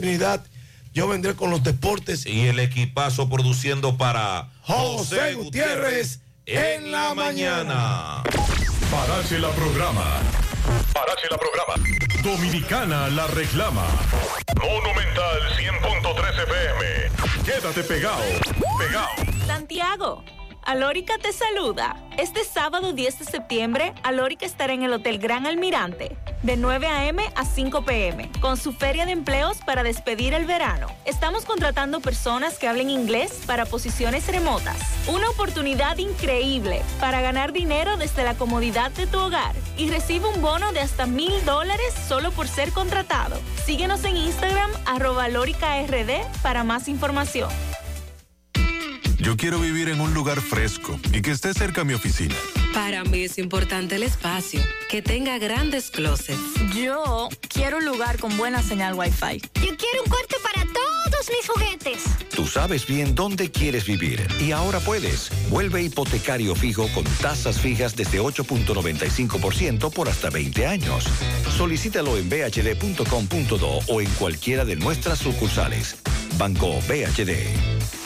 Trinidad. Yo vendré con los deportes. Y el equipazo produciendo para José Gutiérrez en la mañana. Parache la programa. Parache la programa. Dominicana la reclama. Monumental 100.13 FM. Quédate pegado. Pegado. Santiago. Alórica te saluda. Este sábado 10 de septiembre, Alórica estará en el Hotel Gran Almirante, de 9 a.m. a 5 p.m., con su feria de empleos para despedir el verano. Estamos contratando personas que hablen inglés para posiciones remotas. Una oportunidad increíble para ganar dinero desde la comodidad de tu hogar y recibe un bono de hasta mil dólares solo por ser contratado. Síguenos en Instagram, arroba RD para más información. Yo quiero vivir en un lugar fresco y que esté cerca a mi oficina. Para mí es importante el espacio, que tenga grandes closets. Yo quiero un lugar con buena señal Wi-Fi. Yo quiero un cuarto para todos mis juguetes. Tú sabes bien dónde quieres vivir y ahora puedes. Vuelve hipotecario fijo con tasas fijas desde 8.95% por hasta 20 años. Solicítalo en bhd.com.do o en cualquiera de nuestras sucursales. Banco BHD.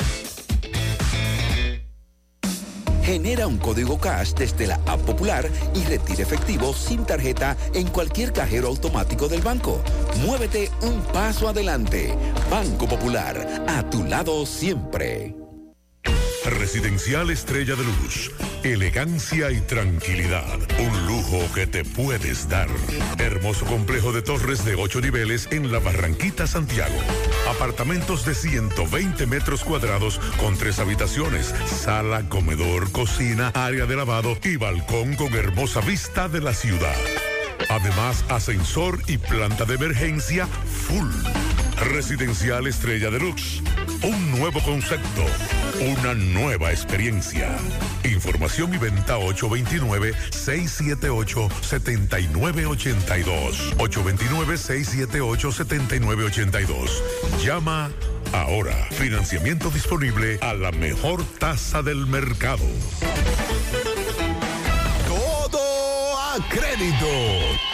Genera un código cash desde la app popular y retira efectivo sin tarjeta en cualquier cajero automático del banco. Muévete un paso adelante. Banco Popular, a tu lado siempre. Residencial Estrella de Luz. Elegancia y tranquilidad. Un lujo que te puedes dar. Hermoso complejo de torres de 8 niveles en la Barranquita, Santiago. Apartamentos de 120 metros cuadrados con tres habitaciones, sala, comedor, cocina, área de lavado y balcón con hermosa vista de la ciudad. Además, ascensor y planta de emergencia full. Residencial Estrella Deluxe. Un nuevo concepto. Una nueva experiencia. Información y venta 829-678-7982. 829-678-7982. Llama ahora. Financiamiento disponible a la mejor tasa del mercado. Todo a crédito.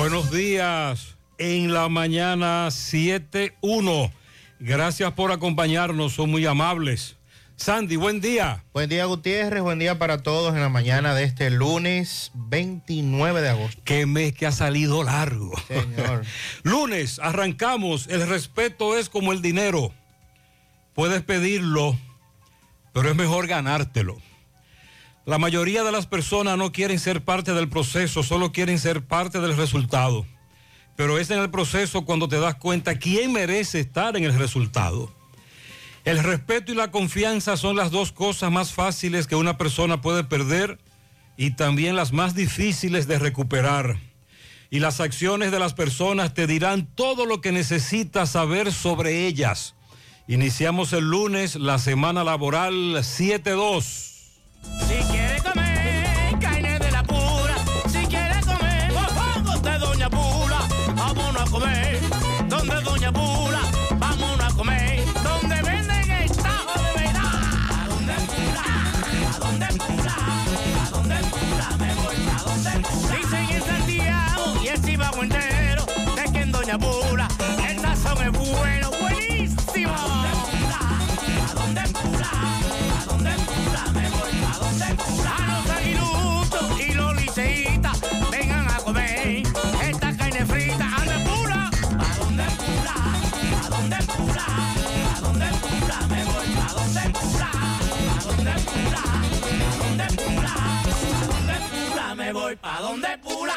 Buenos días en la mañana 7.1. Gracias por acompañarnos, son muy amables. Sandy, buen día. Buen día Gutiérrez, buen día para todos en la mañana de este lunes 29 de agosto. Qué mes que ha salido largo. Señor. lunes, arrancamos. El respeto es como el dinero. Puedes pedirlo, pero es mejor ganártelo. La mayoría de las personas no quieren ser parte del proceso, solo quieren ser parte del resultado. Pero es en el proceso cuando te das cuenta quién merece estar en el resultado. El respeto y la confianza son las dos cosas más fáciles que una persona puede perder y también las más difíciles de recuperar. Y las acciones de las personas te dirán todo lo que necesitas saber sobre ellas. Iniciamos el lunes la semana laboral 7-2. Si Pula el tazón es bueno, buenísimo. ¿A dónde Pula? ¿A dónde? ¿A dónde? Me voy a donde Pula. A los a. ¿A dónde Pula? ¿A dónde Pula? ¿A dónde Pula? ¿A dónde? Me voy a. ¿A dónde Pula? ¿A dónde Pula? ¿A dónde Pula? Me voy pa' donde Pula.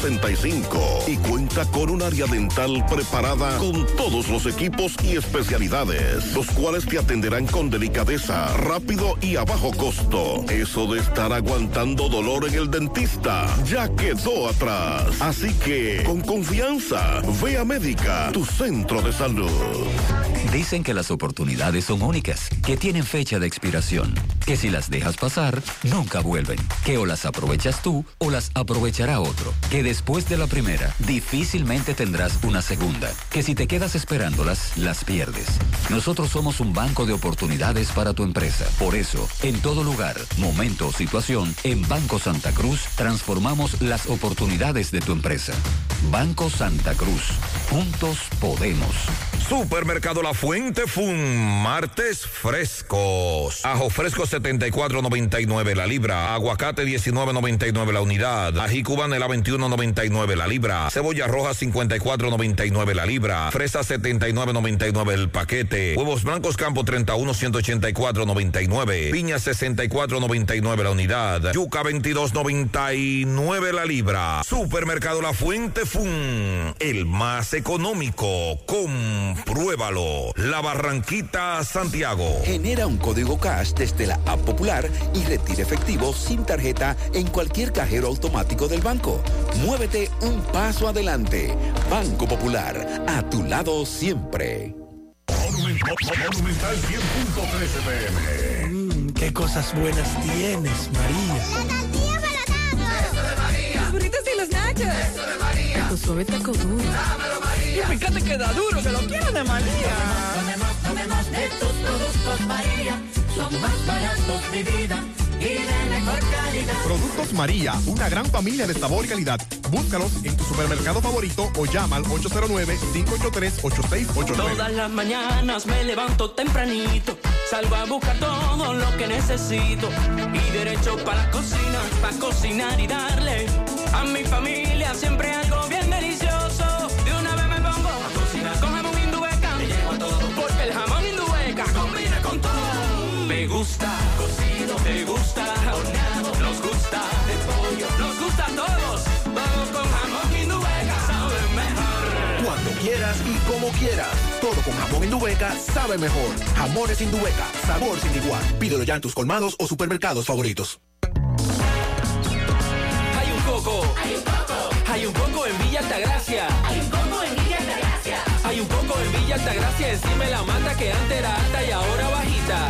809-581-6565 y cuenta con un área dental preparada con todos los equipos y especialidades, los cuales te atenderán con delicadeza, rápido y a bajo costo. Eso de estar aguantando dolor en el dentista ya quedó atrás. Así que, con confianza, ve a Médica, tu centro de salud. Dicen que las oportunidades son únicas, que tienen fecha de expiración, que si las dejas pasar, nunca vuelven, que o las aprovechas tú o las aprovechará otro, que después de la primera, difícilmente tendrás una segunda, que si te quedas esperándolas, las pierdes. Nosotros somos un banco de oportunidades para tu empresa. Por eso, en todo lugar, momento o situación, en Banco Santa Cruz transformamos las oportunidades de tu empresa. Banco Santa Cruz. Juntos podemos. Supermercado La Fuente Fun, martes frescos. Ajo fresco 74.99 la libra, aguacate 19.99 la unidad, ají cubanela 21.99 la libra, cebolla roja 54.99 la libra, fresa 79.99 el paquete, huevos blancos campo 31 184.99, piña 64.99 la unidad, yuca 22.99 la libra. Supermercado La Fuente Fun, el más económico. Compruébalo. La Barranquita Santiago. Genera un código cash desde la app popular y retira efectivo sin tarjeta en cualquier cajero automático del banco. Muévete un paso adelante. Banco Popular, a tu lado siempre. Monumental 100.13 pm. Mmm, qué cosas buenas tienes, María. Eso de María. Los burritos y los nachos. Eso de María. Tu suave taco duro. Dámelo, María. Y fíjate que da duro, que lo quiero de María. Tomemos, tomemos de tus productos, María. Son más baratos, mi vida. Y de mejor calidad. Productos María, una gran familia de sabor y calidad. Búscalos en tu supermercado favorito o llama al 809-583-8689. Todas las mañanas me levanto tempranito, salgo a buscar todo lo que necesito y derecho para la cocina, para cocinar y darle a mi familia siempre algo bien delicioso. De una vez me pongo a cocinar con jamón indubeca, me llevo todo porque el jamón indubeca combina con todo. Me gusta te gusta, nos gusta de pollo, nos gusta a todos. Vamos con jamón Indubeca, sabe mejor. Cuando quieras y como quieras. Todo con jamón Indubeca sabe mejor. Jamones Indubeca, sabor sin igual. Pídelo ya en tus colmados o supermercados favoritos. Hay un coco, hay un coco, hay un coco en Villa Altagracia. Hay un coco en Villa Altagracia. Hay un coco en Villa Altagracia encima de la mata que antes era alta y ahora bajita.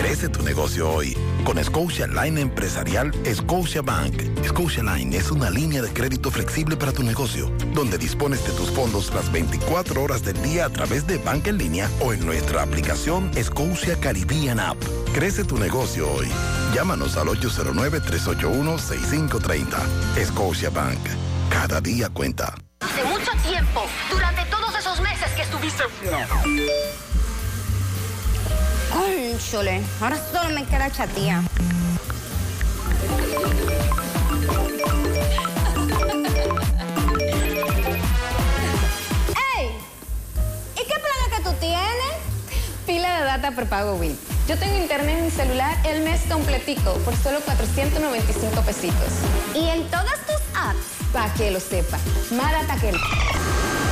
Crece tu negocio hoy con Scotia Line Empresarial Scotia Bank. Scotia Line es una línea de crédito flexible para tu negocio, donde dispones de tus fondos las 24 horas del día a través de banca en línea o en nuestra aplicación Scotia Caribbean App. Crece tu negocio hoy. Llámanos al 809-381-6530. Scotia Bank. Cada día cuenta. Hace mucho tiempo, durante todos esos meses que estuviste Cónchole, ahora solo me queda chatía. ¡Ey! ¿Y qué plan que tú tienes? Pila de data prepago Win. Yo tengo internet en mi celular el mes completico por solo 495 pesitos. ¿Y en todas tus apps? Para que lo sepa. Más data que.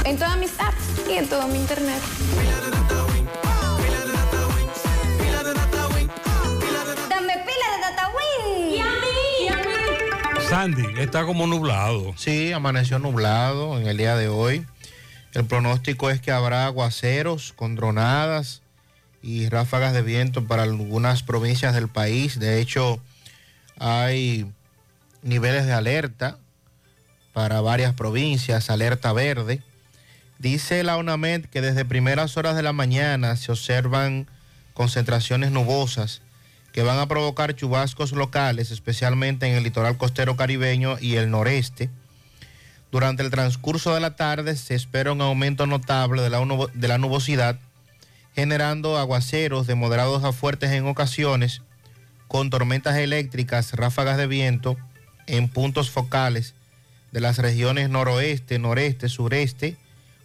En todas mis apps y en todo mi internet. Sandy, está como nublado. Sí, amaneció nublado en el día de hoy. El pronóstico es que habrá aguaceros con dronadas y ráfagas de viento para algunas provincias del país. De hecho, hay niveles de alerta para varias provincias, alerta verde. Dice la UNAMED que desde primeras horas de la mañana se observan concentraciones nubosas que van a provocar chubascos locales, especialmente en el litoral costero caribeño y el noreste. Durante el transcurso de la tarde se espera un aumento notable de la, de la nubosidad, generando aguaceros de moderados a fuertes en ocasiones, con tormentas eléctricas, ráfagas de viento en puntos focales de las regiones noroeste, noreste, sureste,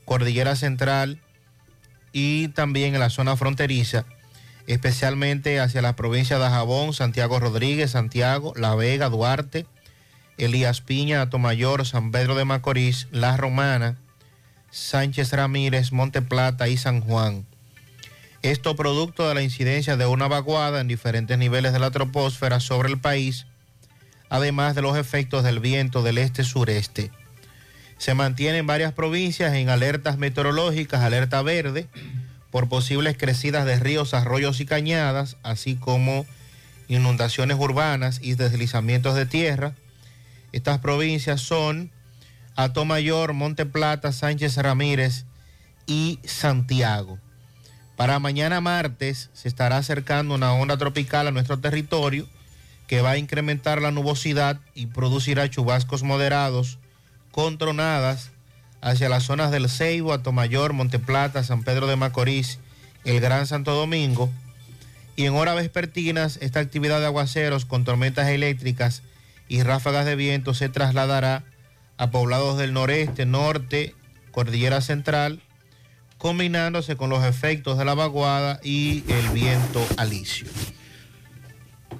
cordillera central y también en la zona fronteriza, especialmente hacia las provincias de Jabón, Santiago Rodríguez, Santiago, La Vega, Duarte, Elías Piña, Atomayor, San Pedro de Macorís, La Romana, Sánchez Ramírez, Monte Plata y San Juan. Esto producto de la incidencia de una vaguada en diferentes niveles de la troposfera sobre el país, además de los efectos del viento del este-sureste. Se mantienen varias provincias en alertas meteorológicas, alerta verde, por posibles crecidas de ríos, arroyos y cañadas, así como inundaciones urbanas y deslizamientos de tierra. Estas provincias son Atomayor, Monte Plata, Sánchez Ramírez y Santiago. Para mañana martes se estará acercando una onda tropical a nuestro territorio que va a incrementar la nubosidad y producirá chubascos moderados con tronadas hacia las zonas del Ceibo, Atomayor, Monteplata, San Pedro de Macorís, el Gran Santo Domingo. Y en horas vespertinas, esta actividad de aguaceros con tormentas eléctricas y ráfagas de viento se trasladará a poblados del noreste, norte, cordillera central, combinándose con los efectos de la vaguada y el viento alisio.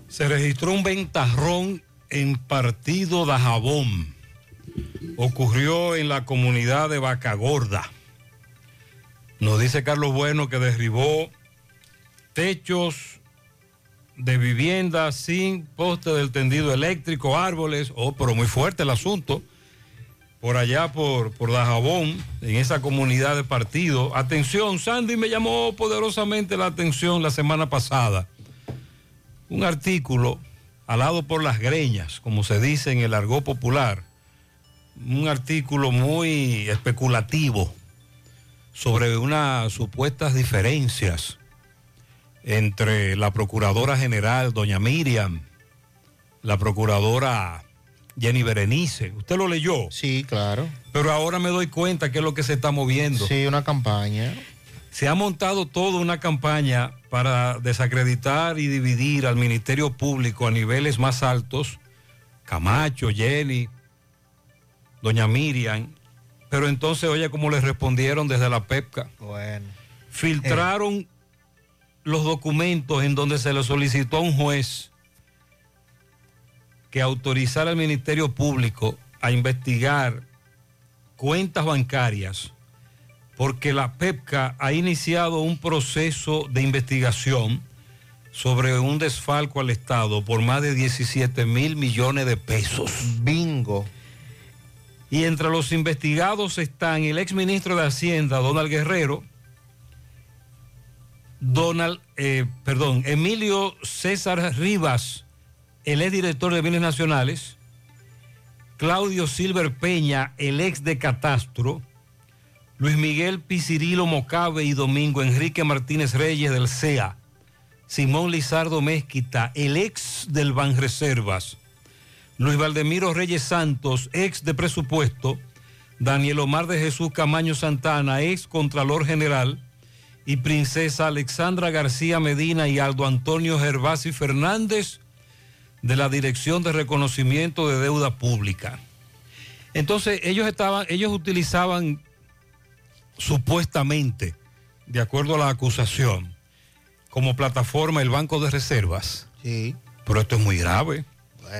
Se registró un ventarrón en Partido de Jabón. Ocurrió en la comunidad de Vaca Gorda. Nos dice Carlos Bueno que derribó techos de viviendas sin poste del tendido eléctrico, árboles, oh, pero muy fuerte el asunto. Por allá, por, por Dajabón, en esa comunidad de partido. Atención, Sandy me llamó poderosamente la atención la semana pasada. Un artículo alado por las greñas, como se dice en el argot popular. Un artículo muy especulativo sobre unas supuestas diferencias entre la Procuradora General, doña Miriam, la Procuradora Jenny Berenice. ¿Usted lo leyó? Sí, claro. Pero ahora me doy cuenta que es lo que se está moviendo. Sí, una campaña. Se ha montado toda una campaña para desacreditar y dividir al Ministerio Público a niveles más altos. Camacho, Jenny, doña Miriam. Pero entonces, oye, cómo les respondieron desde la PEPCA. Bueno. Filtraron los documentos en donde se le solicitó a un juez que autorizara al Ministerio Público a investigar cuentas bancarias porque la PEPCA ha iniciado un proceso de investigación sobre un desfalco al Estado por más de 17 mil millones de pesos. Bingo. Y entre los investigados están el exministro de Hacienda, Donald Guerrero, Donald, eh, perdón, Emilio César Rivas, el ex director de Bienes Nacionales, Claudio Silver Peña, el ex de Catastro, Luis Miguel Picirilo Mocabe y Domingo Enrique Martínez Reyes del CEA, Simón Lizardo Mezquita, el ex del Banreservas, Luis Valdemiro Reyes Santos, ex de presupuesto, Daniel Omar de Jesús Camaño Santana, ex Contralor General, y Princesa Alexandra García Medina y Aldo Antonio Gervasi Fernández de la Dirección de Reconocimiento de Deuda Pública. Entonces ellos estaban, ellos utilizaban supuestamente, de acuerdo a la acusación, como plataforma el Banco de Reservas. Sí. Pero esto es muy grave.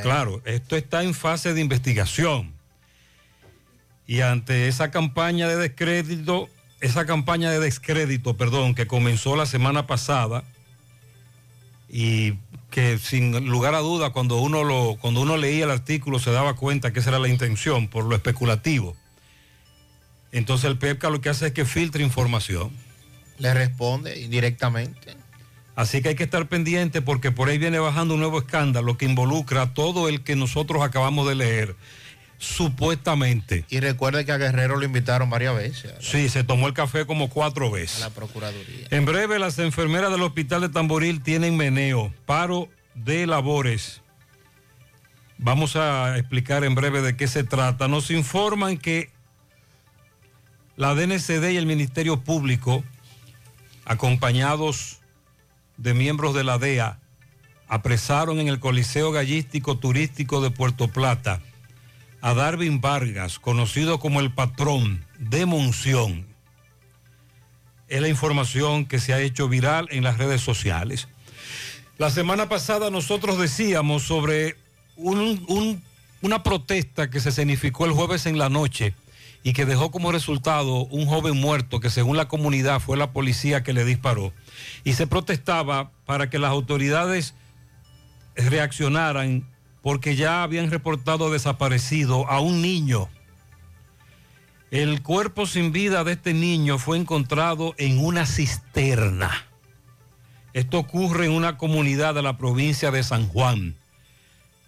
Claro, esto está en fase de investigación. Y ante esa campaña de descrédito, esa campaña de descrédito, perdón, que comenzó la semana pasada y que sin lugar a duda cuando uno lo cuando uno leía el artículo se daba cuenta que esa era la intención por lo especulativo. Entonces el PEPCA lo que hace es que filtra información. Le responde indirectamente. Así que hay que estar pendiente porque por ahí viene bajando un nuevo escándalo que involucra a todo el que nosotros acabamos de leer, supuestamente. Y recuerde que a Guerrero lo invitaron varias veces. Sí, se tomó el café como cuatro veces. A la Procuraduría. En breve, las enfermeras del Hospital de Tamboril tienen meneo, paro de labores. Vamos a explicar en breve de qué se trata. Nos informan que la DNCD y el Ministerio Público, acompañados de miembros de la DEA, apresaron en el Coliseo Gallístico Turístico de Puerto Plata a Darwin Vargas, conocido como el patrón de Monción. Es la información que se ha hecho viral en las redes sociales. La semana pasada nosotros decíamos sobre un- un- una protesta que se significó el jueves en la noche y que dejó como resultado un joven muerto que según la comunidad fue la policía que le disparó. Y se protestaba para que las autoridades reaccionaran porque ya habían reportado desaparecido a un niño. El cuerpo sin vida de este niño fue encontrado en una cisterna. Esto ocurre en una comunidad de la provincia de San Juan,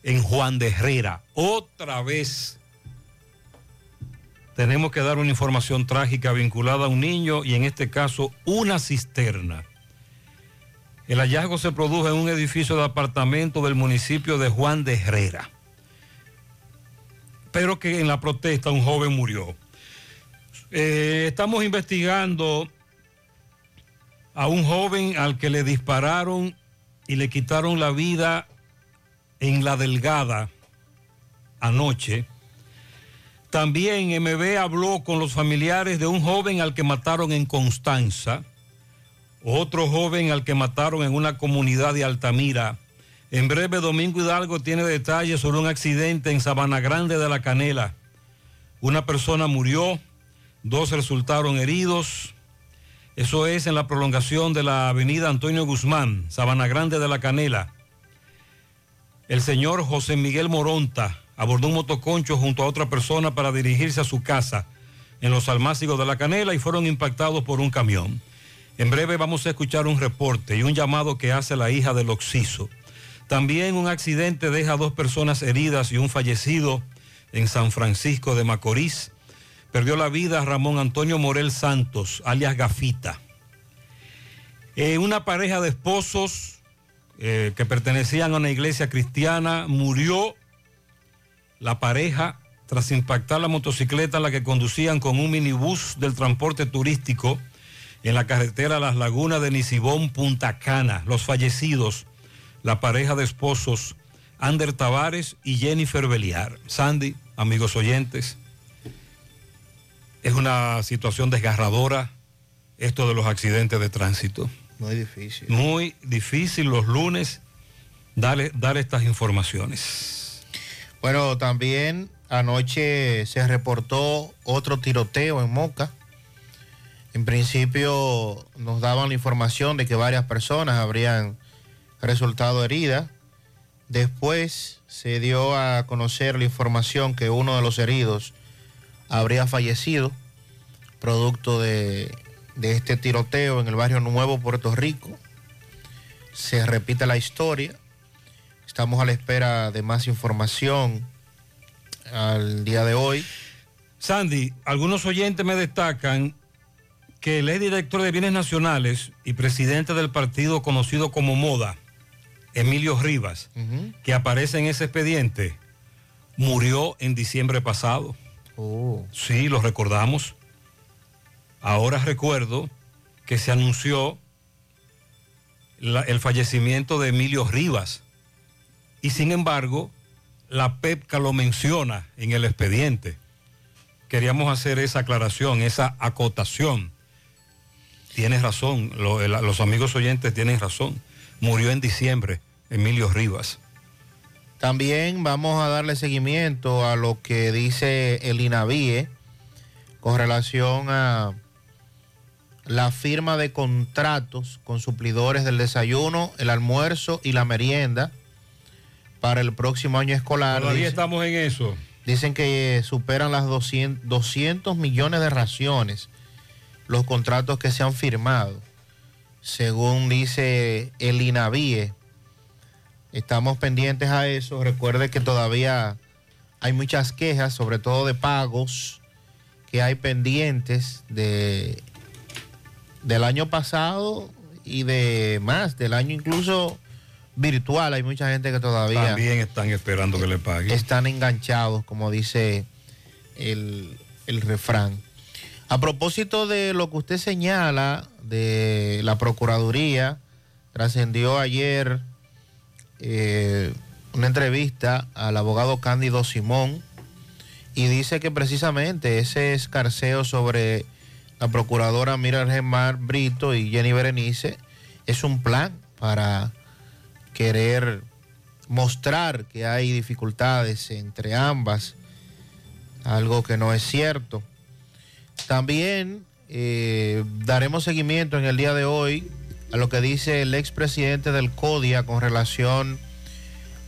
en Juan de Herrera. Otra vez tenemos que dar una información trágica vinculada a un niño y en este caso una cisterna. El hallazgo se produjo en un edificio de apartamento del municipio de Juan de Herrera. Pero que en la protesta un joven murió. Eh, estamos investigando a un joven al que le dispararon y le quitaron la vida en la delgada anoche. También MB habló con los familiares de un joven al que mataron en Constanza, otro joven al que mataron en una comunidad de Altamira. En breve, Domingo Hidalgo tiene detalles sobre un accidente en Sabana Grande de la Canela. Una persona murió, dos resultaron heridos. Eso es en la prolongación de la avenida Antonio Guzmán, Sabana Grande de la Canela. El señor José Miguel Moronta abordó un motoconcho junto a otra persona para dirigirse a su casa en los almácigos de la Canela y fueron impactados por un camión. En breve vamos a escuchar un reporte y un llamado que hace la hija del Oxiso. También un accidente deja a dos personas heridas y un fallecido en San Francisco de Macorís. Perdió la vida Ramón Antonio Morel Santos, alias Gafita. Eh, una pareja de esposos eh, que pertenecían a una iglesia cristiana murió la pareja tras impactar la motocicleta la que conducían con un minibús del transporte turístico en la carretera Las Lagunas de Nisibón, Punta Cana. Los fallecidos, la pareja de esposos Ander Tavares y Jennifer Beliar. Sandy, amigos oyentes, es una situación desgarradora esto de los accidentes de tránsito. Muy difícil. Muy difícil los lunes dar, dar estas informaciones. Bueno, también anoche se reportó otro tiroteo en Moca. En principio nos daban la información de que varias personas habrían resultado heridas. Después se dio a conocer la información que uno de los heridos habría fallecido producto de, de este tiroteo en el barrio Nuevo, Puerto Rico. Se repite la historia. Estamos a la espera de más información al día de hoy. Sandy, algunos oyentes me destacan que el ex director de Bienes Nacionales y presidente del partido conocido como Moda, Emilio Rivas, que aparece en ese expediente, murió en diciembre pasado. Oh. Sí, lo recordamos. Ahora recuerdo que se anunció la- el fallecimiento de Emilio Rivas y sin embargo la PEPCA lo menciona en el expediente. Queríamos hacer esa aclaración, esa acotación. Tienes razón, los amigos oyentes tienen razón. Murió en diciembre Emilio Rivas. También vamos a darle seguimiento a lo que dice el INAVIE con relación a la firma de contratos con suplidores del desayuno, el almuerzo y la merienda para el próximo año escolar. Todavía estamos en eso. Dicen que superan las 200, 200 millones de raciones los contratos que se han firmado. Según dice el INAVIE, estamos pendientes a eso. Recuerde que todavía hay muchas quejas, sobre todo de pagos que hay pendientes de, del año pasado y de más, del año incluso virtual. Hay mucha gente que todavía También están esperando que le paguen. están enganchados, como dice el, el refrán. A propósito de lo que usted señala de la Procuraduría, trascendió ayer eh, una entrevista al abogado Cándido Simón y dice que precisamente ese escarceo sobre la procuradora Mira Gemar Brito y Jenny Berenice es un plan para querer mostrar que hay dificultades entre ambas, algo que no es cierto. También eh, daremos seguimiento en el día de hoy a lo que dice el expresidente del CODIA con relación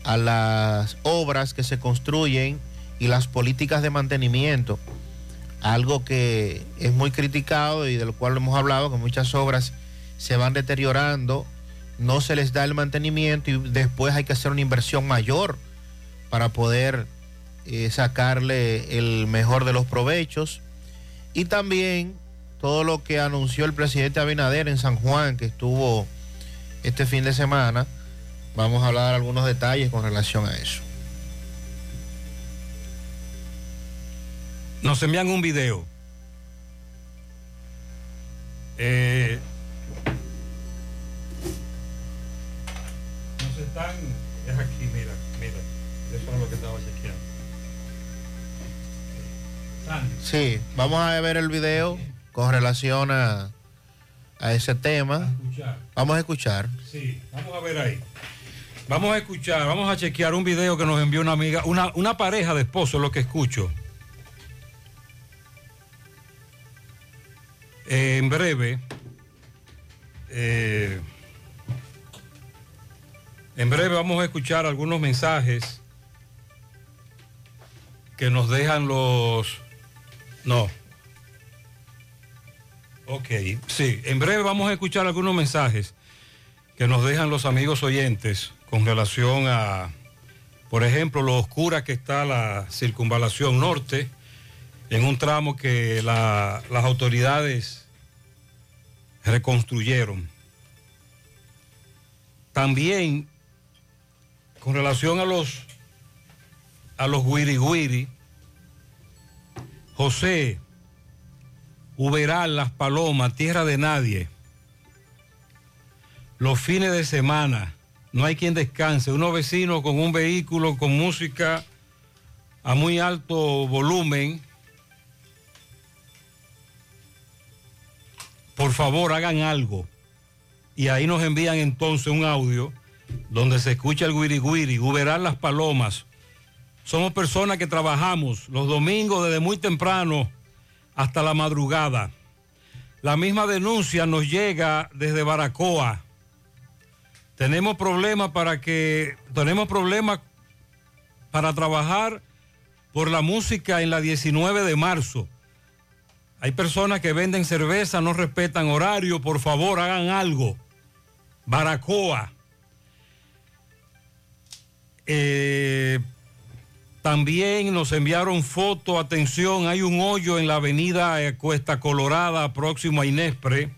a las obras que se construyen y las políticas de mantenimiento, algo que es muy criticado y del cual hemos hablado, que muchas obras se van deteriorando, no se les da el mantenimiento y después hay que hacer una inversión mayor para poder eh, sacarle el mejor de los provechos. Y también todo lo que anunció el presidente Abinader en San Juan, que estuvo este fin de semana. Vamos a hablar algunos detalles con relación a eso. Nos envían un video. Eh, están. Es aquí, mira, mira. Eso es lo que estaba chequeando. Sandy. Sí, vamos a ver el video con relación a, a ese tema. escuchar. Vamos a escuchar. Sí, vamos a ver ahí. Vamos a escuchar, vamos a chequear un video que nos envió una amiga, una, una pareja de esposos, lo que escucho. Eh, en breve, eh, en breve vamos a escuchar algunos mensajes que nos dejan los... No. Ok, sí, en breve vamos a escuchar algunos mensajes que nos dejan los amigos oyentes con relación a, por ejemplo, lo oscura que está la circunvalación norte en un tramo que la- las autoridades reconstruyeron. también con relación a los a los guiri guiri, José, Uberal, Las Palomas, Tierra de Nadie, los fines de semana, no hay quien descanse, unos vecinos con un vehículo con música a muy alto volumen, por favor hagan algo. Y ahí nos envían entonces un audio donde se escucha el guiri guiri, Uberal Las Palomas, somos personas que trabajamos los domingos desde muy temprano hasta la madrugada. La misma denuncia nos llega desde Baracoa. Tenemos problemas para que tenemos problemas para trabajar por la música en la 19 de marzo. Hay personas que venden cerveza, no respetan horario, por favor, hagan algo. Baracoa. Eh, también nos enviaron foto, atención, hay un hoyo en la avenida eh, Cuesta Colorada, próximo a Inespre.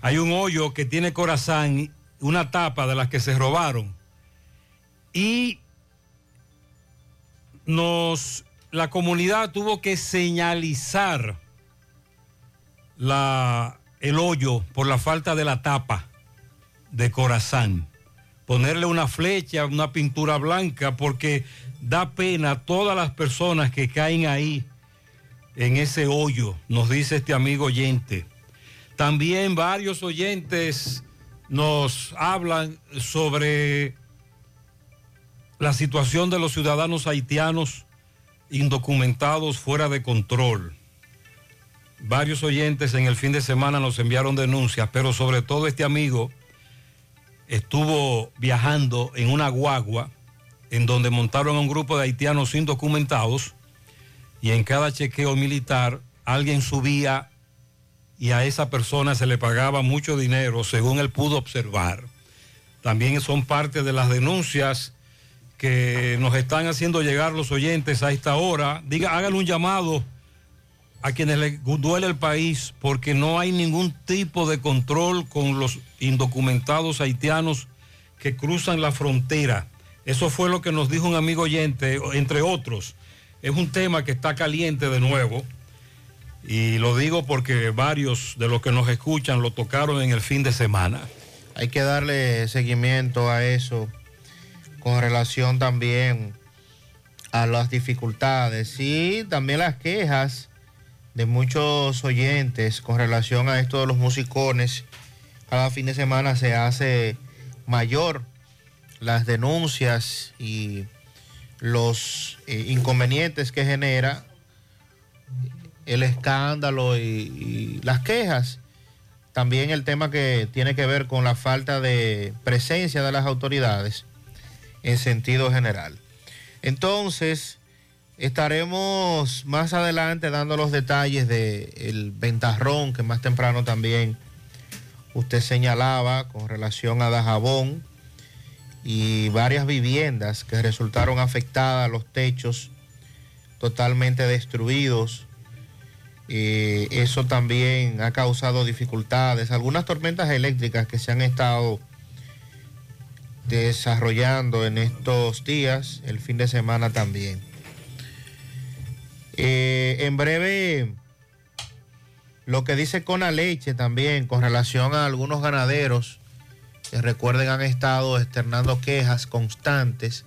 Hay un hoyo que tiene corazón, una tapa de las que se robaron. Y nos, la comunidad tuvo que señalizar la, el hoyo por la falta de la tapa de corazón. Ponerle una flecha, una pintura blanca, porque da pena a todas las personas que caen ahí en ese hoyo, nos dice este amigo oyente. También varios oyentes nos hablan sobre la situación de los ciudadanos haitianos indocumentados fuera de control. Varios oyentes en el fin de semana nos enviaron denuncias, pero sobre todo este amigo estuvo viajando en una guagua en donde montaron a un grupo de haitianos indocumentados y en cada chequeo militar alguien subía y a esa persona se le pagaba mucho dinero, según él pudo observar. También son parte de las denuncias que nos están haciendo llegar los oyentes a esta hora. Diga, háganle un llamado a quienes les duele el país porque no hay ningún tipo de control con los indocumentados haitianos que cruzan la frontera. Eso fue lo que nos dijo un amigo oyente, entre otros. Es un tema que está caliente de nuevo. Y lo digo porque varios de los que nos escuchan lo tocaron en el fin de semana. Hay que darle seguimiento a eso con relación también a las dificultades y también las quejas de muchos oyentes con relación a esto de los musicones. Cada fin de semana se hace mayor las denuncias y los eh, inconvenientes que genera el escándalo y, y, las quejas. También el tema que tiene que ver con la falta de presencia de las autoridades en sentido general. Entonces, estaremos más adelante dando los detalles del ventarrón que más temprano también usted señalaba con relación a Dajabón y varias viviendas que resultaron afectadas, los techos totalmente destruidos. Eh, eso también ha causado dificultades. Algunas tormentas eléctricas que se han estado desarrollando en estos días, el fin de semana también. Eh, en breve, lo que dice Cona Leche también con relación a algunos ganaderos que recuerden han estado externando quejas constantes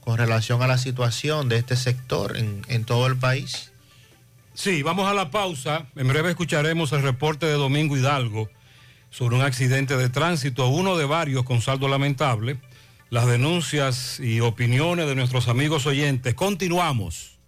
con relación a la situación de este sector en, en, todo el país. Sí, vamos a la pausa. En breve escucharemos el reporte de Domingo Hidalgo sobre un accidente de tránsito, uno de varios con saldo lamentable. Las denuncias y opiniones de nuestros amigos oyentes. Continuamos.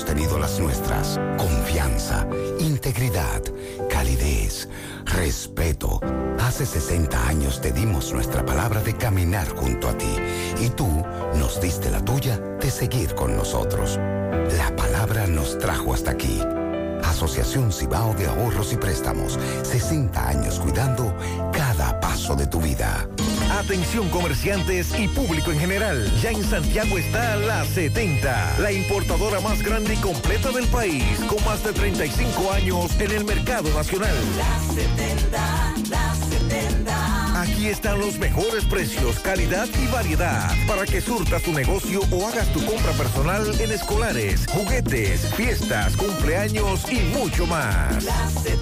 También hemos tenido las nuestras. Confianza, integridad, calidez, respeto. Hace 60 años te dimos nuestra palabra de caminar junto a ti y tú nos diste la tuya de seguir con nosotros. La palabra nos trajo hasta aquí. Asociación Cibao de Ahorros y Préstamos. 60 años cuidando cada paso de tu vida. Atención comerciantes y público en general. Ya en Santiago está la 70, la importadora más grande y completa del país, con más de 35 años en el mercado nacional. La 70, la 70. Aquí están los mejores precios, calidad y variedad para que surtas tu negocio o hagas tu compra personal en escolares, juguetes, fiestas, cumpleaños y mucho más. La 70, la 70.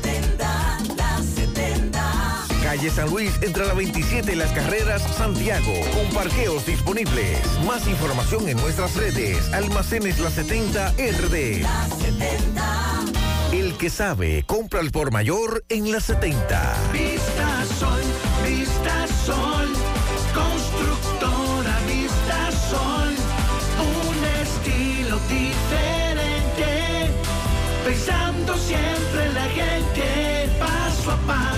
Calle San Luis entre la 27 y las carreras Santiago, con parqueos disponibles. Más información en nuestras redes. Almacenes La 70 RD. La 70. El que sabe, compra al por mayor en la 70. Vista Sol, Vista Sol. Constructora Vista Sol. Un estilo diferente. Pensando siempre en la gente. Paso a paso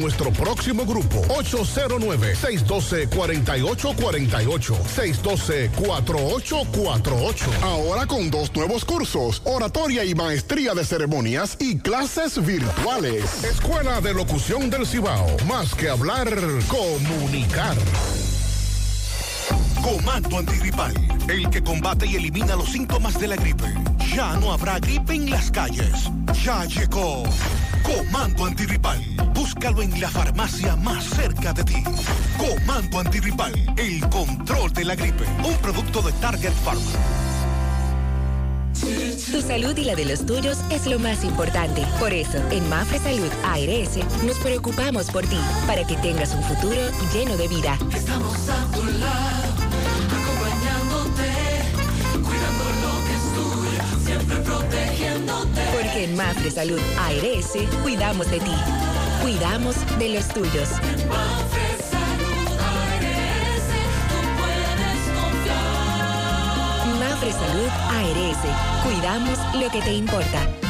nuestro próximo grupo. 809-612-4848. 612-4848. Ahora con dos nuevos cursos, oratoria y maestría de ceremonias y clases virtuales. Escuela de Locución del Cibao. Más que hablar, comunicar. Comando antigripal, el que combate y elimina los síntomas de la gripe. Ya no habrá gripe en las calles. Ya llegó. Comando antigripal. Búscalo en la farmacia más cerca de ti. Comando antigripal, el control de la gripe. Un producto de Target Pharma. Tu salud y la de los tuyos es lo más importante. Por eso, en Mafre Salud ARS nos preocupamos por ti, para que tengas un futuro lleno de vida. Estamos a tu lado, acompañándote, cuidando lo que es tuyo, siempre protegiéndote. Porque en Mafre Salud ARS cuidamos de ti, cuidamos de los tuyos. Mafre Salud ARS, tú puedes confiar. Mafre Salud ARS, cuidamos lo que te importa.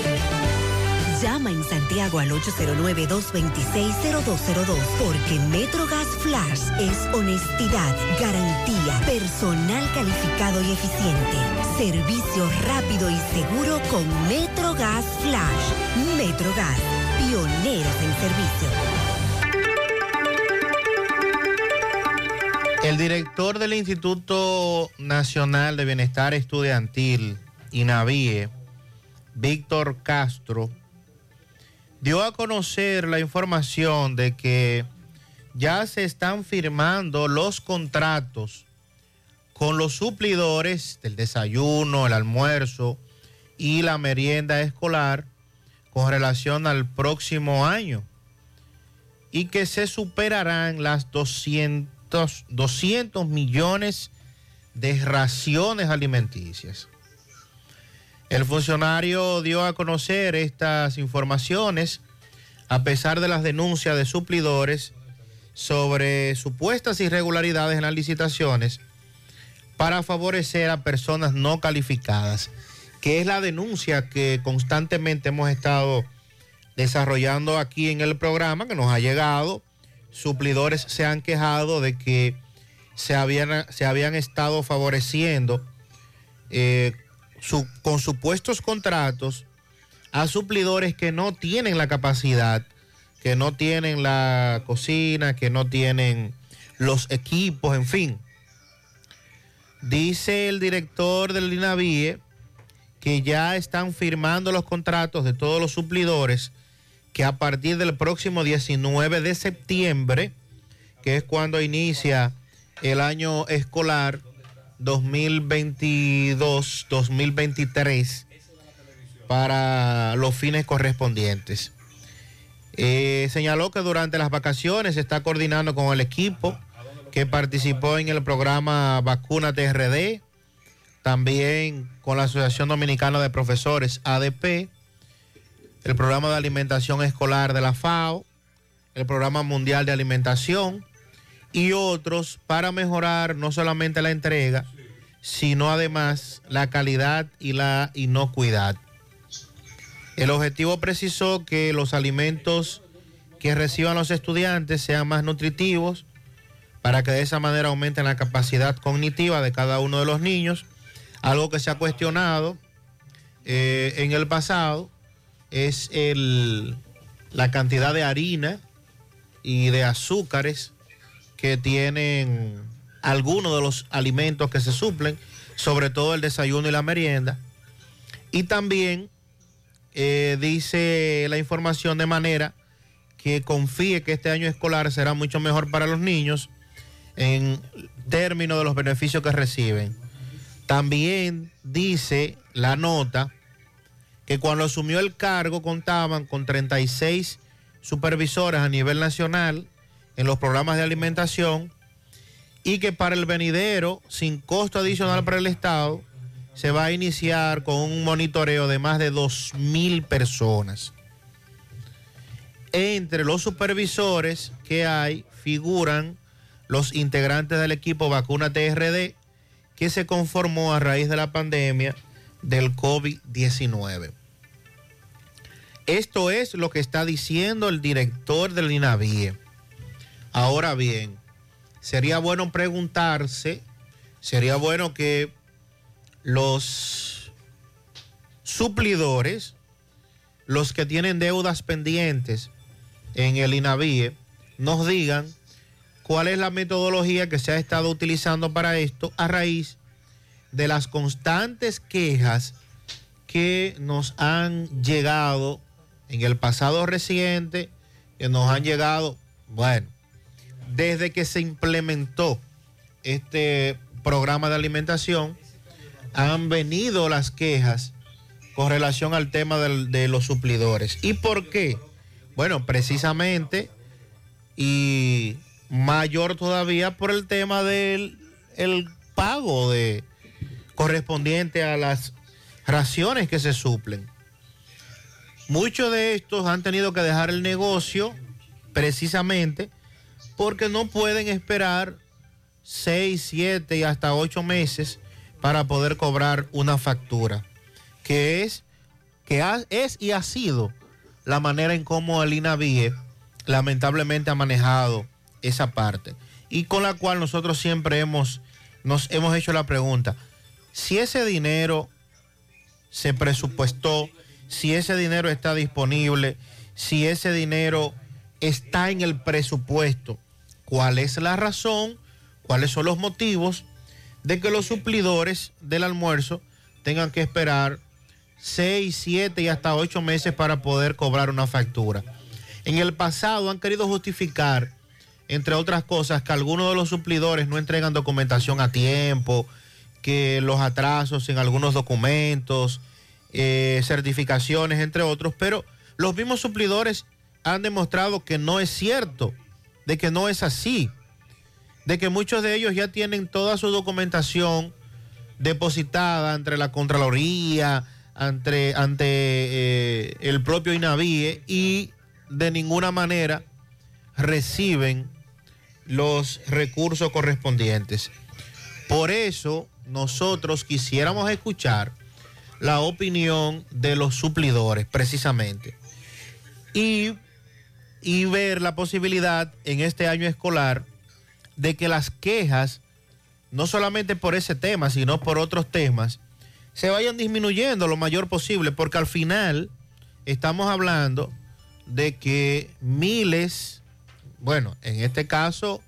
Llama en Santiago al 809-226-0202 porque MetroGas Flash es honestidad, garantía, personal calificado y eficiente, servicio rápido y seguro con MetroGas Flash. MetroGas, pioneros en servicio. El director del Instituto Nacional de Bienestar Estudiantil, INAVIE, Víctor Castro, dio a conocer la información de que ya se están firmando los contratos con los suplidores del desayuno, el almuerzo y la merienda escolar con relación al próximo año y que se superarán las 200, 200 millones de raciones alimenticias. El funcionario dio a conocer estas informaciones a pesar de las denuncias de suplidores sobre supuestas irregularidades en las licitaciones para favorecer a personas no calificadas, que es la denuncia que constantemente hemos estado desarrollando aquí en el programa, que nos ha llegado. Suplidores se han quejado de que se habían, se habían estado favoreciendo eh, su- con supuestos contratos a suplidores que no tienen la capacidad, que no tienen la cocina, que no tienen los equipos, en fin. Dice el director del INAVIE que ya están firmando los contratos de todos los suplidores que a partir del próximo 19 de septiembre, que es cuando inicia el año escolar 2022-2023 para los fines correspondientes. Eh, señaló que durante las vacaciones se está coordinando con el equipo que participó en el programa Vacuna TRD, también con la Asociación Dominicana de Profesores ADP, el programa de alimentación escolar de la FAO, el programa mundial de alimentación y otros para mejorar no solamente la entrega, sino además la calidad y la inocuidad. El objetivo precisó que los alimentos que reciban los estudiantes sean más nutritivos para que de esa manera aumenten la capacidad cognitiva de cada uno de los niños, algo que se ha cuestionado eh, en el pasado es el, la cantidad de harina y de azúcares que tienen algunos de los alimentos que se suplen, sobre todo el desayuno y la merienda. Y también eh, dice la información de manera que confíe que este año escolar será mucho mejor para los niños en términos de los beneficios que reciben. También dice la nota que cuando asumió el cargo contaban con 36 supervisores a nivel nacional en los programas de alimentación y que para el venidero, sin costo adicional para el Estado, se va a iniciar con un monitoreo de más de 2.000 personas. Entre los supervisores que hay figuran los integrantes del equipo Vacuna TRD que se conformó a raíz de la pandemia del COVID-19. Esto es lo que está diciendo el director del INAVIE. Ahora bien, sería bueno preguntarse, sería bueno que los suplidores, los que tienen deudas pendientes en el INAVIE, nos digan cuál es la metodología que se ha estado utilizando para esto a raíz de las constantes quejas que nos han llegado en el pasado reciente, que nos han llegado, bueno, desde que se implementó este programa de alimentación, han venido las quejas con relación al tema de los suplidores. ¿Y por qué? Bueno, precisamente y mayor todavía por el tema del el pago de correspondiente a las raciones que se suplen. Muchos de estos han tenido que dejar el negocio precisamente porque no pueden esperar 6, 7 y hasta 8 meses para poder cobrar una factura, que es, que ha- es y ha sido la manera en cómo el INAVIE lamentablemente ha manejado esa parte y con la cual nosotros siempre hemos, nos hemos hecho la pregunta, si ese dinero se presupuestó, si ese dinero está disponible, si ese dinero está en el presupuesto, cuál es la razón, cuáles son los motivos de que los suplidores del almuerzo tengan que esperar 6, 7 y hasta 8 meses para poder cobrar una factura. En el pasado han querido justificar, entre otras cosas, que algunos de los suplidores no entregan documentación a tiempo, que los atrasos en algunos documentos, eh, certificaciones, entre otros, pero los mismos suplidores han demostrado que no es cierto, de que no es así, de que muchos de ellos ya tienen toda su documentación depositada entre la Contraloría, ante, ante eh, el propio INAVIE y de ninguna manera reciben los recursos correspondientes. Por eso nosotros quisiéramos escuchar la opinión de los suplidores, precisamente, y, y ver la posibilidad en este año escolar de que las quejas, no solamente por ese tema, sino por otros temas, se vayan disminuyendo lo mayor posible, porque al final estamos hablando de que miles, bueno, en este caso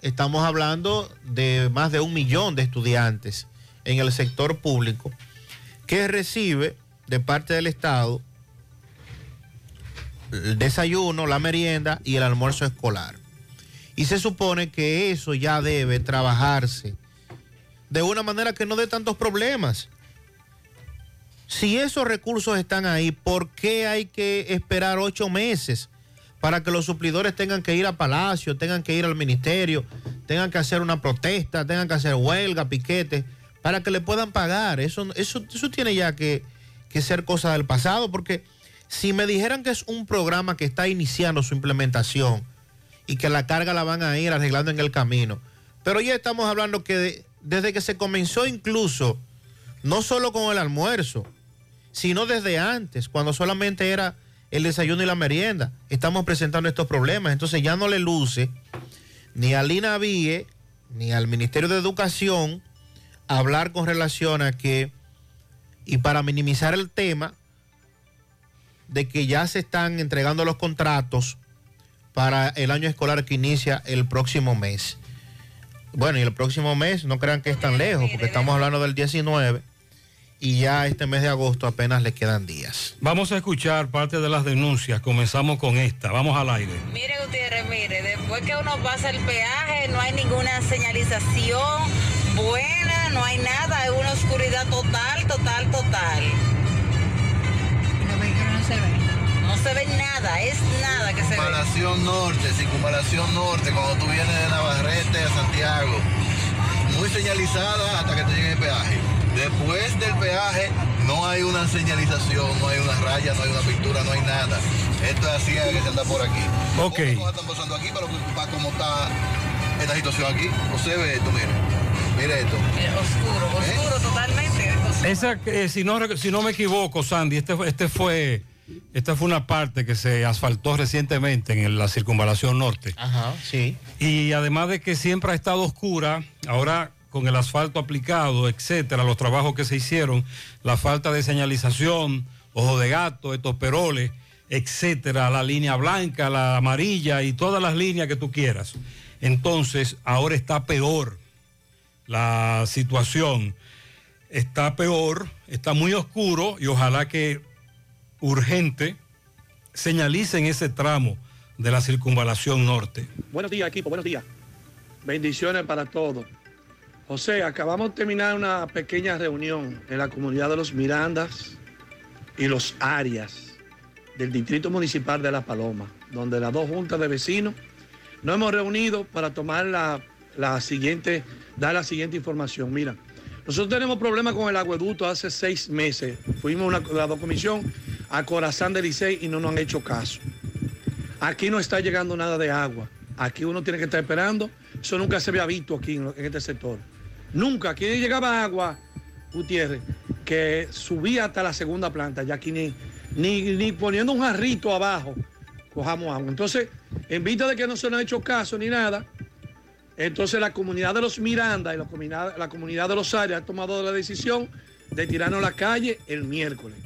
estamos hablando de más de un millón de estudiantes en el sector público que recibe de parte del Estado el desayuno, la merienda y el almuerzo escolar. Y se supone que eso ya debe trabajarse de una manera que no dé tantos problemas. Si esos recursos están ahí, ¿por qué hay que esperar ocho meses para que los suplidores tengan que ir a Palacio, tengan que ir al ministerio, tengan que hacer una protesta, tengan que hacer huelga, piquete, para que le puedan pagar? Eso, eso, eso tiene ya que, que ser cosa del pasado, porque si me dijeran que es un programa que está iniciando su implementación y que la carga la van a ir arreglando en el camino, pero ya estamos hablando que de- desde que se comenzó incluso, no solo con el almuerzo, sino desde antes, cuando solamente era el desayuno y la merienda, estamos presentando estos problemas. Entonces ya no le luce ni al INAVIE ni al Ministerio de Educación hablar con relación a que, y para minimizar el tema, de que ya se están entregando los contratos para el año escolar que inicia el próximo mes. Bueno, y el próximo mes, no crean que es tan lejos, porque estamos hablando del 19 y ya este mes de agosto apenas le quedan días. Vamos a escuchar parte de las denuncias. Comenzamos con esta. Vamos al aire. Mire Gutiérrez, mire, después que uno pasa el peaje, no hay ninguna señalización buena, no hay nada, es una oscuridad total, total, total. No se ven. No se ve nada, es nada que se ve. Circunvalación norte, circunvalación norte, cuando tú vienes de Navarrete a Santiago. Muy señalizada hasta que te llegue el peaje. Después del peaje no hay una señalización, no hay una raya, no hay una pintura, no hay nada. Esto es así que se anda por aquí. Ok. ¿Cómo están pasando aquí para, para cómo está esta situación aquí? No se ve esto, mire. Mire esto. Oscuro, oscuro totalmente. Esa, eh, si, no, si no me equivoco, Sandy, este, fue- este fue, esta fue una parte que se asfaltó recientemente en la circunvalación norte. Ajá, sí. Y además de que siempre ha estado oscura, ahora con el asfalto aplicado, etcétera, los trabajos que se hicieron, la falta de señalización, ojo de gato, estos peroles, etcétera, la línea blanca, la amarilla y todas las líneas que tú quieras. Entonces, ahora está peor la situación. Está peor, está muy oscuro y ojalá que urgente señalicen ese tramo de la circunvalación norte. Buenos días, equipo, buenos días. Bendiciones para todos. José, acabamos de terminar una pequeña reunión en la comunidad de los Mirandas y los Arias. del Distrito Municipal de La Paloma, donde las dos juntas de vecinos nos hemos reunido para tomar la, la siguiente, dar la siguiente información. Mira, nosotros tenemos problemas con el acueducto hace seis meses. Fuimos una, la comisión a Corazán del Licey y no nos han hecho caso. Aquí no está llegando nada de agua. Aquí uno tiene que estar esperando. Eso nunca se había visto aquí en este sector. Nunca. Aquí llegaba agua, Gutiérrez, que subía hasta la segunda planta. Ya aquí ni, ni, ni poniendo un jarrito abajo cojamos agua. Entonces, en vista de que no se nos ha hecho caso ni nada, entonces la comunidad de los Miranda y la comunidad, la comunidad de los Arias ha tomado la decisión de tirarnos a la calle el miércoles.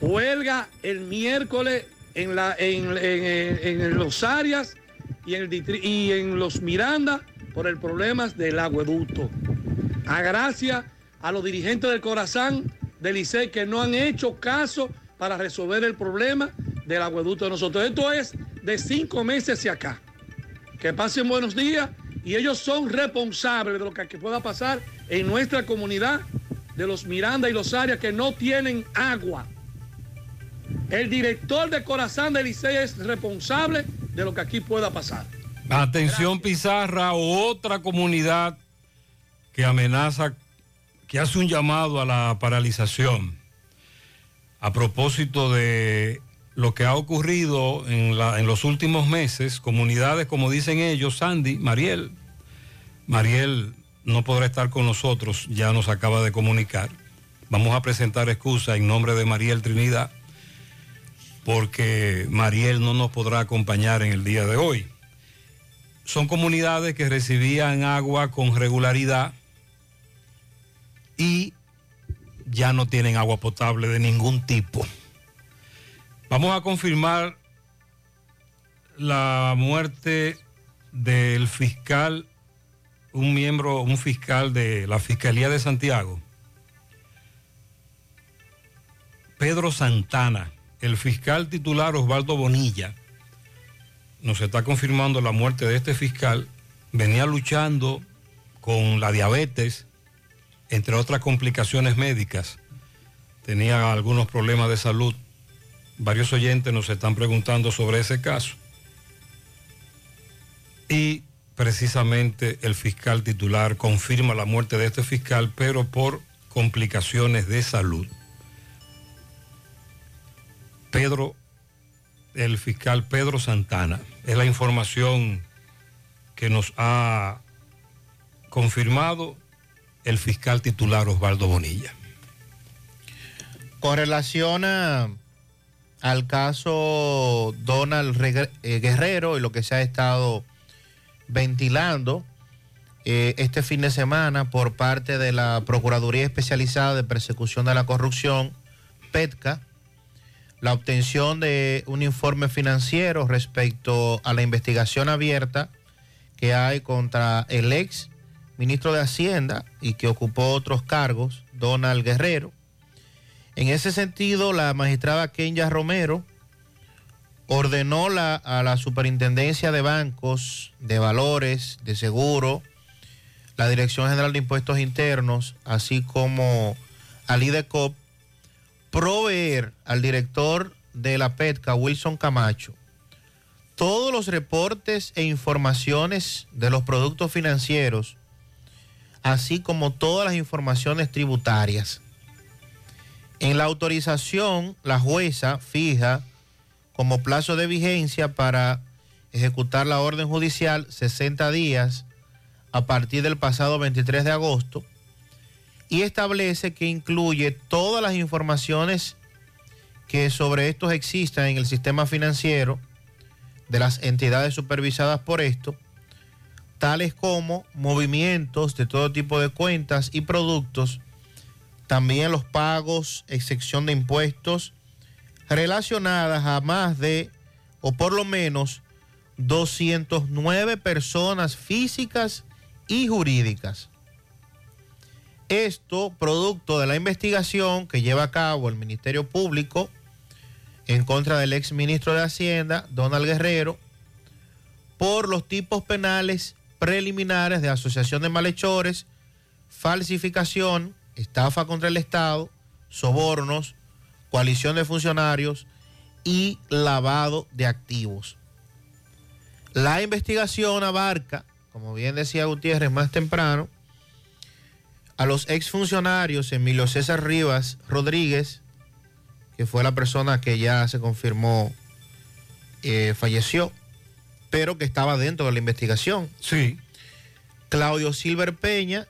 Huelga el miércoles en, la, en, en- en los Arias y en, el y en los Miranda por el problema del agueducto. A gracias a los dirigentes del Corazán del Licey que no han hecho caso para resolver el problema del agueducto de nosotros. Esto es de cinco meses hacia acá. Que pasen buenos días y ellos son responsables de lo que pueda pasar en nuestra comunidad de los Miranda y los Arias que no tienen agua. El director de Corazán del Licey es responsable de lo que aquí pueda pasar. Atención Pizarra, otra comunidad que amenaza, que hace un llamado a la paralización. A propósito de lo que ha ocurrido en, los últimos meses, comunidades, como dicen ellos, Sandy, Mariel, Mariel no podrá estar con nosotros, ya nos acaba de comunicar. Vamos a presentar excusa en nombre de Mariel Trinidad, porque Mariel no nos podrá acompañar en el día de hoy son comunidades que recibían agua con regularidad y ya no tienen agua potable de ningún tipo. Vamos a confirmar la muerte del fiscal, un miembro, un fiscal de la Fiscalía de Santiago, Pedro Santana, el fiscal titular Osvaldo Bonilla nos está confirmando la muerte de este fiscal, venía luchando con la diabetes, entre otras complicaciones médicas. Tenía algunos problemas de salud. Varios oyentes nos están preguntando sobre ese caso. Y precisamente el fiscal titular confirma la muerte de este fiscal, pero por complicaciones de salud. Pedro el fiscal Pedro Santana. Es la información que nos ha confirmado el fiscal titular Osvaldo Bonilla. Con relación a- al caso Donald eh, Guerrero y lo que se ha estado ventilando eh, este fin de semana por parte de la Procuraduría Especializada de Persecución de la Corrupción, PETCA, la obtención de un informe financiero respecto a la investigación abierta que hay contra el ex ministro de Hacienda y que ocupó otros cargos, Donald Guerrero. En ese sentido, la magistrada Kenya Romero ordenó a la Superintendencia de Bancos, de Valores, de Seguro, la Dirección General de Impuestos Internos, así como al IDECOP, proveer al director de la PETCA, Wilson Camacho, todos los reportes e informaciones de los productos financieros, así como todas las informaciones tributarias. En la autorización, la jueza fija como plazo de vigencia para ejecutar la orden judicial 60 días a partir del pasado 23 de agosto y establece que incluye todas las informaciones que sobre estos existan en el sistema financiero de las entidades supervisadas por esto, tales como movimientos de todo tipo de cuentas y productos, también los pagos, excepción de impuestos, relacionadas a más de, o por lo menos, 209 personas físicas y jurídicas. Esto producto de la investigación que lleva a cabo el Ministerio Público en contra del ex ministro de Hacienda, Donald Guerrero, por los tipos penales preliminares de asociación de malhechores, falsificación, estafa contra el Estado, sobornos, coalición de funcionarios y lavado de activos. La investigación abarca, como bien decía Gutiérrez más temprano, a los exfuncionarios Emilio César Rivas Rodríguez, que fue la persona que ya se confirmó eh, falleció, pero que estaba dentro de la investigación. Sí. Claudio Silver Peña,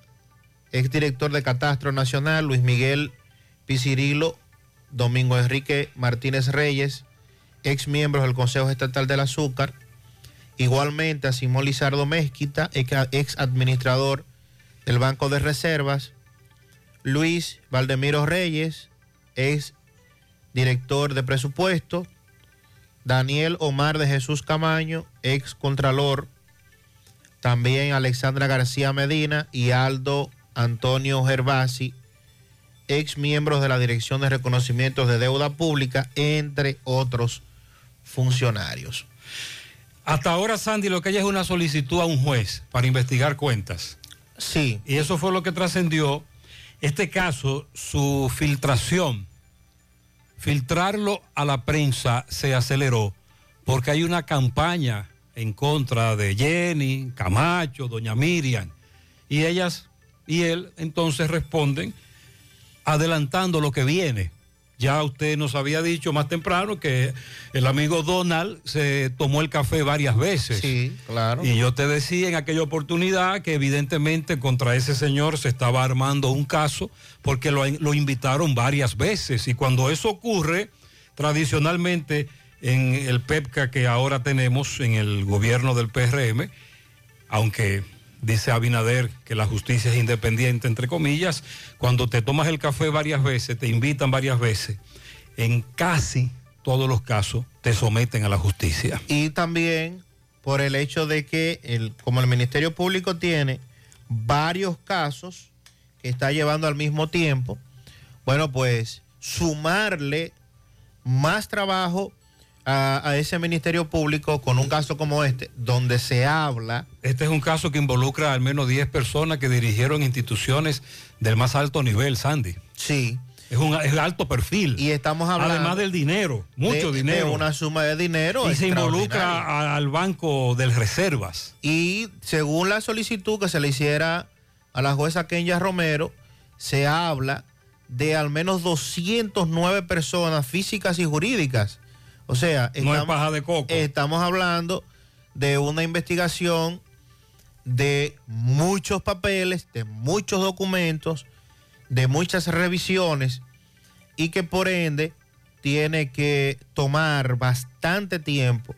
exdirector de Catastro Nacional, Luis Miguel Picirilo, Domingo Enrique Martínez Reyes, ex miembros del Consejo Estatal del Azúcar, igualmente a Simón Lizardo Mezquita, ex administrador del Banco de Reservas, Luis Valdemiro Reyes, ex director de presupuesto, Daniel Omar de Jesús Camaño, ex contralor, también Alexandra García Medina y Aldo Antonio Gervasi, ex miembros de la Dirección de Reconocimientos de Deuda Pública, entre otros funcionarios. Hasta ahora, Sandy, lo que hay es una solicitud a un juez para investigar cuentas. Sí. Y eso fue lo que trascendió. Este caso, su filtración, filtrarlo a la prensa se aceleró porque hay una campaña en contra de Jenny, Camacho, Doña Miriam. Y ellas y él entonces responden adelantando lo que viene. Ya usted nos había dicho más temprano que el amigo Donald se tomó el café varias veces. Sí, claro. Y yo te decía en aquella oportunidad que evidentemente contra ese señor se estaba armando un caso porque lo, lo invitaron varias veces. Y cuando eso ocurre, tradicionalmente en el PEPCA que ahora tenemos en el gobierno del PRM, aunque dice Abinader que la justicia es independiente, entre comillas, cuando te tomas el café varias veces, te invitan varias veces, en casi todos los casos te someten a la justicia. Y también por el hecho de que, el, como el Ministerio Público tiene varios casos que está llevando al mismo tiempo, bueno, pues sumarle más trabajo a, a, ese Ministerio Público con un caso como este, donde se habla... Este es un caso que involucra al menos 10 personas que dirigieron instituciones del más alto nivel, Sandy. Sí. Es un es alto perfil. Y estamos hablando... Además del dinero, mucho de, dinero. De una suma de dinero. Y se involucra a, al Banco de Reservas. Y según la solicitud que se le hiciera a la jueza Kenya Romero, se habla de al menos 209 personas físicas y jurídicas o sea, no estamos, es paja de coco. estamos hablando de una investigación de muchos papeles, de muchos documentos, de muchas revisiones y que por ende tiene que tomar bastante tiempo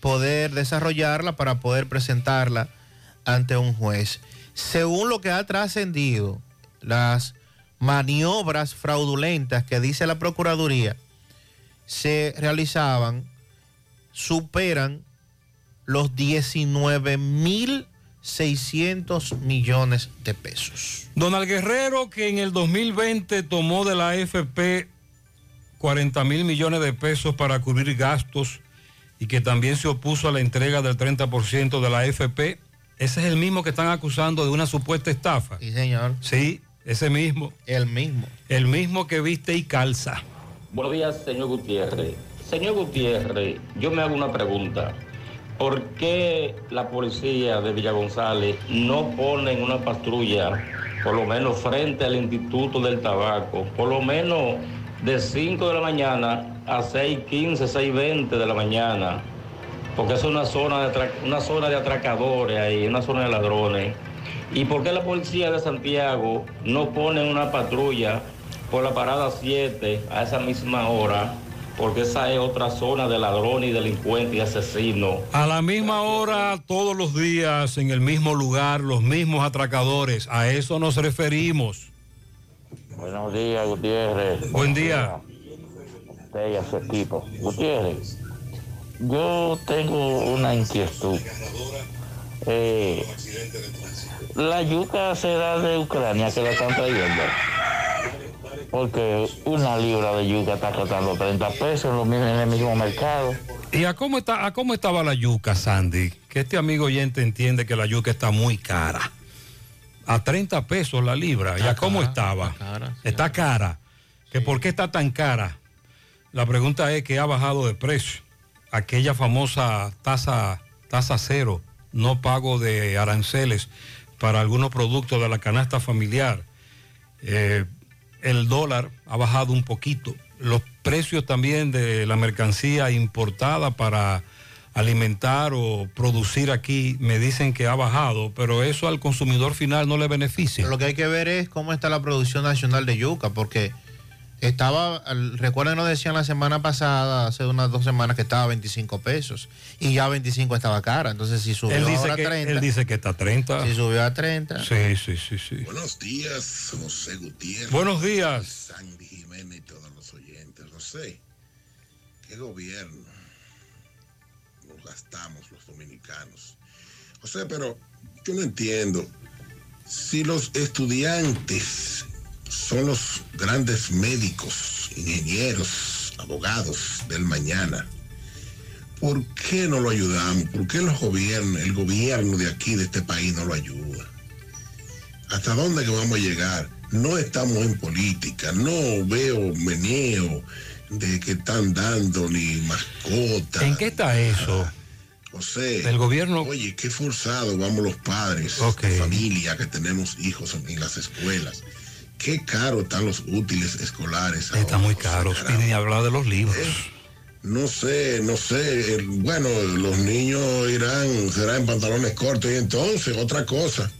poder desarrollarla para poder presentarla ante un juez. Según lo que ha trascendido, las maniobras fraudulentas que dice la Procuraduría, se realizaban superan los 19.600 millones de pesos. Donald Guerrero, que en el 2020 tomó de la AFP 40 mil millones de pesos para cubrir gastos y que también se opuso a la entrega del 30% de la AFP, ese es el mismo que están acusando de una supuesta estafa. Sí, señor. Sí, ese mismo. El mismo. El mismo que viste y calza. Buenos días, señor Gutiérrez. Señor Gutiérrez, yo me hago una pregunta. ¿Por qué la policía de Villa González no pone una patrulla, por lo menos frente al Instituto del Tabaco, por lo menos de 5 de la mañana a 6.15, 6.20 de la mañana? Porque es una zona, de una zona de atracadores ahí, una zona de ladrones. ¿Y por qué la policía de Santiago no pone una patrulla por la parada 7 a esa misma hora, porque esa es otra zona de ladrones y delincuentes y asesinos. A la misma hora, todos los días, en el mismo lugar, los mismos atracadores. A eso nos referimos. Buenos días, Gutiérrez. Buen día. Usted y a su equipo. Gutiérrez, yo tengo una inquietud. Eh, la yuca se da de Ucrania que la están trayendo porque una libra de yuca está costando 30 pesos en, en, el mismo mercado. ¿Y a cómo, está, a cómo estaba la yuca, Sandy? Que este amigo oyente entiende que la yuca está muy cara. A 30 pesos la libra. ¿Y a cómo estaba? Está cara. Está cara. ¿Que ¿Por qué está tan cara? La pregunta es que ha bajado de precio. Aquella famosa tasa, tasa cero, no pago de aranceles para algunos productos de la canasta familiar. Eh, el dólar ha bajado un poquito. Los precios también de la mercancía importada para alimentar o producir aquí me dicen que ha bajado, pero eso al consumidor final no le beneficia. Lo que hay que ver es cómo está la producción nacional de yuca, porque estaba, recuerden, nos decían la semana pasada, hace unas dos semanas, que estaba a 25 pesos y ya 25 estaba cara. Entonces, si subió Él dice, ahora que, a 30, él dice que está a 30. si subió a 30. Sí, sí, sí, sí. Buenos días, José Gutiérrez. Buenos días. Sandy Jiménez y todos los oyentes. José, ¿qué gobierno nos gastamos los dominicanos? José, pero yo no entiendo. Si los estudiantes son los grandes médicos, ingenieros, abogados del mañana, ¿por qué no lo ayudamos? ¿Por qué los gobiernos, el gobierno de aquí, de este país, no lo ayuda? ¿Hasta dónde que vamos a llegar? No estamos en política, no veo meneo de que están dando ni mascota. ¿En qué está eso? José, El gobierno- Oye, qué forzado vamos los padres de familia que tenemos hijos en, en las escuelas. Qué caro están los útiles escolares. Está muy caro. Y ni hablar de los libros. No sé, no sé. bueno, los niños irán, serán en pantalones cortos y entonces otra cosa.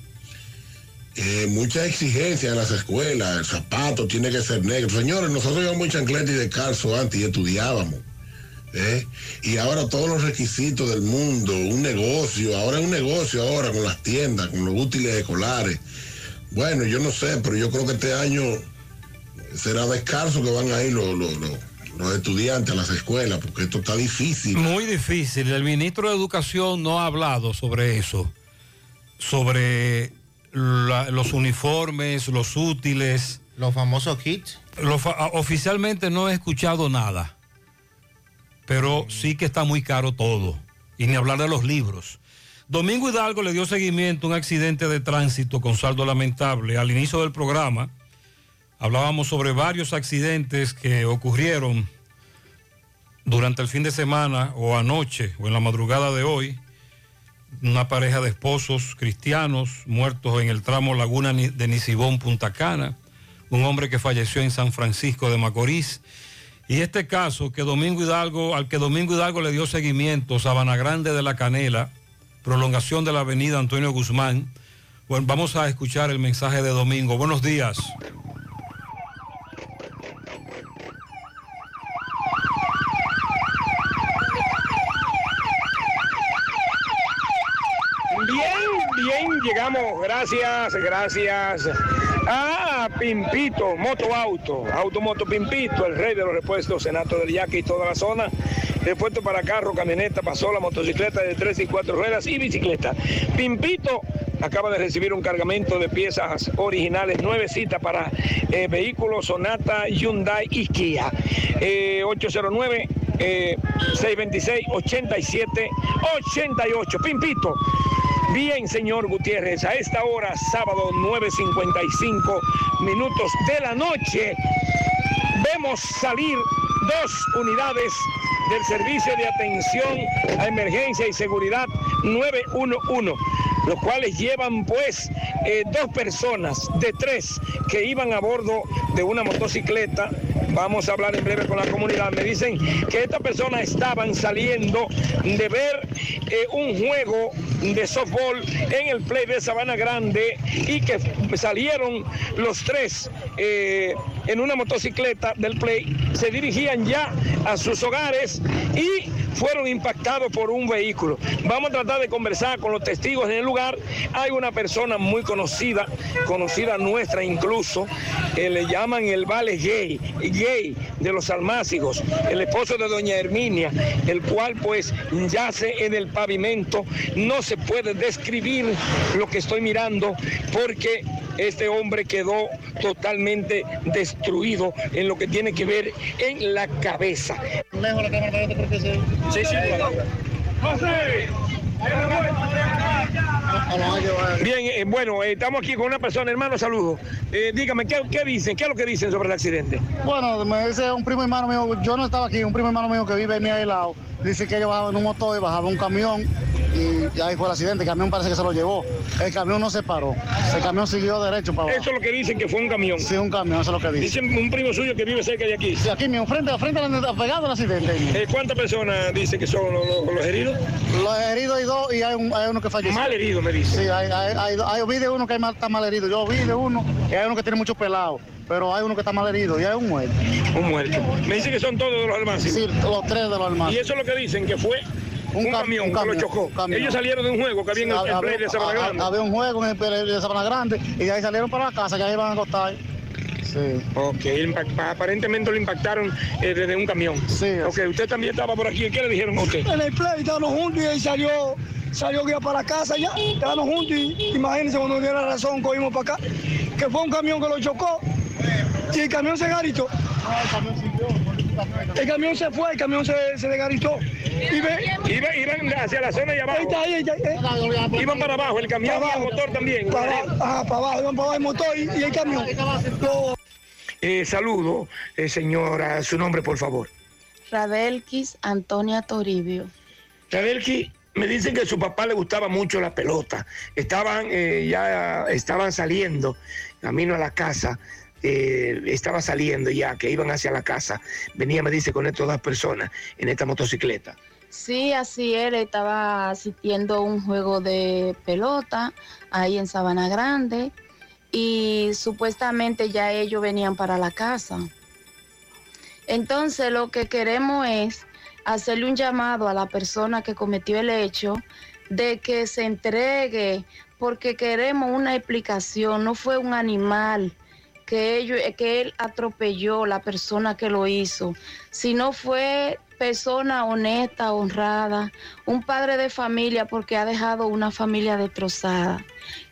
Eh, mucha exigencia en las escuelas, el zapato tiene que ser negro. Señores, nosotros íbamos en chancleta y descalzo antes y estudiábamos. ¿eh? Y ahora todos los requisitos del mundo, un negocio, ahora es un negocio ahora con las tiendas, con los útiles escolares. Bueno, yo no sé, pero yo creo que este año será descalzo que van a ir los, los- los- los estudiantes a las escuelas, porque esto está difícil. Muy difícil. El ministro de Educación no ha hablado sobre eso, sobre la- los uniformes, los útiles. Los famosos kits. Lo fa- ah, oficialmente no he escuchado nada, pero sí que está muy caro todo. Y ni hablar de los libros. Domingo Hidalgo le dio seguimiento a un accidente de tránsito con saldo lamentable. Al inicio del programa hablábamos sobre varios accidentes que ocurrieron durante el fin de semana o anoche o en la madrugada de hoy. Una pareja de esposos cristianos muertos en el tramo Laguna de Nisibón, Punta Cana. Un hombre que falleció en San Francisco de Macorís. Y este caso que Domingo Hidalgo, al que Domingo Hidalgo le dio seguimiento, Sabana Grande de la Canela, prolongación de la avenida Antonio Guzmán. Bueno, vamos a escuchar el mensaje de Domingo. Buenos días. Bien, llegamos. Gracias, gracias. Ah, Pimpito, Moto Auto, Automoto Pimpito, el rey de los repuestos, Senato del Yaque y toda la zona. Repuesto para carro, camioneta, pasola, motocicleta de tres y cuatro ruedas y bicicleta. Pimpito acaba de recibir un cargamento de piezas originales, nuevecitas para eh, vehículos Sonata, Hyundai y Kia. Eh, 809 eh, 626 87 88. Pimpito. Bien, señor Gutiérrez, a esta hora, sábado 9.55 minutos de la noche, vemos salir dos unidades del Servicio de Atención a Emergencia y Seguridad 911, los cuales llevan pues eh, dos personas de tres que iban a bordo de una motocicleta. Vamos a hablar en breve con la comunidad. Me dicen que estas personas estaban saliendo de ver eh, un juego de softball en el play de Sabana Grande y que salieron los tres eh, en una motocicleta del play, se dirigían ya a sus hogares y fueron impactados por un vehículo. Vamos a tratar de conversar con los testigos en el lugar. Hay una persona muy conocida, conocida nuestra incluso, que le llaman el Vale Gay, gay de los almácigos, el esposo de doña Herminia, el cual pues yace en el pavimento. No se puede describir lo que estoy mirando porque este hombre quedó totalmente destruido en lo que tiene que ver en la cabeza. Sí, sí. José, Bien, eh, bueno, eh, estamos aquí con una persona, hermano, saludos. Eh, dígame, ¿qué, ¿qué dicen? ¿Qué es lo que dicen sobre el accidente? Bueno, me dice un primo hermano mío, yo no estaba aquí, un primo hermano mío que vive en mi lado, dice que ellos bajaban en un motor y bajaba un camión y, ahí fue el accidente, el camión parece que se lo llevó. El camión no se paró, el camión siguió derecho para abajo. Eso es lo que dicen que fue un camión. Sí, un camión, eso es lo que dicen. Dicen un primo suyo que vive cerca de aquí. Sí, aquí mismo, frente, frente al pegado al accidente. Eh, ¿Cuántas personas dicen que son los, los- los heridos? Los heridos hay dos y hay, un- hay uno que falleció. Mal herido, me dice. Sí, hay, hay, hay, hay- vi de uno que está mal herido. Yo vi de uno y hay uno que tiene mucho pelado. Pero hay uno que está mal herido y hay un muerto. Un muerto. Me dice que son todos de los almacenes. Sí, los tres de los almacenes. Y eso es lo que dicen, que fue un, cam- camión, un que camión, lo chocó. camión. Ellos salieron de un juego que había en el, Había- play de Sabana había- Grande. Había un juego en el play de Sabana Grande y de ahí salieron para la casa, que ahí iban a acostar. Sí. Ok, aparentemente lo impactaron eh, desde un camión. Sí. Ok, usted también estaba por aquí. ¿Qué le dijeron a usted? En el play estábamos juntos y ahí salió, salió guía para la casa ya. Estábamos juntos y imagínense cuando dio la razón, cogimos para acá, que fue un camión que lo chocó y el camión se garitó. El camión se fue, el camión se, se desgaritó. Y ve, Iba- iban hacia la zona de abajo. Ahí está, ahí está, eh. Iban para abajo, el camión Para y el motor también. Para ajá, para abajo, iban para abajo el motor y, y el camión. Eh, saludo, eh, señora, su nombre, por favor. Radelkis Antonia Toribio. Radelki, me dicen que a su papá le gustaba mucho la pelota. Estaban, eh, ya estaban saliendo, camino a la casa. Eh, estaba saliendo ya, que iban hacia la casa. Venía, me dice, con estas dos personas en esta motocicleta. Sí, así era, estaba asistiendo a un juego de pelota ahí en Sabana Grande y supuestamente ya ellos venían para la casa. Entonces lo que queremos es hacerle un llamado a la persona que cometió el hecho de que se entregue porque queremos una explicación, no fue un animal que, que él atropelló la persona que lo hizo, sino fue persona honesta, honrada, un padre de familia porque ha dejado una familia destrozada.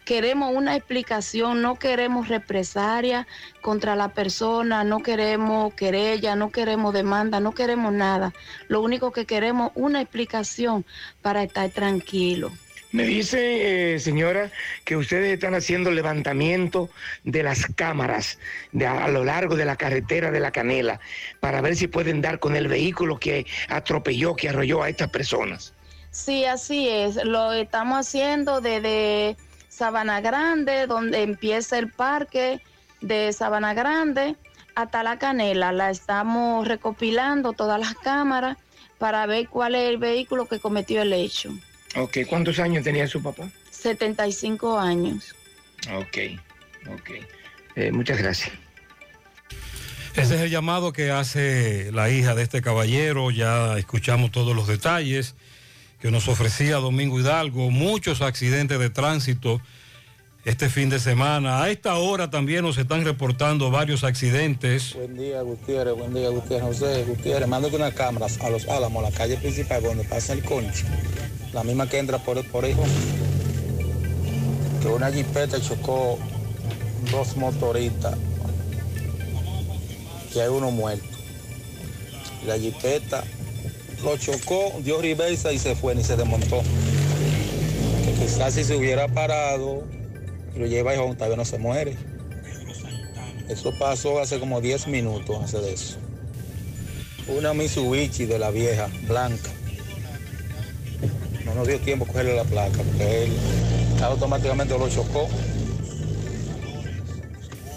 Queremos una explicación, no queremos represalia contra la persona, no queremos querella, no queremos demanda, no queremos nada. Lo único que queremos una explicación para estar tranquilo. Me dice, eh, señora, que ustedes están haciendo levantamiento de las cámaras de a, a lo largo de la carretera de la Canela para ver si pueden dar con el vehículo que atropelló, que arrolló a estas personas. Sí, así es. Lo estamos haciendo desde Sabana Grande, donde empieza el parque de Sabana Grande, hasta la Canela. La estamos recopilando todas las cámaras para ver cuál es el vehículo que cometió el hecho. Ok, ¿cuántos años tenía su papá? 75 años. Ok, ok. Eh, muchas gracias. Ese es el llamado que hace la hija de este caballero. Ya escuchamos todos los detalles que nos ofrecía Domingo Hidalgo. Muchos accidentes de tránsito este fin de semana. A esta hora también nos están reportando varios accidentes. Buen día, Gutiérrez. Buen día, Gutiérrez. José Gutiérrez, mándate unas cámaras a los Álamos, la calle principal donde pasa el concho. La misma que entra por, por ahí. Que una jipeta chocó dos motoristas. Y hay uno muerto. La jipeta lo chocó, dio reversa y se fue, ni se desmontó. Que quizás si se hubiera parado lo lleva y todavía no se muere. Eso pasó hace como 10 minutos hace de eso. Una Mitsubishi de la vieja, blanca. No nos dio tiempo a cogerle la placa porque él automáticamente lo chocó.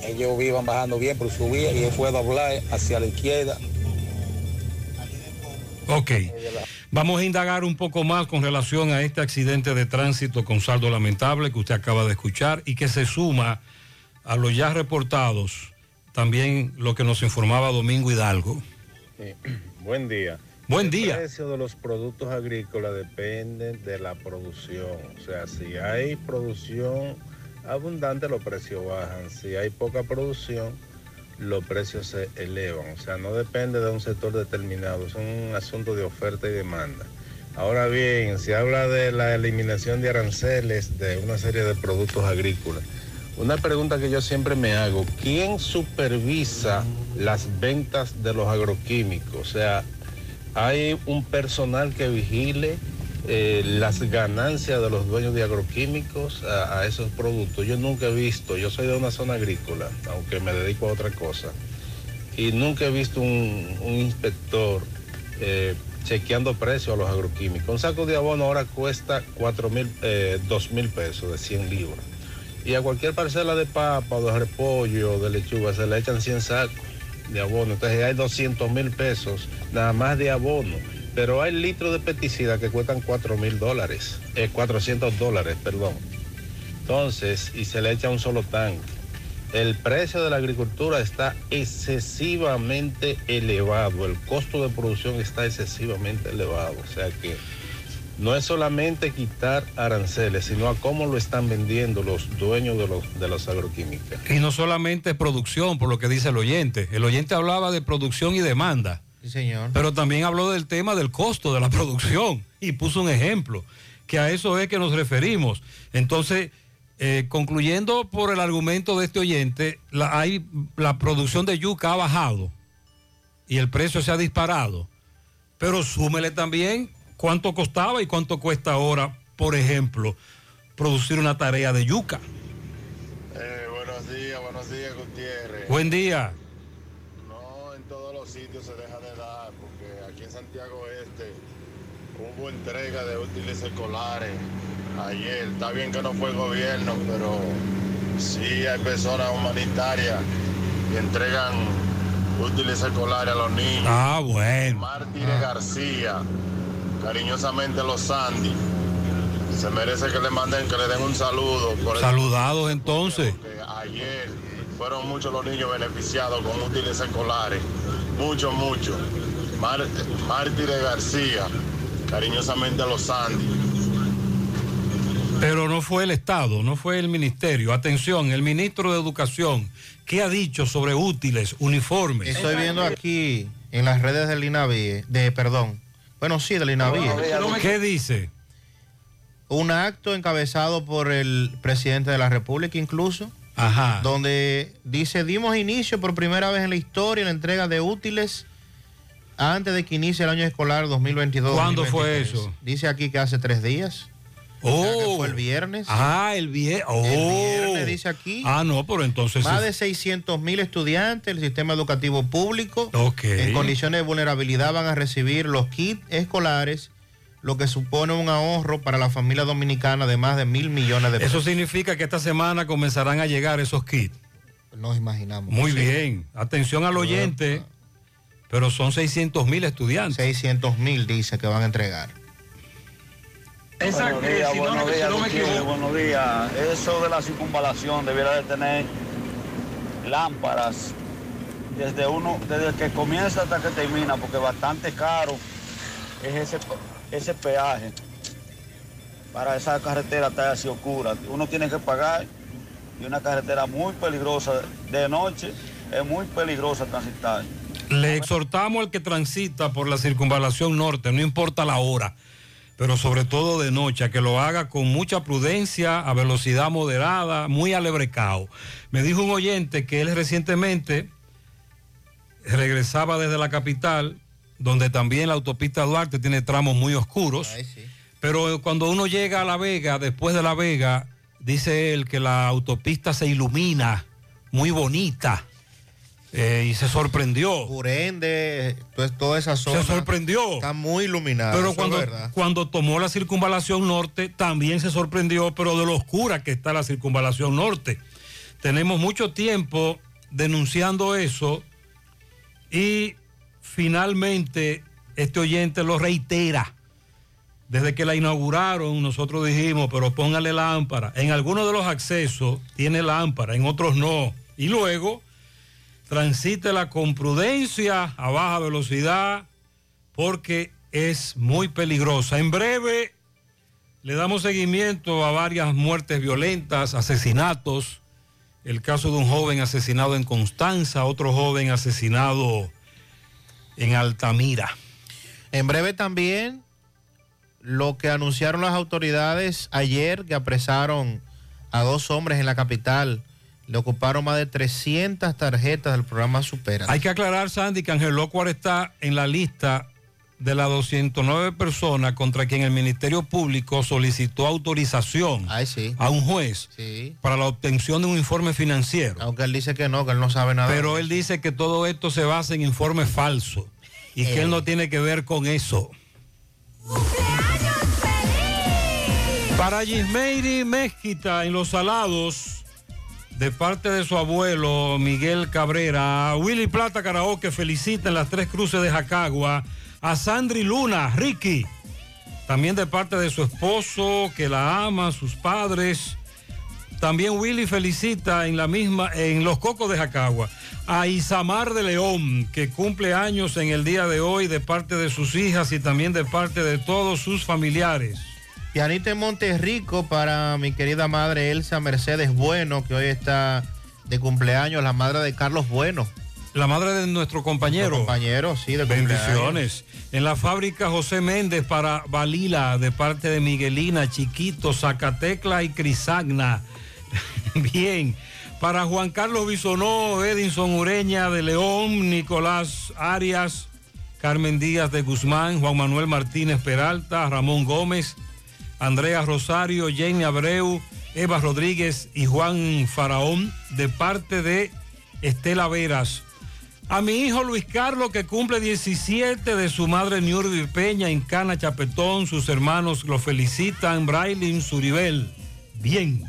Ellos iban bajando bien, pero subía y él fue a doblar hacia la izquierda. Ok. Vamos a indagar un poco más con relación a este accidente de tránsito con saldo lamentable que usted acaba de escuchar y que se suma a los ya reportados, también lo que nos informaba Domingo Hidalgo. Sí. Buen día. Buen El día. precio de los productos agrícolas depende de la producción. O sea, si hay producción abundante, los precios bajan. Si hay poca producción, los precios se elevan. O sea, no depende de un sector determinado, es un asunto de oferta y demanda. Ahora bien, se habla de la eliminación de aranceles de una serie de productos agrícolas. Una pregunta que yo siempre me hago, ¿quién supervisa las ventas de los agroquímicos? O sea, ¿hay un personal que vigile eh, las ganancias de los dueños de agroquímicos a, esos productos. Yo nunca he visto, yo soy de una zona agrícola, aunque me dedico a otra cosa, y nunca he visto un, inspector eh, chequeando precios a los agroquímicos. Un saco de abono ahora cuesta 4 mil, eh, 2 mil pesos de 100 libras. Y a cualquier parcela de papa, de repollo, de lechuga, se le echan 100 sacos de abono. Entonces hay 200 mil pesos nada más de abono. Pero hay litros de pesticida que cuestan 4 mil dólares, eh, 400 dólares, perdón. Entonces, y se le echa un solo tanque. El precio de la agricultura está excesivamente elevado, el costo de producción está excesivamente elevado. O sea que no es solamente quitar aranceles, sino a cómo lo están vendiendo los dueños de los, de los agroquímicos. Y no solamente producción, por lo que dice el oyente. El oyente hablaba de producción y demanda. Sí, señor. Pero también habló del tema del costo de la producción y puso un ejemplo, que a eso es que nos referimos. Entonces, eh, concluyendo por el argumento de este oyente, la, hay, la producción de yuca ha bajado y el precio se ha disparado. Pero súmele también cuánto costaba y cuánto cuesta ahora, por ejemplo, producir una tarea de yuca. Eh, buenos días, buenos días, Gutiérrez. Buen día. No en todos los sitios se deja de dar, porque aquí en Santiago Este hubo entrega de útiles escolares ayer. Está bien que no fue el gobierno, pero sí hay personas humanitarias que entregan útiles escolares a los niños. Ah, bueno. Mártires García, cariñosamente los Sandy. Se merece que le manden, que le den un saludo. Por Saludados entonces. que ayer fueron muchos los niños beneficiados con útiles escolares. Muchos, muchos. Mártires García, cariñosamente los Sandy. Pero no fue el Estado, no fue el Ministerio. Atención, el ministro de Educación, ¿qué ha dicho sobre útiles, uniformes? Estoy viendo aquí en las redes del INAVIE, de, perdón, bueno, sí, del INAVIE. ¿Qué dice? Un acto encabezado por el presidente de la República incluso, Ajá. donde dice, dimos inicio por primera vez en la historia a la entrega de útiles antes de que inicie el año escolar 2022. ¿Cuándo fue eso? Dice aquí que hace tres días. O sea, que Oh. fue el viernes. Ah, el viernes. Oh. El viernes dice aquí. Ah, no, pero entonces... Más de 600 mil estudiantes del sistema educativo público Ok. en condiciones de vulnerabilidad van a recibir los kits escolares, lo que supone un ahorro para la familia dominicana de más de mil millones de Eso pesos. significa que esta semana comenzarán a llegar esos kits. Nos imaginamos. Muy Sí. bien. Atención al oyente. Pero son 600 mil estudiantes. 600 mil dice que van a entregar. Buenos días, buenos días, buenos días. Eso de la circunvalación debiera de tener lámparas desde uno, desde que comienza hasta que termina, porque bastante caro es ese, ese peaje para esa carretera está así oscura. Uno tiene que pagar y una carretera muy peligrosa de noche es muy peligrosa transitar. Le exhortamos al que transita por la circunvalación norte, no importa la hora, pero sobre todo de noche, a que lo haga con mucha prudencia, a velocidad moderada, muy alebrecado. Me dijo un oyente que él recientemente regresaba desde la capital, donde también la autopista Duarte tiene tramos muy oscuros. Pero cuando uno llega a La Vega, después de La Vega, dice él que la autopista se ilumina, muy bonita. Eh, y se sorprendió. Urende, pues, toda esa zona. Se sorprendió. Está muy iluminada. Pero cuando, cuando tomó la circunvalación norte, también se sorprendió, pero de lo oscura que está la circunvalación norte. Tenemos mucho tiempo denunciando eso y finalmente este oyente lo reitera. Desde que la inauguraron, nosotros dijimos, pero póngale lámpara. En algunos de los accesos tiene lámpara, en otros no. Y luego transítela con prudencia, a baja velocidad, porque es muy peligrosa. En breve le damos seguimiento a varias muertes violentas, asesinatos. El caso de un joven asesinado en Constanza, otro joven asesinado en Altamira. En breve también lo que anunciaron las autoridades ayer que apresaron a dos hombres en la capital. Le ocuparon más de 300 tarjetas del programa Supera. Hay que aclarar, Sandy, que Ángel Locuar está en la lista de las 209 personas contra quien el Ministerio Público solicitó autorización a un juez Sí. para la obtención de un informe financiero. Aunque él dice que no, que él no sabe nada. Pero él dice que todo esto se basa en informes falsos y que él no tiene que ver con eso. Para Gismeiri Mezquita en Los Salados, de parte de su abuelo Miguel Cabrera, Willy Plata Karaoke felicita en las tres cruces de Jacagua a Sandri Luna, Ricky, también de parte de su esposo que la ama, sus padres. También Willy felicita en la misma, en Los Cocos de Jacagua, a Isamar de León, que cumple años en el día de hoy de parte de sus hijas y también de parte de todos sus familiares. Pianita en Monterrico para mi querida madre Elsa Mercedes Bueno, que hoy está de cumpleaños, la madre de Carlos Bueno. La madre de nuestro compañero. compañero, sí, de Bendiciones. En la fábrica José Méndez para Balila, de parte de Miguelina, Chiquito, Zacatecla y Crisagna. Bien. Para Juan Carlos Bisonó, Edinson Ureña de León, Nicolás Arias, Carmen Díaz de Guzmán, Juan Manuel Martínez Peralta, Ramón Gómez, Andrea Rosario, Jenny Abreu, Eva Rodríguez y Juan Faraón, de parte de Estela Veras. A mi hijo Luis Carlos, que cumple 17 de su madre Niurbi Peña en Cana Chapetón, sus hermanos lo felicitan, Brailin Suribel. Bien.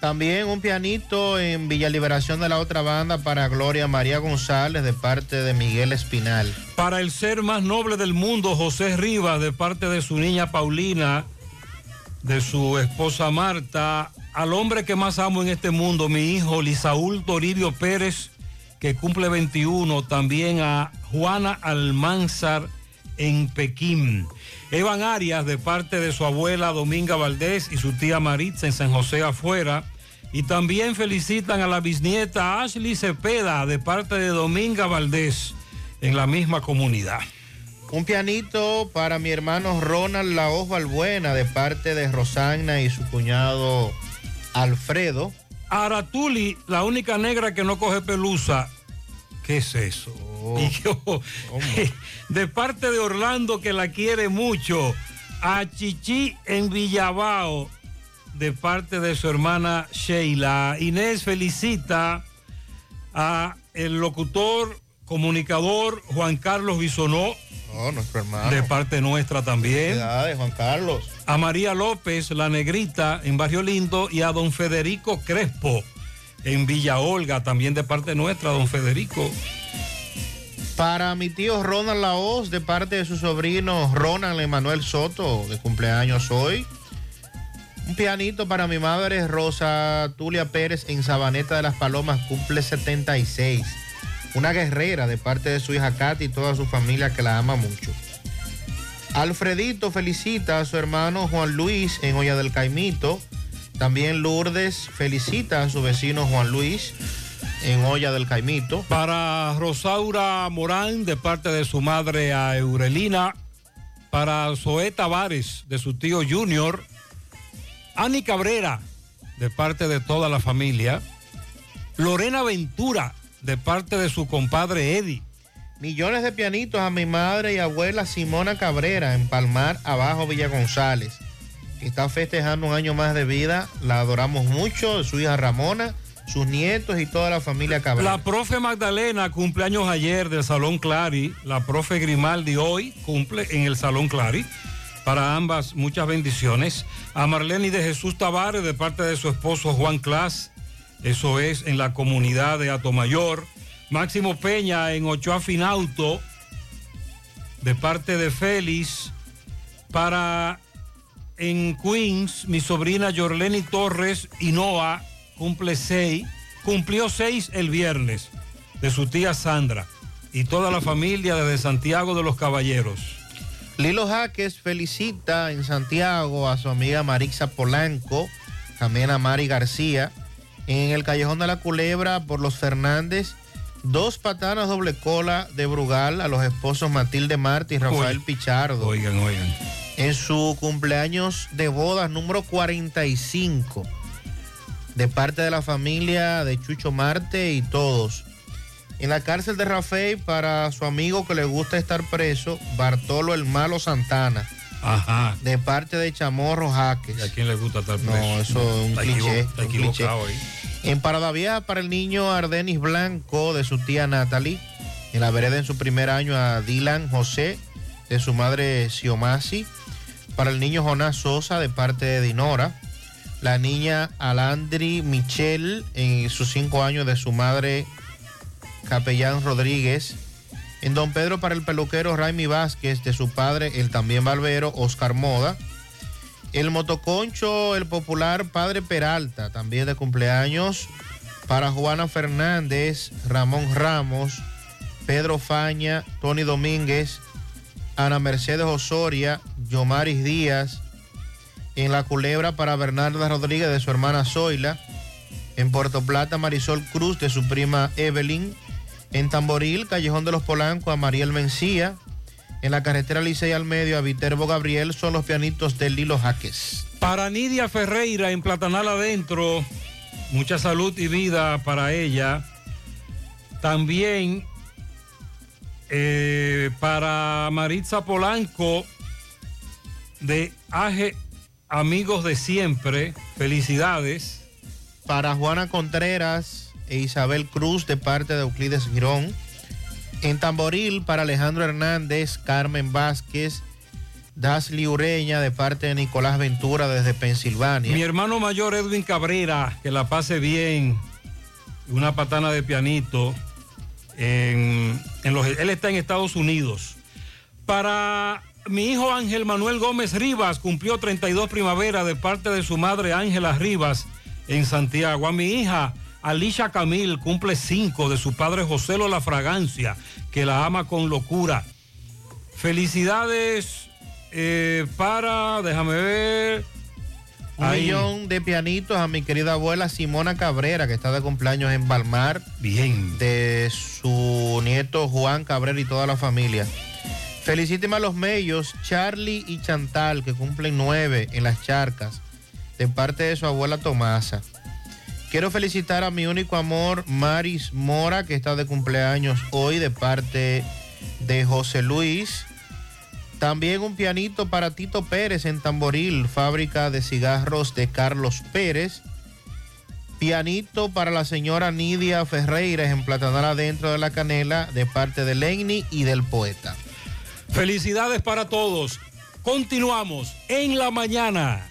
También un pianito en Villa Liberación de la otra banda para Gloria María González de parte de Miguel Espinal. Para el ser más noble del mundo, José Rivas, de parte de su niña Paulina, de su esposa Marta, al hombre que más amo en este mundo, mi hijo Lisaúl Toribio Pérez, que cumple 21, también a Juana Almanzar en Pekín. Evan Arias, de parte de su abuela Dominga Valdés y su tía Maritza en San José afuera. Y también felicitan a la bisnieta Ashley Cepeda, de parte de Dominga Valdés, en la misma comunidad. Un pianito para mi hermano Ronald Laoz Balbuena de parte de Rosanna y su cuñado Alfredo. Aratuli, la única negra que no coge pelusa. ¿Qué es eso? Y yo, de parte de Orlando que la quiere mucho, a Chichi en Villabao, de parte de su hermana Sheila. Inés felicita a el locutor, comunicador Juan Carlos Bisonó. Oh, nuestro hermano. De parte nuestra también. Felicidades, Juan Carlos. A María López, la negrita, en Barrio Lindo, y a don Federico Crespo, en Villa Olga, también de parte nuestra, don Federico. Para mi tío Ronald Laoz, de parte de su sobrino Ronald Emanuel Soto, de cumpleaños hoy. Un pianito para mi madre Rosa Tulia Pérez en Sabaneta de las Palomas, cumple 76. Una guerrera de parte de su hija Katy y toda su familia que la ama mucho. Alfredito felicita a su hermano Juan Luis en Olla del Caimito. También Lourdes felicita a su vecino Juan Luis en Olla del Caimito. Para Rosaura Morán, de parte de su madre a Eurelina. Para Zoé Tavares, de su tío Junior. Ani Cabrera, de parte de toda la familia. Lorena Ventura, de parte de su compadre Eddie. Millones de pianitos a mi madre y abuela Simona Cabrera en Palmar, abajo Villa González. que Está festejando un año más de vida. La adoramos mucho. Su hija Ramona, sus nietos y toda la familia Cabrera. La profe Magdalena cumpleaños ayer del Salón Clary. La profe Grimaldi hoy cumple en el Salón Clary. Para ambas, muchas bendiciones. A Marlene de Jesús Tavares, de parte de su esposo Juan Clas. Eso es en la comunidad de Atomayor. Máximo Peña en Ochoa Finauto, de parte de Félix. Para en Queens, mi sobrina Yorleni Torres Hinoa cumple seis, cumplió seis el viernes, de su tía Sandra y toda la familia desde Santiago de los Caballeros. Lilo Jaques felicita en Santiago a su amiga Marixa Polanco, también a Mari García. En el Callejón de la Culebra por los Fernández, dos patanas doble cola de Brugal a los esposos Matilde Martí y Rafael Pichardo. Oigan, oigan. En su cumpleaños de bodas número 45, de parte de la familia de Chucho Marte y todos. En la cárcel de Rafael, para su amigo que le gusta estar preso, Bartolo el Malo Santana. Ajá. De parte de Chamorro Jaques. ¿Y a quién le gusta estar preso? No, eso es un Está cliché. está equivocado ahí. En Parada Vieja para el niño Ardenis Blanco de su tía Natalie. En la vereda en su primer año a Dylan José de su madre Xiomasi. Para el niño Jonás Sosa de parte de Dinora. La niña Alandri Michel en sus cinco años de su madre Capellán Rodríguez. En Don Pedro para el peluquero Raimi Vázquez de su padre, el también barbero Oscar Moda. El motoconcho, el popular Padre Peralta, también de cumpleaños. Para Juana Fernández, Ramón Ramos, Pedro Faña, Tony Domínguez, Ana Mercedes Osoria, Yomaris Díaz. En La Culebra para Bernarda Rodríguez de su hermana Zoila. En Puerto Plata, Marisol Cruz de su prima Evelyn. En Tamboril, Callejón de los Polancos, a Mariel Mencía. En la carretera Licey al medio, a Viterbo Gabriel, son los pianitos de Lilo Jaques. Para Nidia Ferreira en Platanal Adentro, mucha salud y vida para ella. También eh, para Maritza Polanco de AGE Amigos de Siempre, felicidades. Para Juana Contreras e Isabel Cruz de parte de Euclides Girón. En Tamboril para Alejandro Hernández, Carmen Vázquez, Dasli Ureña de parte de Nicolás Ventura desde Pensilvania. Mi hermano mayor Edwin Cabrera, que la pase bien, una patana de pianito. En, los, él está en Estados Unidos. Para mi hijo Ángel Manuel Gómez Rivas, cumplió 32 primavera de parte de su madre Ángela Rivas en Santiago. A mi hija Alicia Camil cumple 5 de su padre José La Fragancia, que la ama con locura. Felicidades eh, para, déjame ver. Un Ahí. millón de pianitos a mi querida abuela Simona Cabrera, que está de cumpleaños en Balmar. Bien. De su nieto Juan Cabrera y toda la familia. Felicíteme a los mellos, Charlie y Chantal, que cumplen nueve en las charcas, de parte de su abuela Tomasa. Quiero felicitar a mi único amor, Maris Mora, que está de cumpleaños hoy, de parte de José Luis. También un pianito para Tito Pérez en Tamboril, fábrica de cigarros de Carlos Pérez. Pianito para la señora Nidia Ferreira en Platanal adentro de la canela, de parte de Lenny y del poeta. Felicidades para todos. Continuamos en la mañana.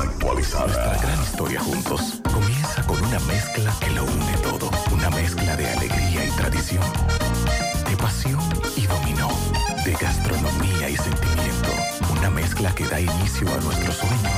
Actualizada. Nuestra gran historia juntos comienza con una mezcla que lo une todo. Una mezcla de alegría y tradición. De pasión y dominó. De gastronomía y sentimiento. Una mezcla que da inicio a nuestros sueños.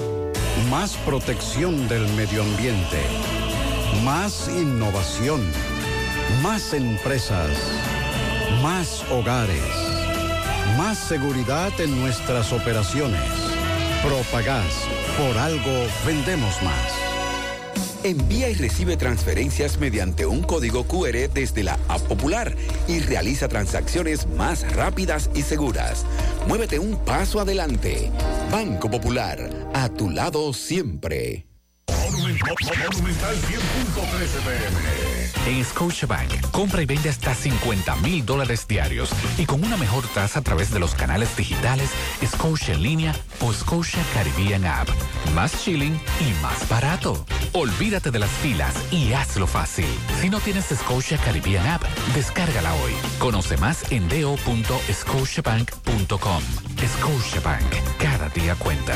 Más protección del medio ambiente. Más innovación. Más empresas. Más hogares. Más seguridad en nuestras operaciones. Propagás. Por algo vendemos más. Envía y recibe transferencias mediante un código QR desde la App Popular y realiza transacciones más rápidas y seguras. Muévete un paso adelante. Banco Popular, a tu lado siempre. Monumental 100.13 pm. En Scotiabank, compra y vende hasta 50 mil dólares diarios y con una mejor tasa a través de los canales digitales Scotia en línea o Scotia Caribbean App. Más chilling y más barato. Olvídate de las filas y hazlo fácil. Si no tienes Scotia Caribbean App, descárgala hoy. Conoce más en do.scotiabank.com. Scotiabank, cada día cuenta.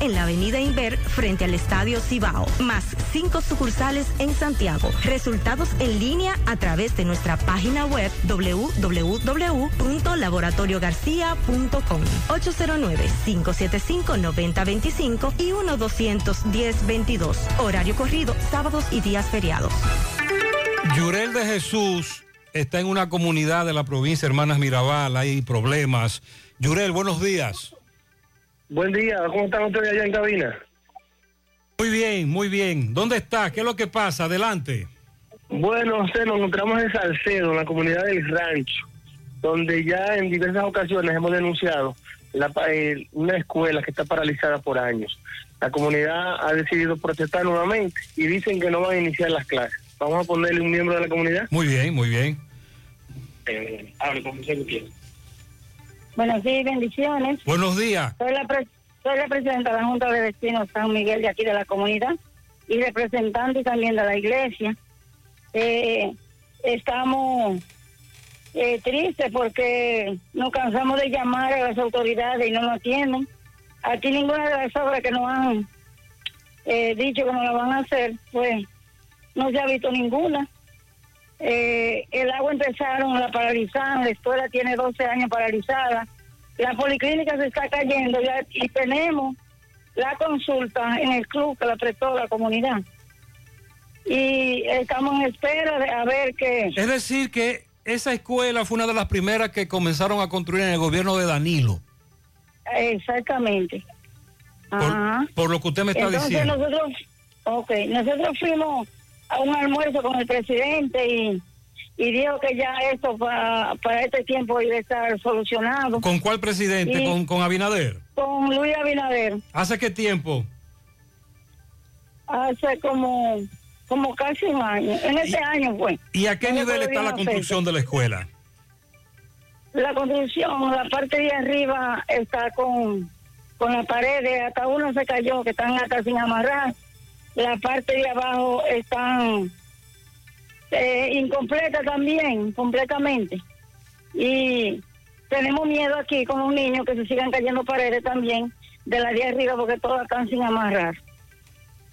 en la avenida Inver frente al Estadio Cibao, más cinco sucursales en Santiago. Resultados en línea a través de nuestra página web www.laboratoriogarcia.com 809-575-9025 y 1-210-22. Horario corrido, sábados y días feriados. Yurel de Jesús está en una comunidad de la provincia Hermanas Mirabal, hay problemas. Yurel, buenos días. Buen día, ¿cómo están ustedes allá en cabina? Muy bien, muy bien. ¿Dónde está? ¿Qué es lo que pasa? Adelante. Bueno, nos encontramos en Salcedo, en la comunidad del rancho, donde ya en diversas ocasiones hemos denunciado la, eh, una escuela que está paralizada por años. La comunidad ha decidido protestar nuevamente y dicen que no van a iniciar las clases. Vamos a ponerle un miembro de la comunidad. Muy bien, muy bien. Eh, hable con José Gutiérrez. Buenos días, bendiciones. Buenos días. Soy la, pre- soy la presidenta de la Junta de Vecinos San Miguel de aquí de la comunidad y representante también de la iglesia. Eh, estamos eh, tristes porque nos cansamos de llamar a las autoridades y no nos atienden. Aquí ninguna de las obras que nos han eh, dicho que no la van a hacer, pues no se ha visto ninguna. Eh, el agua empezaron, la paralizaron, la escuela tiene 12 años paralizada, la policlínica se está cayendo ya, y tenemos la consulta en el club que la prestó la comunidad. Y estamos en espera de a ver qué. Es decir, que esa escuela fue una de las primeras que comenzaron a construir en el gobierno de Danilo, Exactamente. Ajá. por lo que usted me está Entonces diciendo. nosotros, ok, nosotros fuimos a un almuerzo con el presidente y, y dijo que ya esto pa- para este tiempo iba a estar solucionado. ¿Con cuál presidente? ¿Con, con Abinader? Con Luis Abinader, ¿Hace qué tiempo? hace como, como casi un año. En este año fue. ¿Y a qué nivel está la la construcción de la escuela? La construcción, la parte de arriba está con, con las paredes, hasta uno se cayó, que están hasta sin amarrar. La parte de abajo están eh, incompleta también, completamente. Y tenemos miedo aquí con los niños que se sigan cayendo paredes también de la de arriba porque todas están sin amarrar.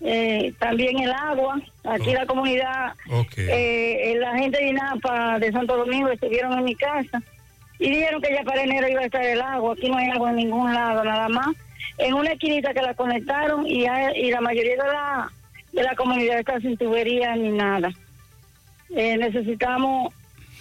Eh, también el agua, aquí la comunidad, eh, la gente de INAPA de Santo Domingo estuvieron en mi casa y dijeron que ya para enero iba a estar el agua. Aquí no hay agua en ningún lado, nada más. En una esquinita que la conectaron y, hay- y la mayoría de la, de la comunidad está sin tubería ni nada. Eh, necesitamos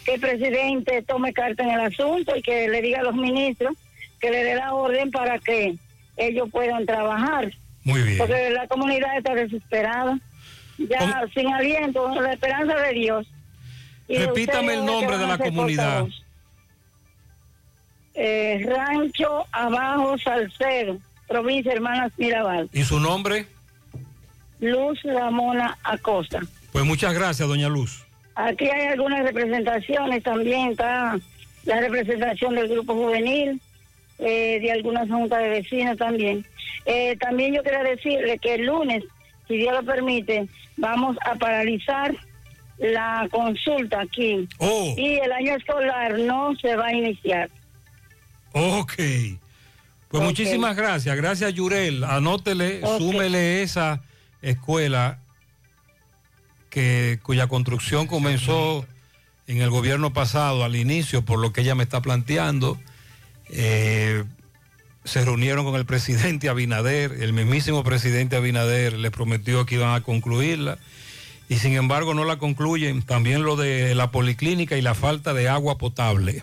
que el presidente tome carta en el asunto y que le diga a los ministros que le dé la orden para que ellos puedan trabajar. Muy bien. Porque la comunidad está desesperada, ya sin aliento, la esperanza de Dios. Y Repítame el nombre de la comunidad. Eh, Rancho Abajo Salcedo, provincia Hermanas Mirabal. ¿Y su nombre? Luz Ramona Acosta. Pues muchas gracias, doña Luz. Aquí hay algunas representaciones también, está la representación del grupo juvenil, eh, de algunas juntas de vecinos también. Eh, también yo quería decirle que el lunes si Dios lo permite, vamos a paralizar la consulta aquí. Oh. Y el año escolar no se va a iniciar. Ok. Pues muchísimas gracias. Gracias, Yurel. Anótele, Ok. súmele esa escuela que, cuya construcción comenzó en el gobierno pasado, al inicio, por lo que ella me está planteando. Eh, se reunieron con el presidente Abinader, el mismísimo presidente Abinader le prometió que iban a concluirla y sin embargo no la concluyen. También lo de la policlínica y la falta de agua potable.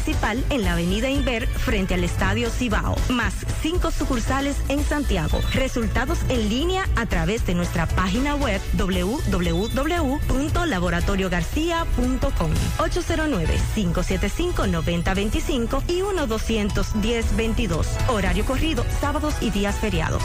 en la avenida Inver frente al Estadio Cibao. Más cinco sucursales en Santiago. Resultados en línea a través de nuestra página web www.laboratoriogarcia.com 809-575-9025 y 1-210-22. Horario corrido, sábados y días feriados.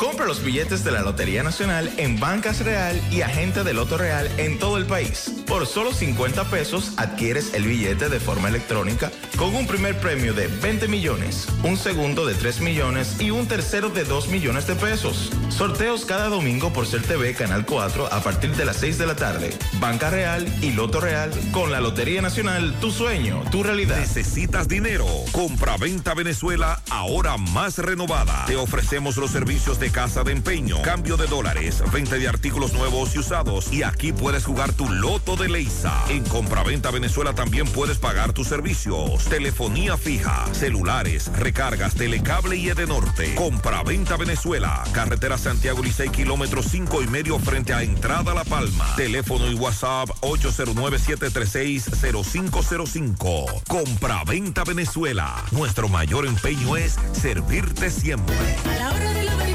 Compra los billetes de la Lotería Nacional en Bancas Real y Agente de Loto Real en todo el país. Por solo 50 pesos adquieres el billete de forma electrónica con un primer premio de 20 millones, un segundo de 3 millones y un tercero de 2 millones de pesos. Sorteos cada domingo por Ser TV Canal 4 a partir de las 6 de la tarde. Banca Real y Loto Real con la Lotería Nacional, tu sueño, tu realidad. ¿Necesitas dinero? Compra-venta Venezuela, ahora más renovada. Te ofrecemos los servicios de casa de empeño, cambio de dólares, venta de artículos nuevos y usados. Y aquí puedes jugar tu loto de Leisa. En Compra-venta Venezuela también puedes pagar tus servicios. Telefonía fija, celulares, recargas, telecable y Edenorte. Compra-venta Venezuela, carretera Santiago Licey, kilómetro 5 y medio frente a Entrada La Palma. Teléfono y WhatsApp 809-736-0505. Compra-venta Venezuela. Nuestro mayor empeño es servirte siempre. La hora de lavar y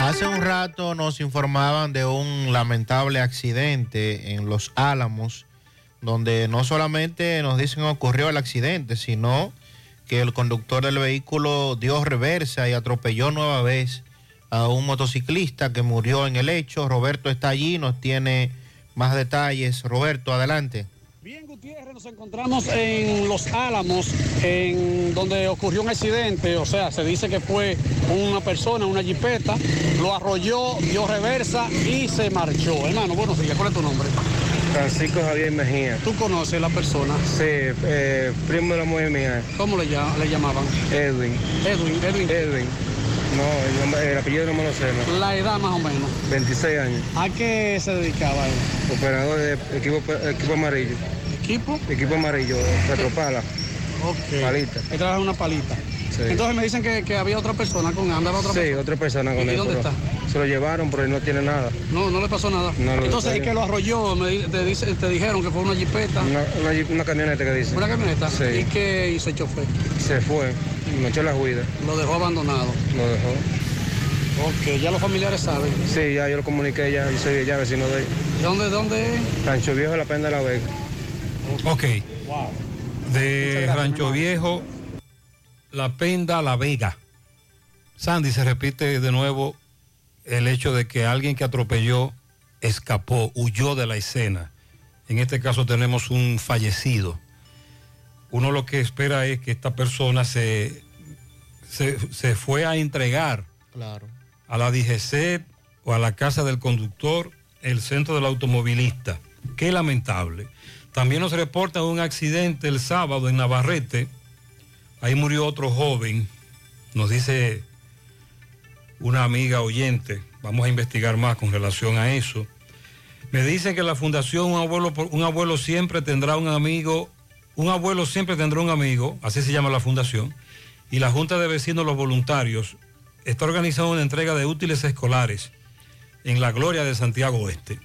Hace un rato nos informaban de un lamentable accidente en Los Álamos, donde no solamente nos dicen ocurrió el accidente, sino que el conductor del vehículo dio reversa y atropelló nueva vez a un motociclista que murió en el hecho. Roberto está allí, nos tiene más detalles. Roberto, adelante. Gutiérrez, nos encontramos en Los Álamos, en donde ocurrió un accidente, o sea, se dice que fue una persona, una jipeta, lo arrolló, dio reversa y se marchó. Hermano, buenos días, ¿cuál es tu nombre? Francisco Javier Mejía. ¿Tú conoces la persona? Sí, eh, primo de la mujer mía. ¿Cómo le, llam- le llamaban? Edwin. Edwin, Edwin. Edwin. No, el, el apellido no me lo sé. ¿no? La edad más o menos. 26 años. ¿A qué se dedicaba él? Operador de equipo, equipo amarillo. ¿Equipo? Equipo amarillo, Petropala. Ok. Palita. Él trabaja una palita. Sí. Entonces me dicen que, que había otra persona con él, andaba otra Sí, persona. otra persona con ¿Y él. dónde está? Se lo llevaron, pero él no tiene nada. No, no le pasó nada. No, Entonces es que lo arrolló, me te, dice- te dijeron que fue una jipeta. Una, una, jeep- una camioneta que dice. ¿Una camioneta? Sí. ¿Y qué hizo el chofer? Se fue, me echó la huida. Lo dejó abandonado. Lo dejó. Ok, ya los familiares saben. Sí, ya yo lo comuniqué ya, yo soy ya vecino de ahí. ¿Dónde, dónde es? Rancho Viejo, La Penda de la Vega. Ok. De Rancho Viejo, La Penda, La Vega. Sandy, se repite de nuevo el hecho de que alguien que atropelló escapó, huyó de la escena. En este caso tenemos un fallecido. Uno lo que espera es que esta persona se, se, se fue a entregar Claro. a la DGC o a la casa del conductor, el centro del automovilista. Qué lamentable. También nos reporta un accidente el sábado en Navarrete. Ahí murió otro joven, nos dice una amiga oyente, Vamos a investigar más con relación a eso. Me dicen que la fundación Un abuelo, un abuelo siempre tendrá un amigo, un abuelo siempre tendrá un amigo, así se llama la fundación, y la Junta de Vecinos Los Voluntarios está organizando una entrega de útiles escolares en la Gloria de Santiago Oeste.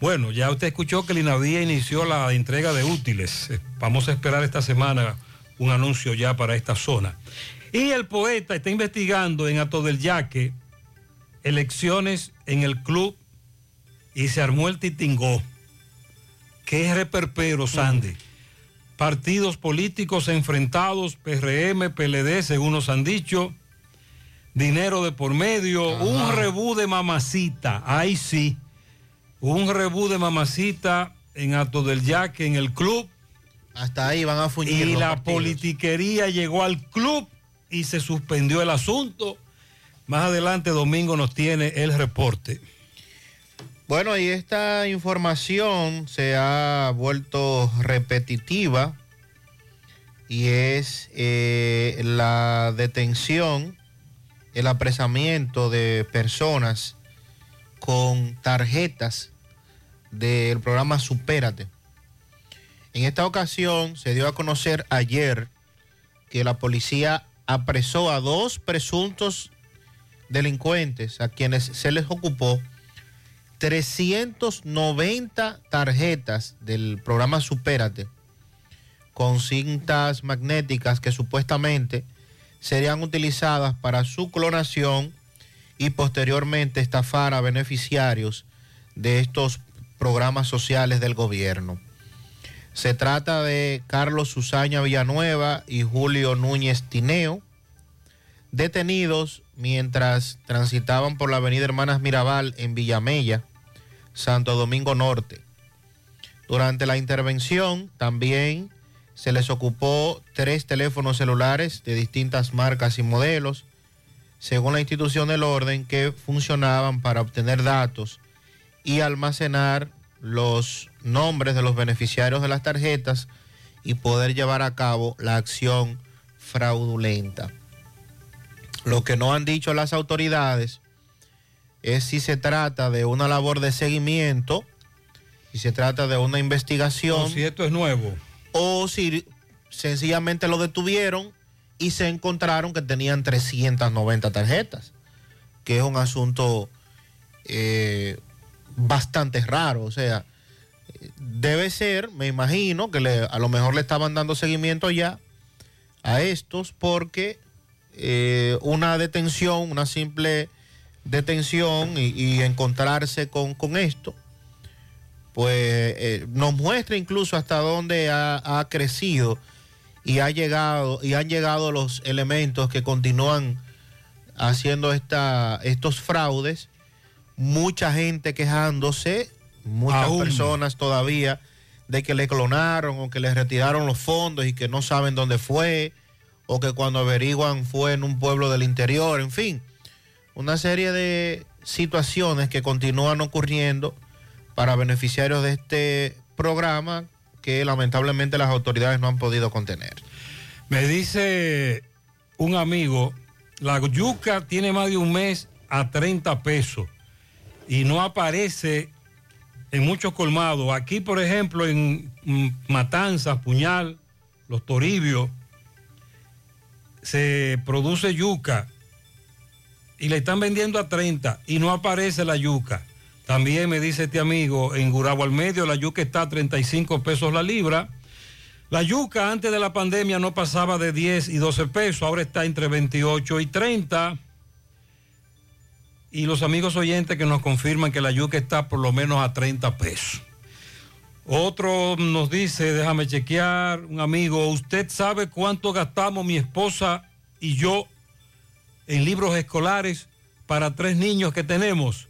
Bueno, ya usted escuchó que el INAVIA inició la entrega de útiles. Eh, Vamos a esperar esta semana un anuncio ya para esta zona. Y el poeta está investigando en Ato del Yaque elecciones en el club y se armó el titingó. ¿Qué reperpero, Sandy? Partidos políticos enfrentados, PRM, PLD, según nos han dicho. Dinero de por medio, un rebú de mamacita, ahí sí. Un rebú de mamacita en Ato del Yaque, en el club. Hasta ahí van a fuñir Y los la partidos. politiquería llegó al club y se suspendió el asunto. Más adelante, Domingo nos tiene el reporte. Bueno, y esta información se ha vuelto repetitiva y es eh, la detención, el apresamiento de personas con tarjetas del programa Supérate. En esta ocasión se dio a conocer ayer que la policía apresó a dos presuntos delincuentes a quienes se les ocupó 390 tarjetas del programa Supérate con cintas magnéticas que supuestamente serían utilizadas para su clonación y posteriormente estafar a beneficiarios de estos programas sociales del gobierno. Se trata de Carlos Susaña Villanueva y Julio Núñez Tineo, detenidos mientras transitaban por la avenida Hermanas Mirabal en Villamella, Santo Domingo Norte. Durante la intervención también se les ocupó tres teléfonos celulares de distintas marcas y modelos, según la institución del orden, que funcionaban para obtener datos y almacenar los nombres de los beneficiarios de las tarjetas y poder llevar a cabo la acción fraudulenta. Lo que no han dicho las autoridades es si se trata de una labor de seguimiento, si se trata de una investigación. O si esto es nuevo. O si sencillamente lo detuvieron y se encontraron que tenían 390 tarjetas, que es un asunto eh, bastante raro. O sea, debe ser, me imagino, que a lo mejor le estaban dando seguimiento ya a estos porque eh, una detención, una simple detención y, y encontrarse con, con esto, pues eh, nos muestra incluso hasta dónde ha, ha crecido y ha llegado y han llegado los elementos que continúan haciendo esta, estos fraudes, mucha gente quejándose, muchas Aún. personas todavía de que le clonaron o que le retiraron los fondos y que no saben dónde fue o que cuando averiguan fue en un pueblo del interior, en fin, una serie de situaciones que continúan ocurriendo para beneficiarios de este programa que lamentablemente las autoridades no han podido contener. Me dice un amigo, la yuca tiene más de un mes a 30 pesos y no aparece en muchos colmados. Aquí, por ejemplo, en Matanzas, Puñal, Los Toribios, se produce yuca y le están vendiendo a 30 y no aparece la yuca. También me dice este amigo, en Gurabo al medio la yuca está a 35 pesos la libra. La yuca antes de la pandemia no pasaba de 10 y 12 pesos, ahora está entre 28 y 30. Y los amigos oyentes que nos confirman que la yuca está por lo menos a 30 pesos. Otro nos dice, déjame chequear, un amigo, ¿usted sabe cuánto gastamos mi esposa y yo en libros escolares para tres niños que tenemos?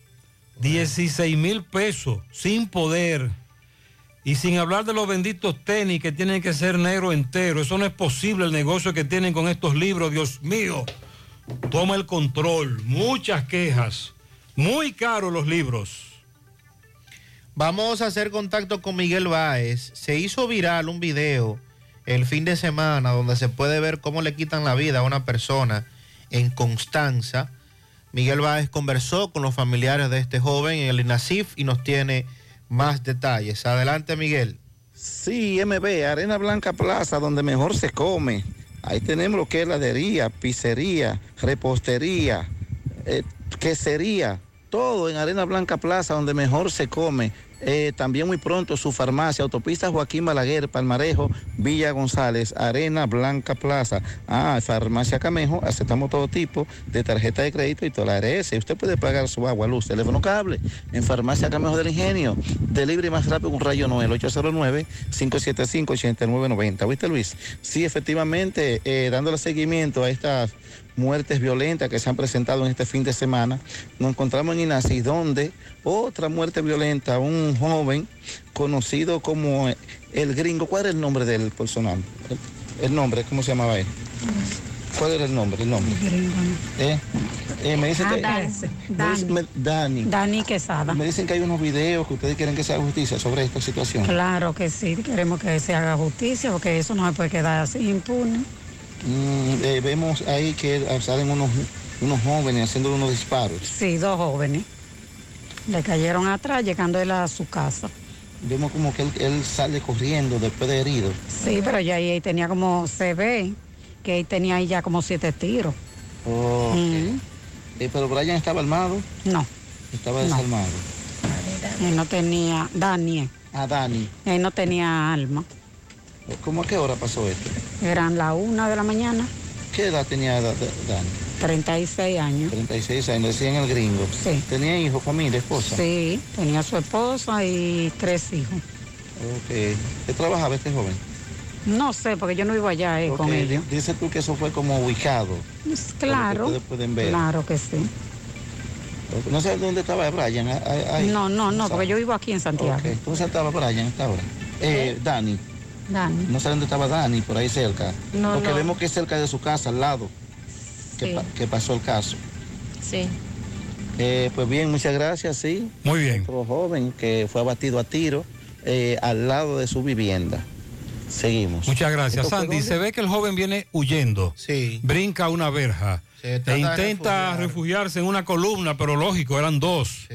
16 mil pesos, sin poder. Y sin hablar de los benditos tenis que tienen que ser negro entero. Eso no es posible el negocio que tienen con estos libros, Dios mío. Toma el control. Muchas quejas. Muy caros los libros. Vamos a hacer contacto con Miguel Báez. Se hizo viral un video el fin de semana donde se puede ver cómo le quitan la vida a una persona en Constanza Miguel Báez conversó con los familiares de este joven en el INASIF y nos tiene más detalles. Adelante, Miguel. Sí, MB, Arena Blanca Plaza, donde mejor se come. Ahí tenemos lo que es heladería, pizzería, repostería, eh, quesería, todo en Arena Blanca Plaza, donde mejor se come. Eh, también muy pronto su farmacia, autopista Joaquín Balaguer, Palmarejo, Villa González, Arena Blanca Plaza. Ah, farmacia Camejo, aceptamos todo tipo de tarjeta de crédito y toda la ARS. Usted puede pagar su agua, luz, teléfono cable en farmacia Camejo del Ingenio. Delivery más rápido con Rayo Noel, 809-575-8990. ¿Viste Luis? Sí, efectivamente, eh, dándole seguimiento a estas muertes violentas que se han presentado en este fin de semana. Nos encontramos en Inasi, donde otra muerte violenta, un joven conocido como el gringo. ¿Cuál era el nombre del personal? El, el nombre, ¿cómo se llamaba él? ¿Cuál era el nombre? El nombre. ¿Eh? Eh, me dicen Ah, que... Dani. me dicen- me- Dani. Dani Quesada. Me dicen que hay unos videos que ustedes quieren que se haga justicia sobre esta situación. Claro que sí, queremos que se haga justicia porque eso no se puede quedar así impune. Mm, eh, vemos ahí que salen unos, unos jóvenes haciendo unos disparos. Sí, dos jóvenes. Le cayeron atrás llegando él a su casa. Vemos como que él, él sale corriendo después de herido. Sí, pero ya ahí tenía como, se ve que ahí tenía ahí ya como siete tiros. Oh, Mm. eh, pero Brian estaba armado. No. Estaba No. desarmado. Él no tenía, Daniel. Ah, Dani. Él no tenía alma. ¿Cómo a qué hora pasó esto? Eran la una de la mañana, ¿Qué edad tenía Da- Da- Dani? 36 años. 36 años, decían el gringo. Sí. ¿Tenía hijos, familia, esposa? Sí, tenía su esposa y tres hijos. Ok. ¿Qué trabajaba este joven? No sé, porque yo no vivo allá eh, con ellos. di- Dice tú que eso fue como ubicado. Claro, ustedes pueden ver. claro que sí. No sé dónde estaba Brian. ahí. No, no, no, porque yo vivo aquí en Santiago. Ok. ¿Dónde estaba Brian hasta ahora? Eh, Dani. Dani. No sé dónde estaba Dani, por ahí cerca. No, Porque no. vemos que es cerca de su casa, al lado, que, Sí. pa- que pasó el caso. Sí. Eh, pues bien, muchas gracias, sí. Muy bien. Otro joven que fue abatido a tiro eh, al lado de su vivienda. Seguimos. Muchas gracias, ¿Esto fue Sandy. Se ve que el joven viene huyendo. Sí. Brinca una verja. Se E intenta refugiar. refugiarse en una columna, pero lógico, eran dos.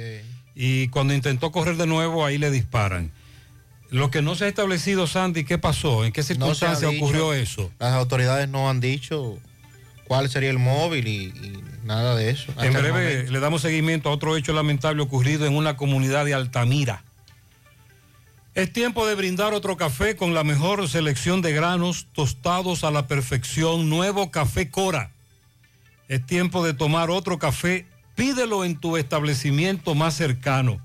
Y cuando intentó correr de nuevo, ahí le disparan. Lo que no se ha establecido, Sandy, ¿qué pasó? ¿En qué No circunstancia dicho. ocurrió eso? Las autoridades no han dicho cuál sería el móvil y, y nada de eso. En breve le damos seguimiento a otro hecho lamentable ocurrido en una comunidad de Altamira. Es tiempo de brindar otro café con la mejor selección de granos tostados a la perfección. Nuevo café Cora. Es tiempo de tomar otro café. Pídelo en tu establecimiento más cercano.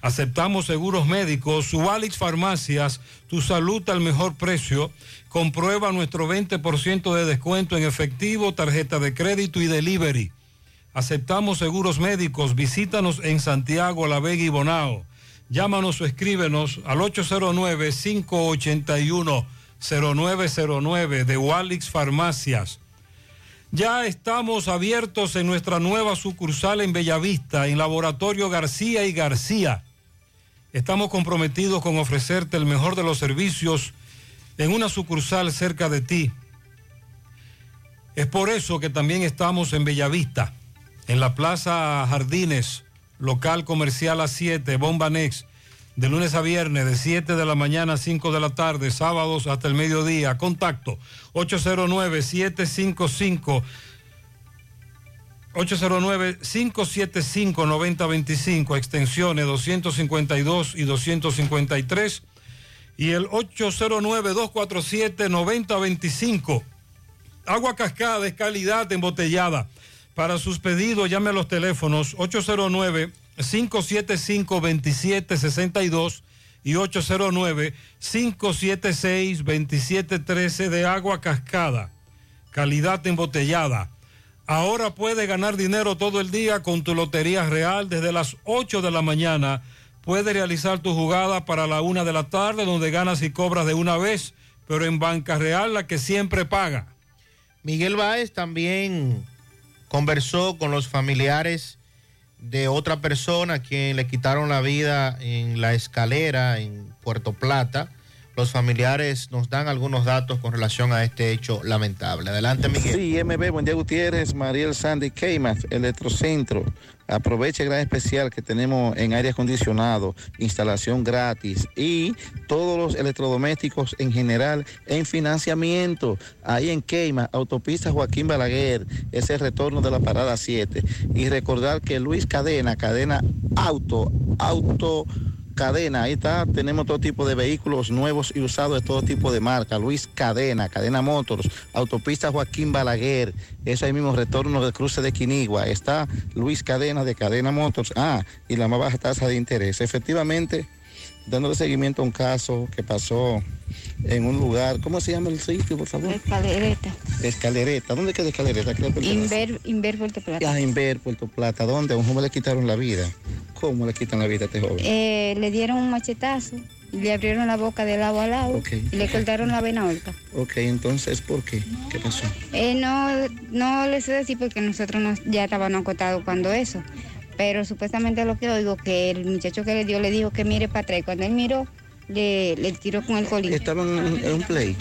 Aceptamos seguros médicos, Subalix Farmacias, tu salud al mejor precio. Comprueba nuestro 20% de descuento en efectivo, tarjeta de crédito y delivery. Aceptamos seguros médicos. Visítanos en Santiago, La Vega y Bonao. Llámanos o escríbenos al 809-581-0909 de Walix Farmacias. Ya estamos abiertos en nuestra nueva sucursal en Bellavista, en Laboratorio García y García. Estamos comprometidos con ofrecerte el mejor de los servicios en una sucursal cerca de ti. Es por eso que también estamos en Bellavista, en la Plaza Jardines, local comercial a 7, Bomba Next, de lunes a viernes, de 7 de la mañana a 5 de la tarde, sábados hasta el mediodía. Contacto 809-755. 809-575-9025, extensiones 252 y 253 y el 809-247-9025. Agua cascada es calidad embotellada. Para sus pedidos llame a los teléfonos 809-575-2762 y 809-576-2713 de agua cascada. Calidad embotellada. Ahora puedes ganar dinero todo el día con tu Lotería Real desde las 8 de la mañana. Puedes realizar tu jugada para la una de la tarde donde ganas y cobras de una vez, pero en Banca Real la que siempre paga. Miguel Báez también conversó con los familiares de otra persona a quien le quitaron la vida en la escalera en Puerto Plata. Los familiares nos dan algunos datos con relación a este hecho lamentable. Adelante, Miguel. Sí, MB, buen día Gutiérrez, Mariel Sandy Keymas, Electrocentro. Aproveche el gran especial que tenemos en aire acondicionado, instalación gratis y todos los electrodomésticos en general en financiamiento. Ahí en Keymas, autopista Joaquín Balaguer, es el retorno de la parada 7. Y recordar que Luis Cadena, Cadena Auto, Auto Cadena, ahí está, tenemos todo tipo de vehículos nuevos y usados de todo tipo de marca. Luis Cadena, Cadena Motors, Autopista Joaquín Balaguer, es ahí mismo retorno del cruce de Quinigua. Está Luis Cadena de Cadena Motors, ah, y la más baja tasa de interés. Efectivamente, dándole seguimiento a un caso que pasó en un lugar, ¿cómo se llama el sitio, por favor? Escalereta. Escalereta, ¿dónde queda Escalereta? Inver, Inver Puerto Plata. Ah, Inver, Puerto Plata, ¿dónde? A un joven le quitaron la vida. ¿Cómo le quitan la vida a este joven? Eh, le dieron un machetazo le abrieron la boca de lado a lado y le cortaron la vena aorta. Ok, entonces, ¿por qué? ¿Qué pasó? Eh, no, no le sé decir porque nosotros nos- ya estábamos acotados cuando eso. Pero supuestamente lo que oigo que el muchacho que le dio le dijo que mire para atrás. Y Cuando él miró, le, le tiró con el colín. Estaban en, un play,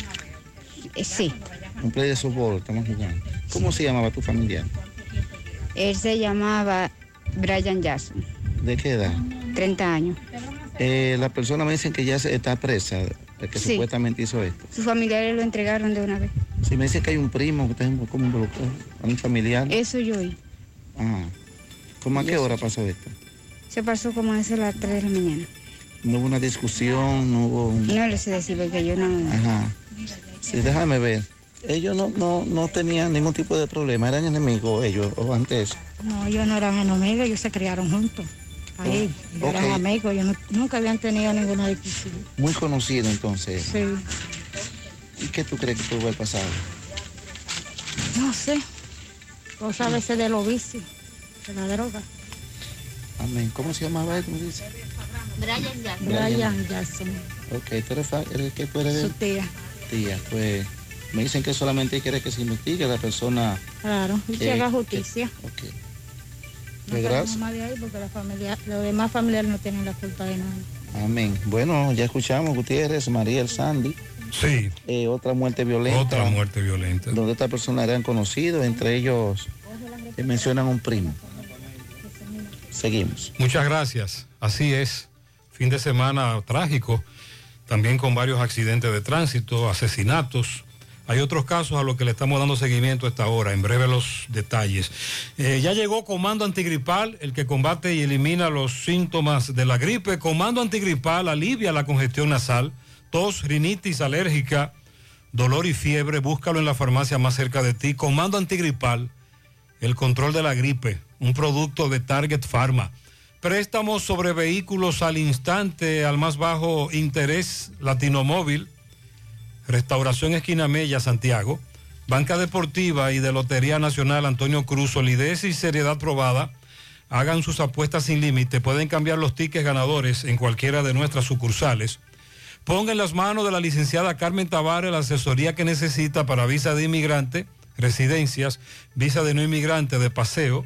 Eh, sí, un play de softball, estamos jugando. ¿Cómo se llamaba tu familiar? él se llamaba Brian Jackson, ¿De qué edad? 30 años. Eh, la persona me dicen que ya está presa, que Sí. supuestamente hizo esto. Sus familiares lo entregaron de una vez. Si me dicen que hay un primo que está como involucrado, un familiar. Eso yo oí. Ah. ¿Cómo a qué hora pasó esto? Se pasó como a las 3 de la mañana. No hubo una discusión, no hubo un... No le sé decir porque yo no... Ajá. Sí, déjame ver. Ellos no, no, no tenían ningún tipo de problema, eran enemigos ellos, o antes. No, ellos no eran enemigos, ellos se criaron juntos. Ahí, Oh, eran amigos, ellos no- nunca habían tenido ninguna discusión. Muy conocido entonces. Sí, ¿Y qué tú crees que pudo haber pasado? no sé. Cosa a veces de los vicios, de la droga. Amén. ¿Cómo se llamaba él? ¿Cómo dice? Brian Jackson. Brian. Jackson, Ok, tú eres, eres que tú eres su tía. tía. Pues me dicen que solamente quiere que se investigue la persona. Claro, y que haga justicia. Ok. No Pues gracias. más de ahí porque la familia, los demás familiares no tienen la culpa de nada. Amén. Bueno, ya escuchamos Gutiérrez, María el Sandy. Sí. Eh, otra muerte violenta. Otra muerte violenta. Donde estas personas eran conocidos, entre ellos eh, mencionan un primo. Seguimos. Muchas gracias. Así es. Fin de semana trágico, también con varios accidentes de tránsito, asesinatos. Hay otros casos a los que le estamos dando seguimiento a esta hora. En breve los detalles. Eh, ya llegó Comando Antigripal, el que combate y elimina los síntomas de la gripe. Comando Antigripal alivia la congestión nasal, tos, rinitis alérgica, dolor y fiebre. Búscalo en la farmacia más cerca de ti. Comando Antigripal el control de la gripe, un producto de Target Pharma. Préstamos sobre vehículos al instante, al más bajo interés, Latinomóvil, Restauración Esquina Mella, Santiago, Banca Deportiva y de Lotería Nacional Antonio Cruz, solidez y seriedad probada. Hagan sus apuestas sin límite, pueden cambiar los tickets ganadores en cualquiera de nuestras sucursales. Ponga en las manos de la licenciada Carmen Tavares la asesoría que necesita para visa de inmigrante, residencias, visa de no inmigrante, de paseo,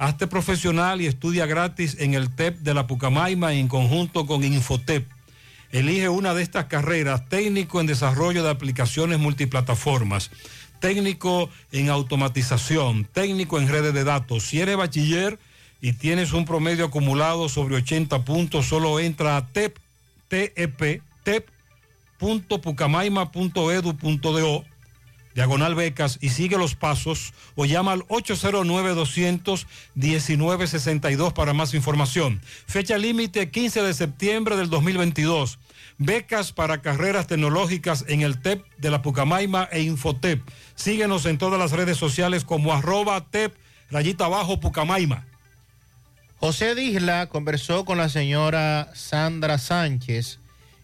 Hazte profesional y estudia gratis en el TEP de la Pucamaima en conjunto con Infotep. Elige una de estas carreras, técnico en desarrollo de aplicaciones multiplataformas, técnico en automatización, técnico en redes de datos. Si eres bachiller y tienes un promedio acumulado sobre 80 puntos, solo entra a TEP, TEP, TEP.pucamaima.edu.do. Diagonal becas y sigue los pasos o llama al 809-200-1962 para más información. Fecha límite 15 de septiembre del 2022. Becas para carreras tecnológicas en el TEP de la Pucamaima e Infotep. Síguenos en todas las redes sociales como arroba TEP, rayita abajo Pucamaima. José Disla conversó con la señora Sandra Sánchez.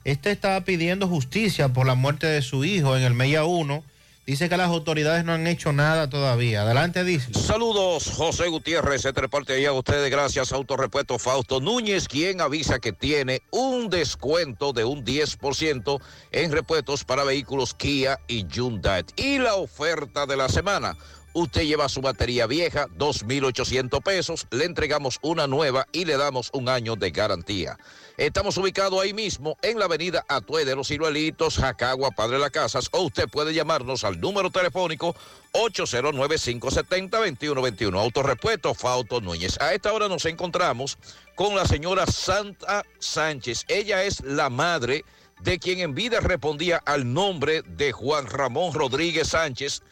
Este estaba pidiendo justicia por la muerte de su hijo en el Mella 1. Dice que las autoridades no han hecho nada todavía. Adelante, Disla. Saludos, José Gutiérrez. Este reporte ahí a ustedes gracias Autorepuesto Fausto Núñez, quien avisa que tiene un descuento de un 10% en repuestos para vehículos Kia y Hyundai. Y la oferta de la semana. Usted lleva su batería vieja, 2.800 pesos, le entregamos una nueva y le damos un año de garantía. Estamos ubicados ahí mismo en la avenida Atue de los Ciruelitos, Jacagua, Padre Las Casas, o usted puede llamarnos al número telefónico 809-570-2121. Autorepuesto Fauto Núñez. A esta hora nos encontramos con la señora Santa Sánchez. Ella es la madre de quien en vida respondía al nombre de Juan Ramón Rodríguez Sánchez,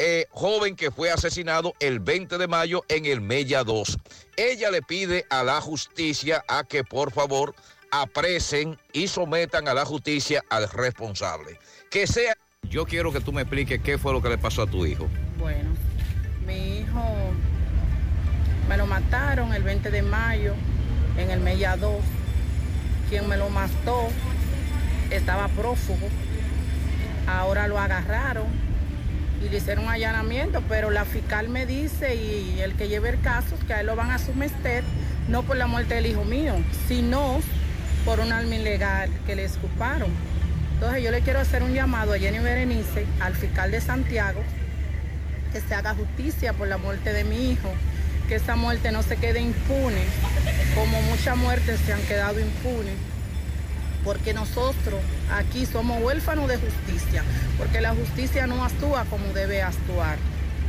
eh, joven que fue asesinado el 20 de mayo en el Mella 2. Ella le pide a la justicia a que por favor apresen y sometan a la justicia al responsable. Que sea... Yo quiero que tú me expliques qué fue lo que le pasó a tu hijo. Bueno, mi hijo me lo mataron el 20 de mayo en el Mella 2. Quien me lo mató estaba prófugo. Ahora lo agarraron y le hicieron allanamiento, pero la fiscal me dice y el que lleve el caso que a él lo van a someter no por la muerte del hijo mío, sino por un alma ilegal que le escuparon. Entonces yo le quiero hacer un llamado a Jenny Berenice, al fiscal de Santiago, que se haga justicia por la muerte de mi hijo, que esa muerte no se quede impune, como muchas muertes se han quedado impunes, porque nosotros aquí somos huérfanos de justicia, porque la justicia no actúa como debe actuar.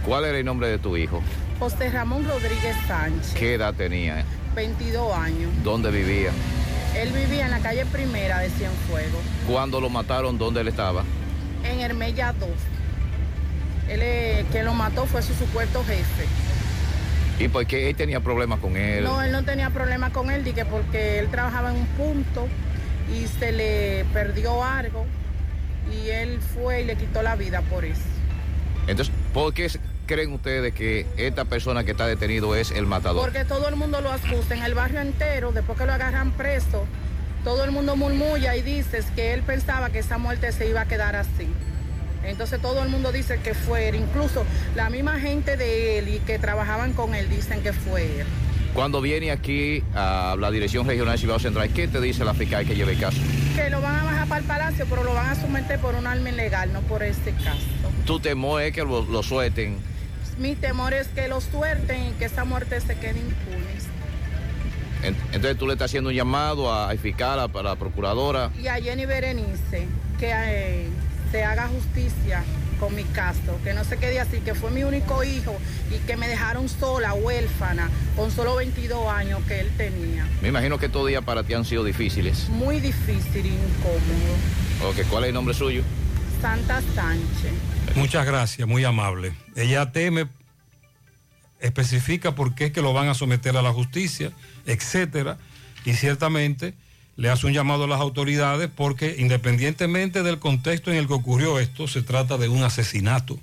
¿Cuál era el nombre de tu hijo? José Ramón Rodríguez Sánchez, ¿Qué edad tenía? 22 años. ¿Dónde vivía? Él vivía en la calle primera de Cienfuegos, ¿Cuándo lo mataron? ¿Dónde él estaba? en Hermella 2. Él, eh, quien lo mató fue su supuesto jefe. ¿Y por qué él tenía problemas con él? No, él no tenía problema con él, dije porque él trabajaba en un punto y se le perdió algo y él fue y le quitó la vida por eso. Entonces, ¿por qué creen ustedes que esta persona que está detenido es el matador? Porque todo el mundo lo acusa en el barrio entero, después que lo agarran preso, todo el mundo murmulla y dice que él pensaba que esa muerte se iba a quedar así. Entonces todo el mundo dice que fue él, incluso la misma gente de él y que trabajaban con él dicen que fue él. Cuando viene aquí a la Dirección Regional de Cibao Central, ¿qué te dice la fiscal que lleve el caso? Que lo van a bajar para el palacio, pero lo van a someter por un arma ilegal, no por este caso. Tu temor es que lo, lo suelten. Mi temor es que lo suelten y que esa muerte se quede impune. En- Entonces tú le estás haciendo un llamado a, al fiscal, a, a la procuradora. Y a Jenny Berenice, que eh, se haga justicia con mi caso, que no se quede así, que fue mi único hijo y que me dejaron sola, huérfana, con solo 22 años que él tenía. Me imagino que estos días para ti han sido difíciles. Muy difícil e incómodo. Ok, ¿cuál es el nombre suyo? Santa Sánchez. Muchas gracias, muy amable. Ella teme, especifica por qué es que lo van a someter a la justicia, etcétera, y ciertamente le hace un llamado a las autoridades porque independientemente del contexto en el que ocurrió esto, se trata de un asesinato.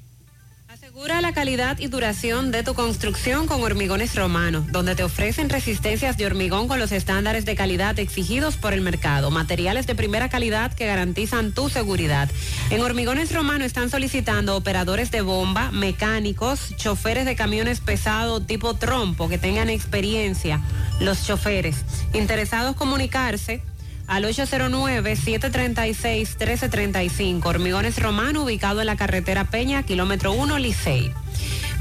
Asegura la calidad y duración de tu construcción con Hormigones Romano, donde te ofrecen resistencias de hormigón con los estándares de calidad exigidos por el mercado, materiales de primera calidad que garantizan tu seguridad. En Hormigones Romano están solicitando operadores de bomba, mecánicos, choferes de camiones pesados tipo trompo que tengan experiencia, los choferes. Interesados comunicarse al 809-736-1335. Hormigones Romano, ubicado en la carretera Peña, kilómetro 1, Licey.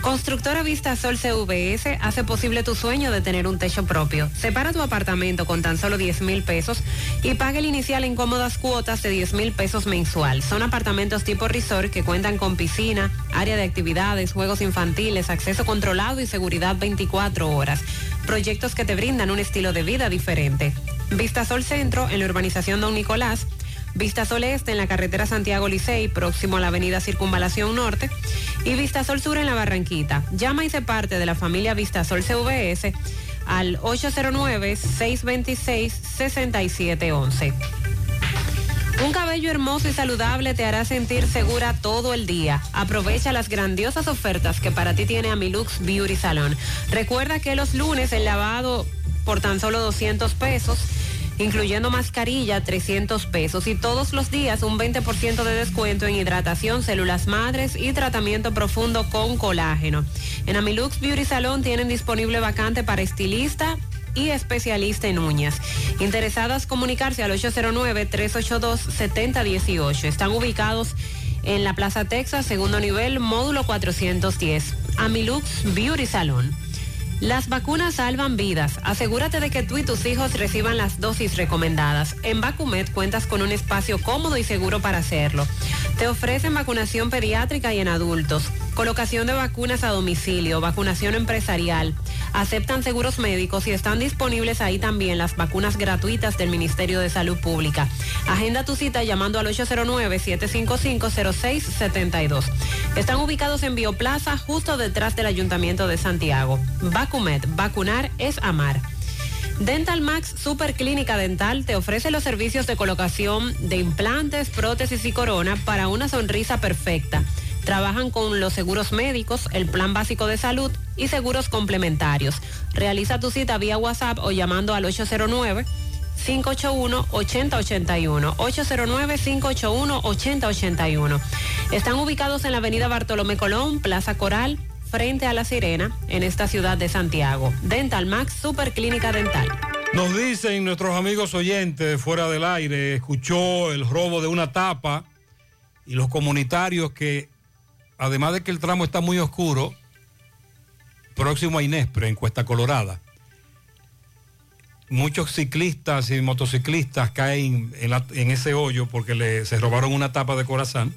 Constructora Vista Sol CVS hace posible tu sueño de tener un techo propio. Separa tu apartamento con tan solo 10 mil pesos y paga el inicial en cómodas cuotas de 10 mil pesos mensual. Son apartamentos tipo resort que cuentan con piscina, área de actividades, juegos infantiles, acceso controlado y seguridad 24 horas. Proyectos que te brindan un estilo de vida diferente. Vista Sol Centro en la urbanización Don Nicolás Vistasol Este en la carretera Santiago Licey, próximo a la avenida Circunvalación Norte, y Vistasol Sur en la Barranquita. Llama y se parte de la familia Vistasol CVS al 809-626-6711. Un cabello hermoso y saludable te hará sentir segura todo el día. Aprovecha las grandiosas ofertas que para ti tiene Amilux Beauty Salon. Recuerda que los lunes el lavado por tan solo 200 pesos, incluyendo mascarilla 300 pesos y todos los días un 20% de descuento en hidratación, células madres y tratamiento profundo con colágeno. En Amilux Beauty Salon tienen disponible vacante para estilista y especialista en uñas. Interesadas comunicarse al 809-382-7018. Están ubicados en la Plaza Texas, segundo nivel, módulo 410. Amilux Beauty Salon. Las vacunas salvan vidas. Asegúrate de que tú y tus hijos reciban las dosis recomendadas. En Vacumet cuentas con un espacio cómodo y seguro para hacerlo. Te ofrecen vacunación pediátrica y en adultos, colocación de vacunas a domicilio, vacunación empresarial. Aceptan seguros médicos y están disponibles ahí también las vacunas gratuitas del Ministerio de Salud Pública. Agenda tu cita llamando al 809-755-0672. Están ubicados en Bioplaza, justo detrás del Ayuntamiento de Santiago. Vacumet, vacunar es amar. Dental Max Super Clínica Dental te ofrece los servicios de colocación de implantes, prótesis y corona para una sonrisa perfecta. Trabajan con los seguros médicos, el plan básico de salud y seguros complementarios. Realiza tu cita vía WhatsApp o llamando al 809 581-8081. 809-581-8081. Están ubicados en la avenida Bartolomé Colón, Plaza Coral, frente a La Sirena, en esta ciudad de Santiago. Dental Max Super Clínica Dental. Nos dicen nuestros amigos oyentes fuera del aire, escuchó el robo de una tapa y los comunitarios que, además de que el tramo está muy oscuro, próximo a Inespre, en Cuesta Colorada, muchos ciclistas y motociclistas caen en, la- en ese hoyo porque le, se robaron una tapa de corazón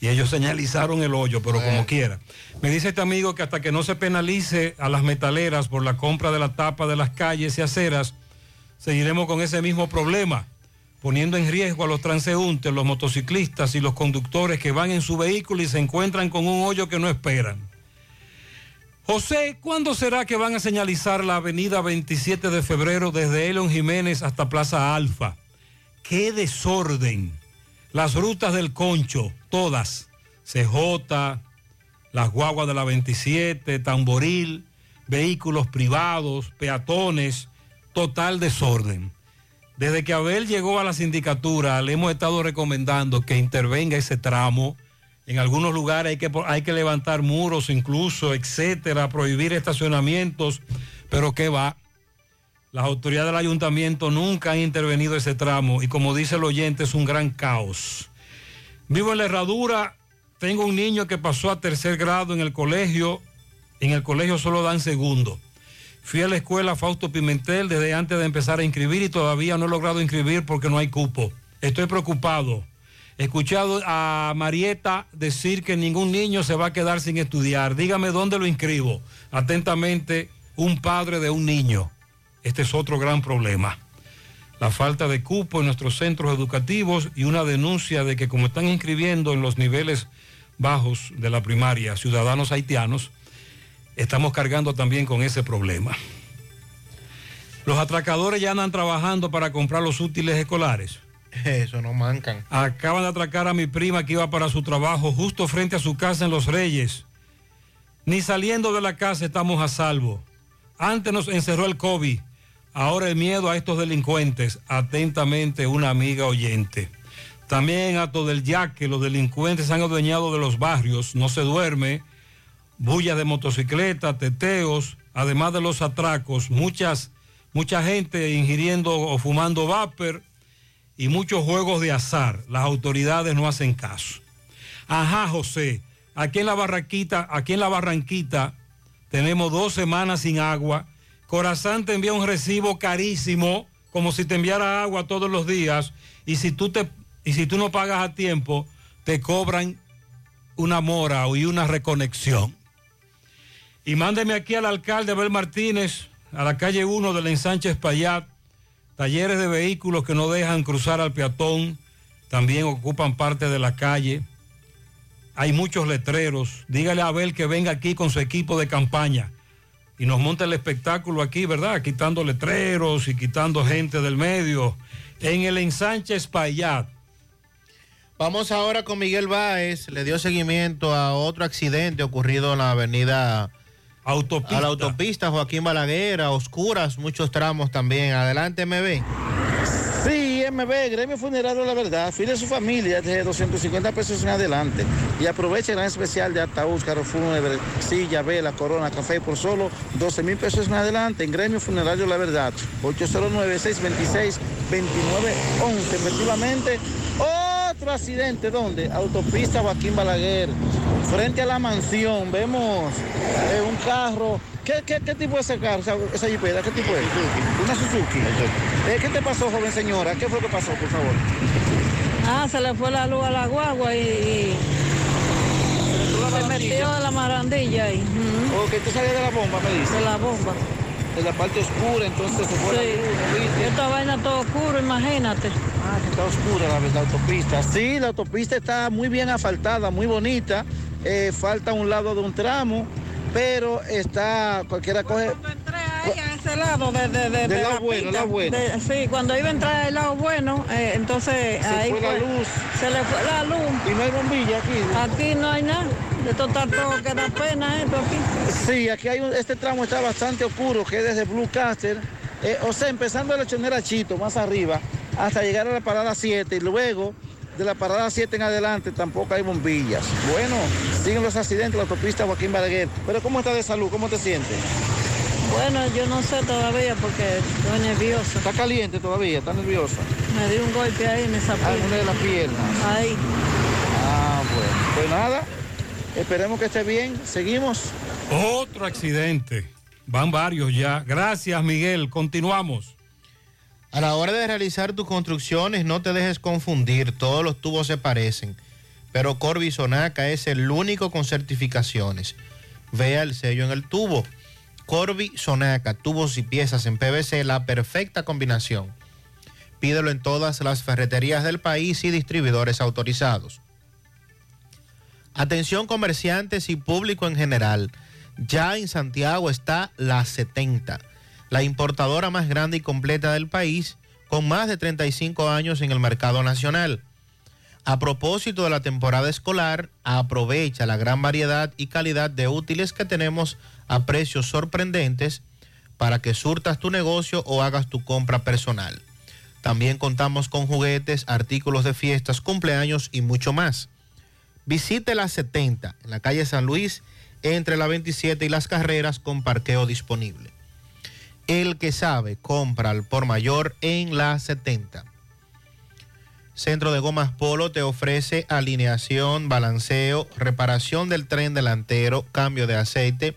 y ellos señalizaron el hoyo, pero como quiera. Me dice este amigo que hasta que no se penalice a las metaleras por la compra de la tapa de las calles y aceras, seguiremos con ese mismo problema, poniendo en riesgo a los transeúntes, los motociclistas y los conductores que van en su vehículo y se encuentran con un hoyo que no esperan. José, ¿cuándo será que van a señalizar la avenida 27 de febrero desde Elon Jiménez hasta Plaza Alfa? ¡Qué desorden! Las rutas del Concho, todas. CJ, las guaguas de la 27, Tamboril, vehículos privados, peatones, total desorden. Desde que Abel llegó a la sindicatura, le hemos estado recomendando que intervenga ese tramo. En algunos lugares hay que, hay que levantar muros incluso, etcétera, prohibir estacionamientos, pero ¿qué va? Las autoridades del ayuntamiento nunca han intervenido ese tramo y como dice el oyente es un gran caos. Vivo en la herradura, tengo un niño que pasó a tercer grado en el colegio, en el colegio solo dan segundo. Fui a la escuela Fausto Pimentel desde antes de empezar a inscribir y todavía no he logrado inscribir porque no hay cupo. Estoy preocupado. He escuchado a Marieta decir que ningún niño se va a quedar sin estudiar. Dígame dónde lo inscribo. Atentamente, un padre de un niño. Este es otro gran problema. La falta de cupo en nuestros centros educativos y una denuncia de que como están inscribiendo en los niveles bajos de la primaria ciudadanos haitianos, estamos cargando también con ese problema. Los atracadores ya andan trabajando para comprar los útiles escolares. Eso no mancan. Acaban de atracar a mi prima que iba para su trabajo justo frente a su casa en Los Reyes. Ni saliendo de la casa estamos a salvo. Antes nos encerró el COVID. Ahora el miedo a estos delincuentes. Atentamente una amiga oyente. También a todo el yaque, los delincuentes se han adueñado de los barrios. No se duerme. Bullas de motocicleta, teteos, además de los atracos. Muchas, mucha gente ingiriendo o fumando vapor y muchos juegos de azar. Las autoridades no hacen caso. Ajá, José, aquí en la Barranquita, aquí en la Barranquita tenemos dos semanas sin agua. Corazán te envía un recibo carísimo, como si te enviara agua todos los días, y si tú te y si tú no pagas a tiempo, te cobran una mora y una reconexión. Y mándeme aquí al alcalde Abel Martínez, a la calle 1 del ensanche Espaillat, talleres de vehículos que no dejan cruzar al peatón, también ocupan parte de la calle. Hay muchos letreros. Dígale a Abel que venga aquí con su equipo de campaña y nos monta el espectáculo aquí, ¿verdad? Quitando letreros y quitando gente del medio. En el ensanche Espaillat. Vamos ahora con Miguel Báez. Le dio seguimiento a otro accidente ocurrido en la avenida Autopista. A la autopista Joaquín Balaguer, a oscuras, muchos tramos también. Adelante, MB. Sí, MB, Gremio Funerario La Verdad, file su familia desde 250 pesos en adelante y aproveche el gran especial de ataúd, carro fúnebre, silla, vela, corona, café por solo 12 mil pesos en adelante en Gremio Funerario La Verdad, 809-626-2911. Efectivamente, otro accidente, ¿dónde? Autopista Joaquín Balaguer, frente a la mansión, vemos eh, un carro. ¿Qué, qué, qué tipo es ese carro, esa, esa jipeta? ¿Qué tipo es? Una Suzuki. Eh, ¿Qué te pasó, joven señora? ¿Qué fue lo que pasó, por favor? Ah, se le fue la luz a la guagua y, y se metió en la marandilla ahí. Ok, tú salías de la bomba, me dice. De la bomba. De la parte oscura, entonces se fue la Sí. Esta vaina todo oscuro, imagínate. Ah, está oscura la, la autopista. Sí, la autopista está muy bien asfaltada, muy bonita. Eh, falta un lado de un tramo, pero está, cualquiera coge... A ese lado de, de, de, Del de lado la bueno, lado bueno. Sí, cuando iba a entrar al lado bueno, eh, entonces Se ahí fue la luz. Se le fue la luz. Y no hay bombilla aquí. Aquí no hay nada. Esto está todo que da pena esto aquí. Sí, aquí hay un- este tramo está bastante oscuro, que es desde Blue Caster, eh, o sea, empezando de la chonera Chito, más arriba, hasta llegar a la parada 7 y luego de la parada 7 en adelante tampoco hay bombillas. Bueno, siguen los accidentes en la autopista Joaquín Balaguer. Pero ¿cómo está de salud? ¿Cómo te sientes? Bueno, yo no sé todavía porque estoy nerviosa. ¿Está caliente todavía? ¿Está nerviosa? Me di un golpe ahí en esa Ah, pierna. en una de las piernas. Ahí. Ah, bueno. Pues nada, esperemos que esté bien. Seguimos. Otro accidente. Van varios ya. Gracias, Miguel. Continuamos. A la hora de realizar tus construcciones, no te dejes confundir, todos los tubos se parecen, pero Corby Sonaca es el único con certificaciones. Vea el sello en el tubo. Corby Sonaca, tubos y piezas en PVC, la perfecta combinación. Pídelo en todas las ferreterías del país y distribuidores autorizados. Atención comerciantes y público en general. Ya en Santiago está la 70, la importadora más grande y completa del país, con más de 35 años en el mercado nacional. A propósito de la temporada escolar, aprovecha la gran variedad y calidad de útiles que tenemos a precios sorprendentes para que surtas tu negocio o hagas tu compra personal. También contamos con juguetes, artículos de fiestas, cumpleaños y mucho más. Visite la 70 en la calle San Luis entre la 27 y las carreras con parqueo disponible. El que sabe, compra al por mayor en la 70. Centro de Gomas Polo te ofrece alineación, balanceo, reparación del tren delantero, cambio de aceite,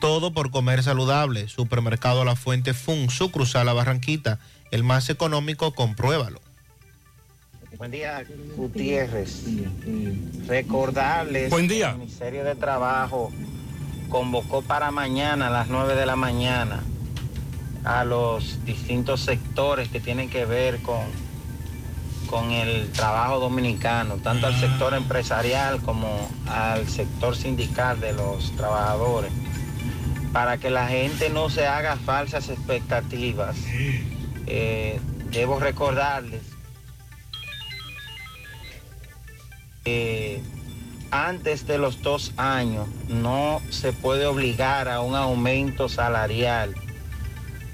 Todo por comer saludable. Supermercado La Fuente Fun, sucursal La Barranquita, el más económico, compruébalo. Buen día, Gutiérrez. Recordarles Buen día. que el Ministerio de Trabajo convocó para mañana a las 9 de la mañana a los distintos sectores que tienen que ver con, con el trabajo dominicano, tanto al sector empresarial como al sector sindical de los trabajadores, para que la gente no se haga falsas expectativas. Eh, debo recordarles que antes de los dos años no se puede obligar a un aumento salarial.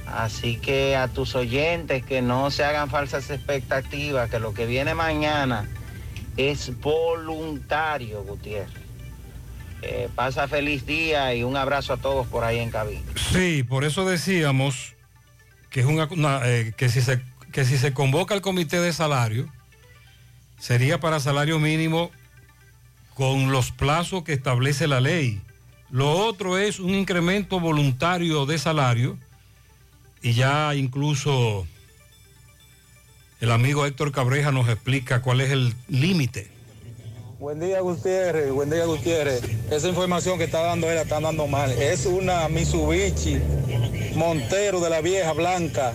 Así que a tus oyentes que no se hagan falsas expectativas, que lo que viene mañana es voluntario, Gutiérrez. Eh, pasa feliz día y un abrazo a todos por ahí en cabina. Sí, por eso decíamos que, es eh, que, si se, que si se convoca el comité de salario, sería para salario mínimo con los plazos que establece la ley. Lo otro es un incremento voluntario de salario y ya incluso el amigo Héctor Cabreja nos explica cuál es el límite. Buen día Gutiérrez, buen día Gutiérrez. Esa información que está dando él está dando mal. Es una Mitsubishi Montero de la vieja blanca.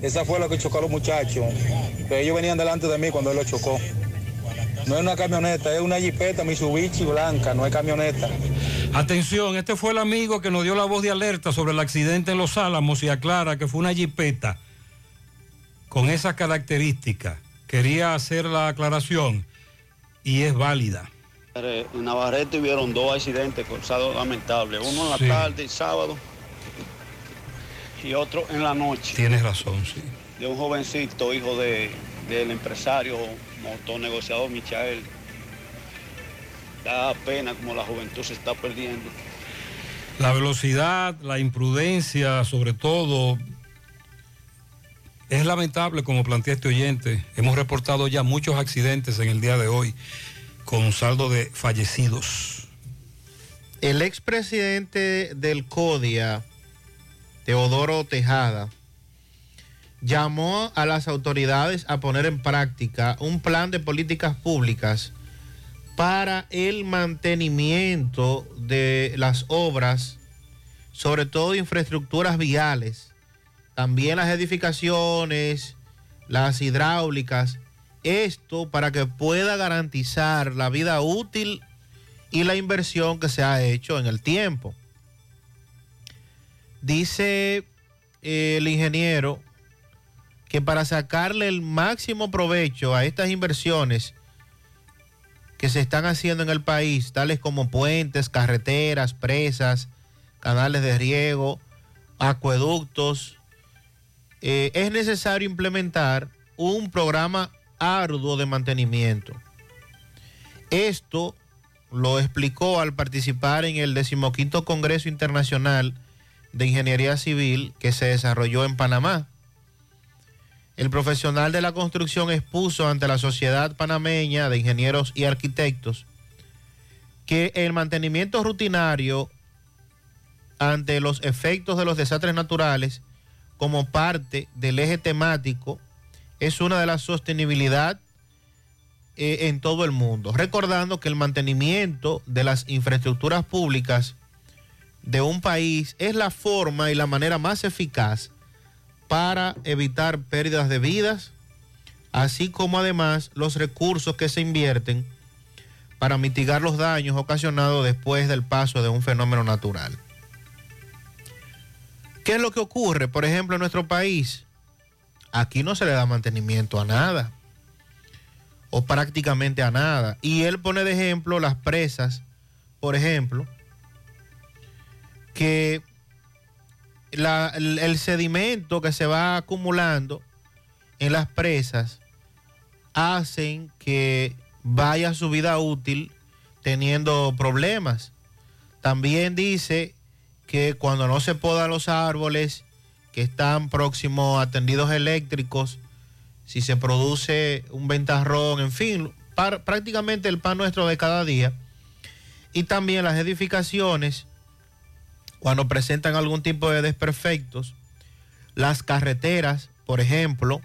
Esa fue la que chocó a los muchachos. Que ellos venían delante de mí cuando él lo chocó. No es una camioneta, es una jipeta Mitsubishi blanca, no es camioneta. Atención, este fue el amigo que nos dio la voz de alerta sobre el accidente en Los Álamos y aclara que fue una jipeta con esas características. Quería hacer la aclaración y es válida. En Navarrete hubieron dos accidentes causados lamentables, uno en la Sí. tarde, sábado, y otro en la noche, Tienes razón, sí. de un jovencito, hijo de, del empresario, motonegociador Michael. Da pena como la juventud se está perdiendo. La velocidad, la imprudencia, sobre todo, es lamentable como plantea este oyente. Hemos reportado ya muchos accidentes en el día de hoy con saldo de fallecidos. El expresidente del CODIA, Teodoro Tejada, llamó a las autoridades a poner en práctica un plan de políticas públicas para el mantenimiento de las obras, sobre todo infraestructuras viales, también las edificaciones, las hidráulicas, esto para que pueda garantizar la vida útil y la inversión que se ha hecho en el tiempo. Dice eh, el ingeniero que para sacarle el máximo provecho a estas inversiones que se están haciendo en el país, tales como puentes, carreteras, presas, canales de riego, acueductos, eh, es necesario implementar un programa arduo de mantenimiento. Esto lo explicó al participar en el decimoquinto Congreso Internacional de Ingeniería Civil que se desarrolló en Panamá. El profesional de la construcción expuso ante la Sociedad Panameña de Ingenieros y Arquitectos que el mantenimiento rutinario ante los efectos de los desastres naturales como parte del eje temático es una de la sostenibilidad eh, en todo el mundo. Recordando que el mantenimiento de las infraestructuras públicas de un país es la forma y la manera más eficaz para evitar pérdidas de vidas, así como además los recursos que se invierten para mitigar los daños ocasionados después del paso de un fenómeno natural. ¿Qué es lo que ocurre? Por ejemplo, en nuestro país, aquí no se le da mantenimiento a nada, o prácticamente a nada. Y él pone de ejemplo las presas, por ejemplo, que el, el sedimento que se va acumulando en las presas hacen que vaya su vida útil teniendo problemas. También dice que cuando no se podan los árboles que están próximos a tendidos eléctricos, si se produce un ventarrón, en fin, prácticamente el pan nuestro de cada día. Y también las edificaciones, cuando presentan algún tipo de desperfectos, las carreteras, por ejemplo,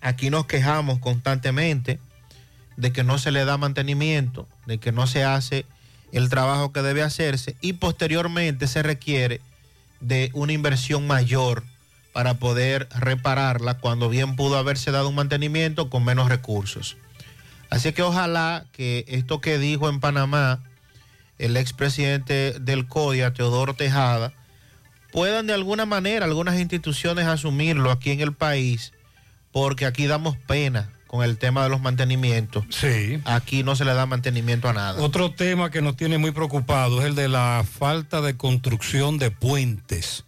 aquí nos quejamos constantemente de que no se le da mantenimiento, de que no se hace el trabajo que debe hacerse y posteriormente se requiere de una inversión mayor para poder repararla cuando bien pudo haberse dado un mantenimiento con menos recursos. Así que ojalá que esto que dijo en Panamá el expresidente del CODIA, Teodoro Tejada, puedan de alguna manera algunas instituciones asumirlo aquí en el país, porque aquí damos pena con el tema de los mantenimientos. Sí. Aquí no se le da mantenimiento a nada. Otro tema que nos tiene muy preocupados es el de la falta de construcción de puentes.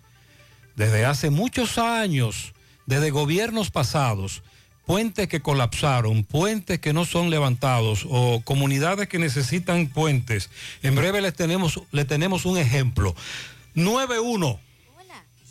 Desde hace muchos años, desde gobiernos pasados, puentes que colapsaron, puentes que no son levantados o comunidades que necesitan puentes. En breve les tenemos, le tenemos un ejemplo. 91.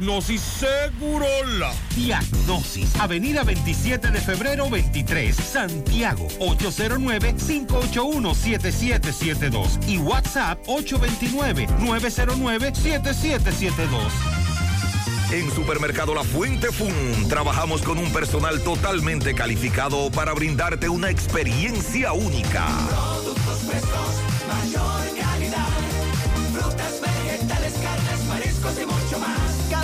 Segurola. Diagnosis, Avenida 27 de febrero 23, Santiago, 809-581-7772 y WhatsApp 829-909-7772. En Supermercado La Fuente Fun trabajamos con un personal totalmente calificado para brindarte una experiencia única. Productos frescos, mayor calidad. Frutas, vegetales, carnes, mariscos y.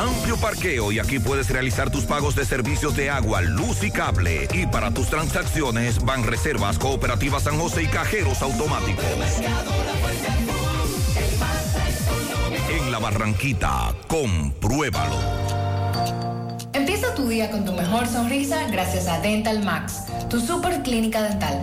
Amplio parqueo y aquí puedes realizar tus pagos de servicios de agua, luz y cable. Y para tus transacciones van reservas cooperativas San José y cajeros automáticos. En la Barranquita, compruébalo. Empieza tu día con tu mejor sonrisa gracias a Dental Max, tu super clínica dental.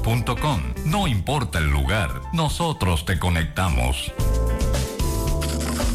Grupointernet.com. No importa el lugar, nosotros te conectamos.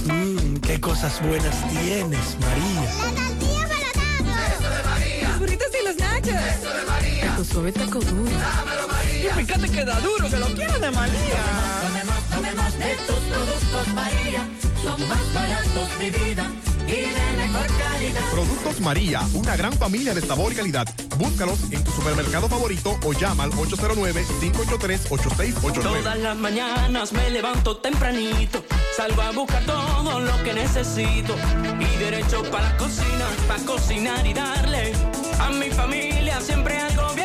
Mmm, qué cosas buenas tienes, María. La tortilla para Eso de María. Los burritos y los nachos. Eso de María. Tu suave taco duro. Dámelo, María. Y y que te queda duro, que lo quieres de María. Tomemos, tomemos de tus productos María. Son más baratos de vida y de mejor calidad. Productos María, una gran familia de sabor y calidad. Búscalos en tu supermercado favorito o llama al 809-583-8689. Todas las mañanas me levanto tempranito, salgo a buscar todo lo que necesito y derecho para la cocina, para cocinar y darle a mi familia siempre algo bien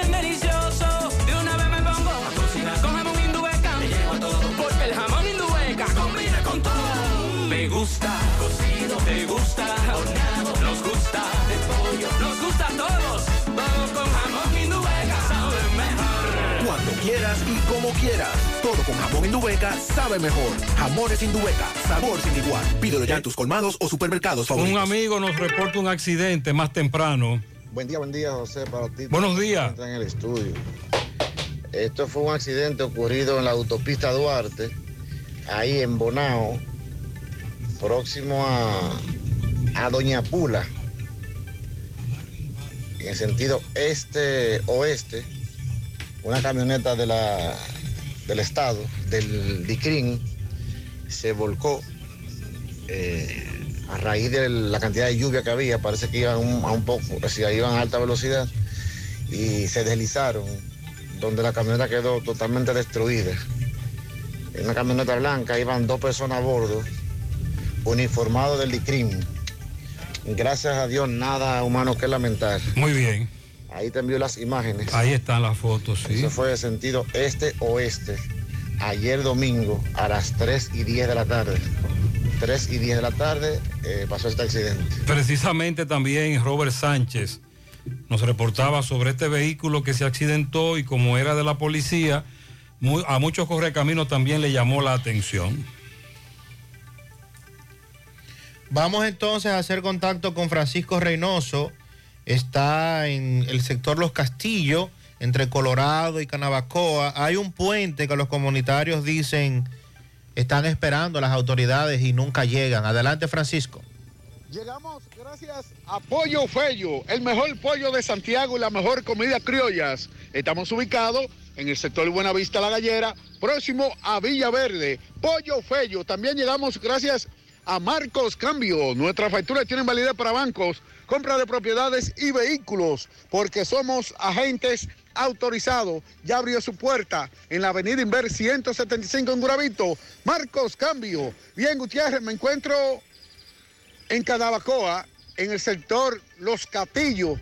quieras. Todo con jamón Indubeca sabe mejor. Jamones Indubeca, sabor sin igual. Pídelo ya en tus colmados o supermercados favoritos. Un amigo nos reporta un accidente más temprano. Buen día, buen día, José, para ti. Buenos días. En el estudio. Esto fue un accidente ocurrido en la autopista Duarte, ahí en Bonao, próximo a, a Doña Pula, en el sentido este-oeste, una camioneta de la, del Estado, del DICRIN, se volcó eh, a raíz de la cantidad de lluvia que había, parece que iban a un poco, sea, iban a alta velocidad y se deslizaron, donde la camioneta quedó totalmente destruida. En una camioneta blanca iban dos personas a bordo, uniformados del DICRIM. Gracias a Dios, nada humano que lamentar. Muy bien. Ahí te envío las imágenes. Ahí están las fotos, sí. Eso fue de sentido este-oeste, ayer domingo a las 3 y 10 de la tarde. 3 y 10 de la tarde eh, pasó este accidente. Precisamente también Robert Sánchez nos reportaba sobre este vehículo que se accidentó y como era de la policía, a muchos correcaminos también le llamó la atención. Vamos entonces a hacer contacto con Francisco Reynoso. Está en el sector Los Castillos, entre Colorado y Canabacoa. Hay un puente que los comunitarios dicen están esperando las autoridades y nunca llegan. Adelante, Francisco. Llegamos gracias a Pollo Fello, el mejor pollo de Santiago y la mejor comida criollas. Estamos ubicados en el sector Buenavista La Gallera, próximo a Villa Verde. Pollo Fello. También llegamos gracias a Marcos Cambio. Nuestras facturas tienen validez para bancos, compra de propiedades y vehículos, porque somos agentes autorizados. Ya abrió su puerta en la avenida Inver 175 en Guravito. Marcos Cambio. Bien, Gutiérrez, me encuentro en Cadabacoa, en el sector Los Catillos,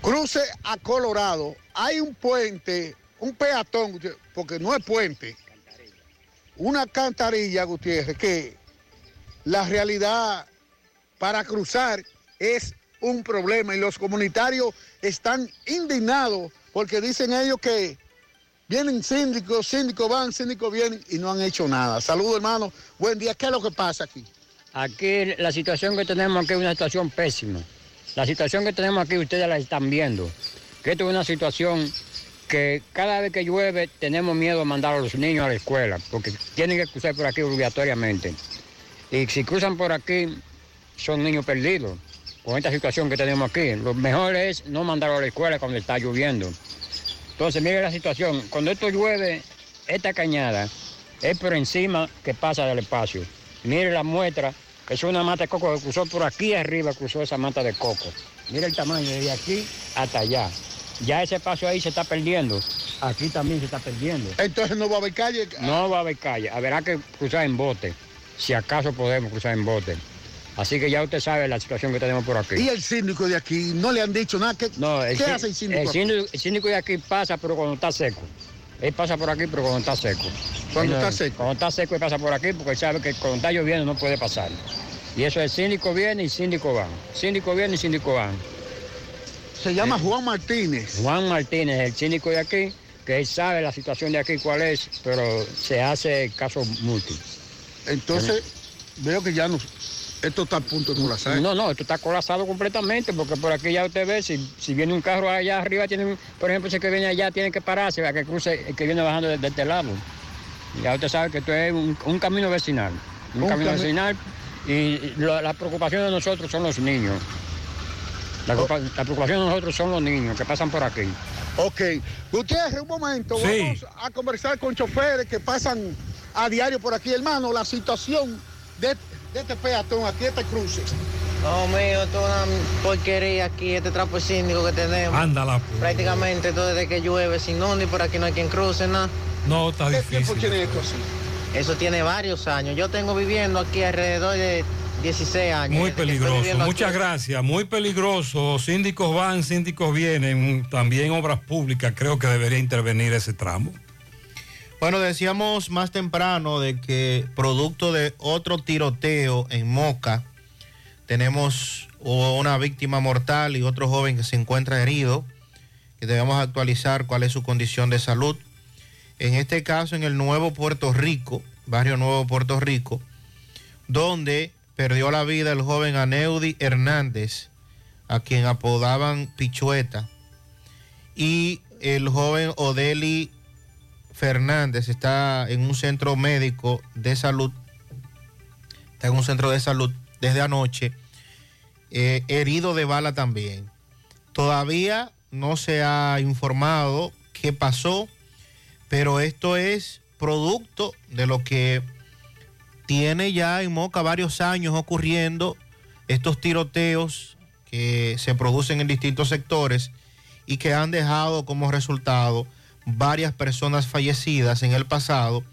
cruce a Colorado, hay un puente, un peatón, porque no es puente, una cantarilla, Gutiérrez, que la realidad para cruzar es un problema y los comunitarios están indignados porque dicen ellos que vienen síndicos, síndicos van, síndicos vienen y no han hecho nada. Saludos, hermano. Buen día. ¿Qué es lo que pasa aquí? Aquí la situación que tenemos aquí es una situación pésima. La situación que tenemos aquí ustedes la están viendo. Que esto es una situación que cada vez que llueve tenemos miedo de mandar a los niños a la escuela, porque tienen que cruzar por aquí obligatoriamente. Y si cruzan por aquí, son niños perdidos. Con esta situación que tenemos aquí, lo mejor es no mandarlos a la escuela cuando está lloviendo. Entonces, mire la situación. Cuando esto llueve, esta cañada es por encima que pasa del espacio. Mire la muestra, que es una mata de coco que cruzó por aquí arriba, cruzó esa mata de coco. Mire el tamaño de aquí hasta allá. Ya ese paso ahí se está perdiendo. Aquí también se está perdiendo. Entonces no va a haber calle. No va a haber calle. Habrá que cruzar en bote. Si acaso podemos cruzar en bote. Así que ya usted sabe la situación que tenemos por aquí. Y el síndico de aquí no le han dicho nada. ¿Qué, No, el ¿qué hace el síndico? El síndico, el síndico de aquí pasa, pero cuando está seco. Él pasa por aquí, pero cuando está seco. Cuando está seco. Cuando está seco, él pasa por aquí porque él sabe que cuando está lloviendo no puede pasar. Y eso el síndico viene y síndico van. Síndico viene y síndico van. Se llama Juan Martínez. Juan Martínez, el síndico de aquí, que él sabe la situación de aquí cuál es, pero se hace caso multi. Entonces, veo que ya no. Esto está a punto de colapsar. No, no, esto está colapsado completamente, porque por aquí ya usted ve, si, si viene un carro allá arriba, tienen, por ejemplo, ese que viene allá tiene que pararse para que cruce el que viene bajando de, de este lado. Ya usted sabe que esto es un, un camino vecinal. Un, Un camino cami- vecinal y lo- la preocupación de nosotros son los niños. La, preocupa- la preocupación de nosotros son los niños que pasan por aquí. Ok. Gutiérrez, un momento. Sí. Vamos a conversar con choferes que pasan a diario por aquí, hermano. La situación de, de este peatón, aquí este cruce. No, mío, esto es una porquería aquí, este trapo síndico que tenemos. Ándala. Prácticamente todo desde que llueve, sin no, ni por aquí no hay quien cruce, nada. No, está ¿Qué difícil. tiempo tiene esto así? Eso tiene varios años. Yo tengo viviendo aquí alrededor de 16 años. Muy peligroso. Muchas aquí. gracias. Muy peligroso. Síndicos van, síndicos vienen. También obras públicas. Creo que debería intervenir ese tramo. Bueno, decíamos más temprano de que producto de otro tiroteo en Moca, tenemos una víctima mortal y otro joven que se encuentra herido, que debemos actualizar cuál es su condición de salud. En este caso, en el Nuevo Puerto Rico, barrio Nuevo Puerto Rico, donde perdió la vida el joven Aneudi Hernández, a quien apodaban Pichueta, y el joven Odeli Fernández está en un centro médico de salud, está en un centro de salud desde anoche, eh, herido de bala también. Todavía no se ha informado qué pasó, pero esto es producto de lo que tiene ya en Moca varios años ocurriendo, estos tiroteos que se producen en distintos sectores y que han dejado como resultado varias personas fallecidas en el pasado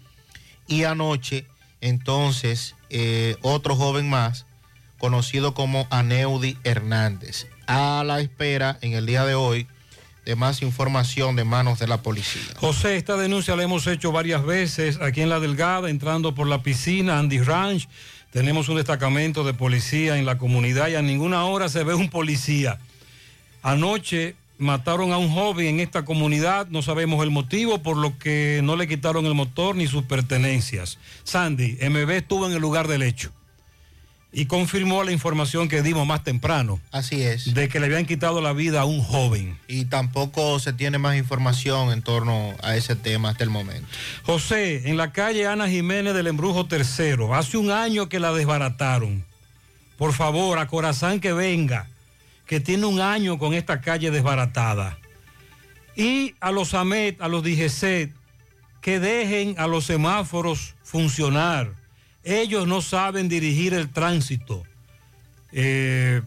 y anoche entonces eh, otro joven más conocido como Aneudi Hernández a la espera en el día de hoy de más información de manos de la policía. José, esta denuncia la hemos hecho varias veces aquí en La Delgada, entrando por la piscina Andy Ranch. Tenemos un destacamento de policía en la comunidad y a ninguna hora se ve un policía. Anoche mataron a un joven en esta comunidad, no sabemos el motivo, por lo que no le quitaron el motor ni sus pertenencias. Sandy, MB estuvo en el lugar del hecho y confirmó la información que dimos más temprano. Así es. De que le habían quitado la vida a un joven. Y tampoco se tiene más información en torno a ese tema hasta el momento. José, en la calle Ana Jiménez del Embrujo Tercero, hace un año que la desbarataron. Por favor, a Corazán que venga, que tiene un año con esta calle desbaratada. Y a los AMET, a los DGC, que dejen a los semáforos funcionar. Ellos no saben dirigir el tránsito. Eh,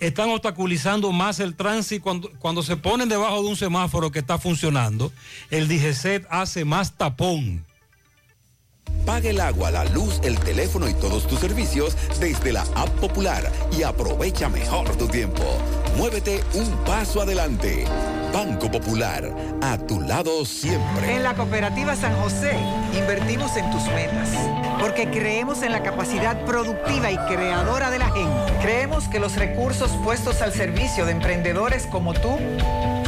están obstaculizando más el tránsito cuando, cuando se ponen debajo de un semáforo que está funcionando. El DGC hace más tapón. Paga el agua, la luz, el teléfono y todos tus servicios desde la app popular y aprovecha mejor tu tiempo. Muévete un paso adelante. Banco Popular, a tu lado siempre. En la cooperativa San José invertimos en tus metas, porque creemos en la capacidad productiva y creadora de la gente. Creemos que los recursos puestos al servicio de emprendedores como tú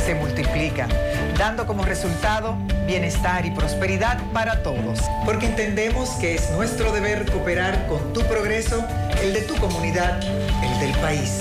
se multiplican, dando como resultado bienestar y prosperidad para todos. Porque entendemos que es nuestro deber cooperar con tu progreso, el de tu comunidad, el del país.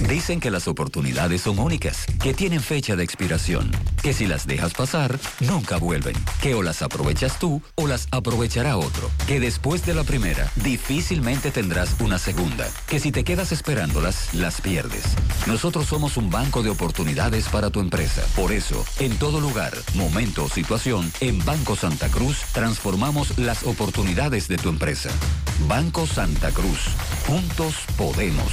Dicen que las oportunidades son únicas, que tienen fecha de expiración, que si las dejas pasar, nunca vuelven, que o las aprovechas tú o las aprovechará otro, que después de la primera, difícilmente tendrás una segunda, que si te quedas esperándolas, las pierdes. Nosotros somos un banco de oportunidades para tu empresa. Por eso, en todo lugar, momento o situación, en Banco Santa Cruz transformamos las oportunidades de tu empresa. Banco Santa Cruz. Juntos podemos.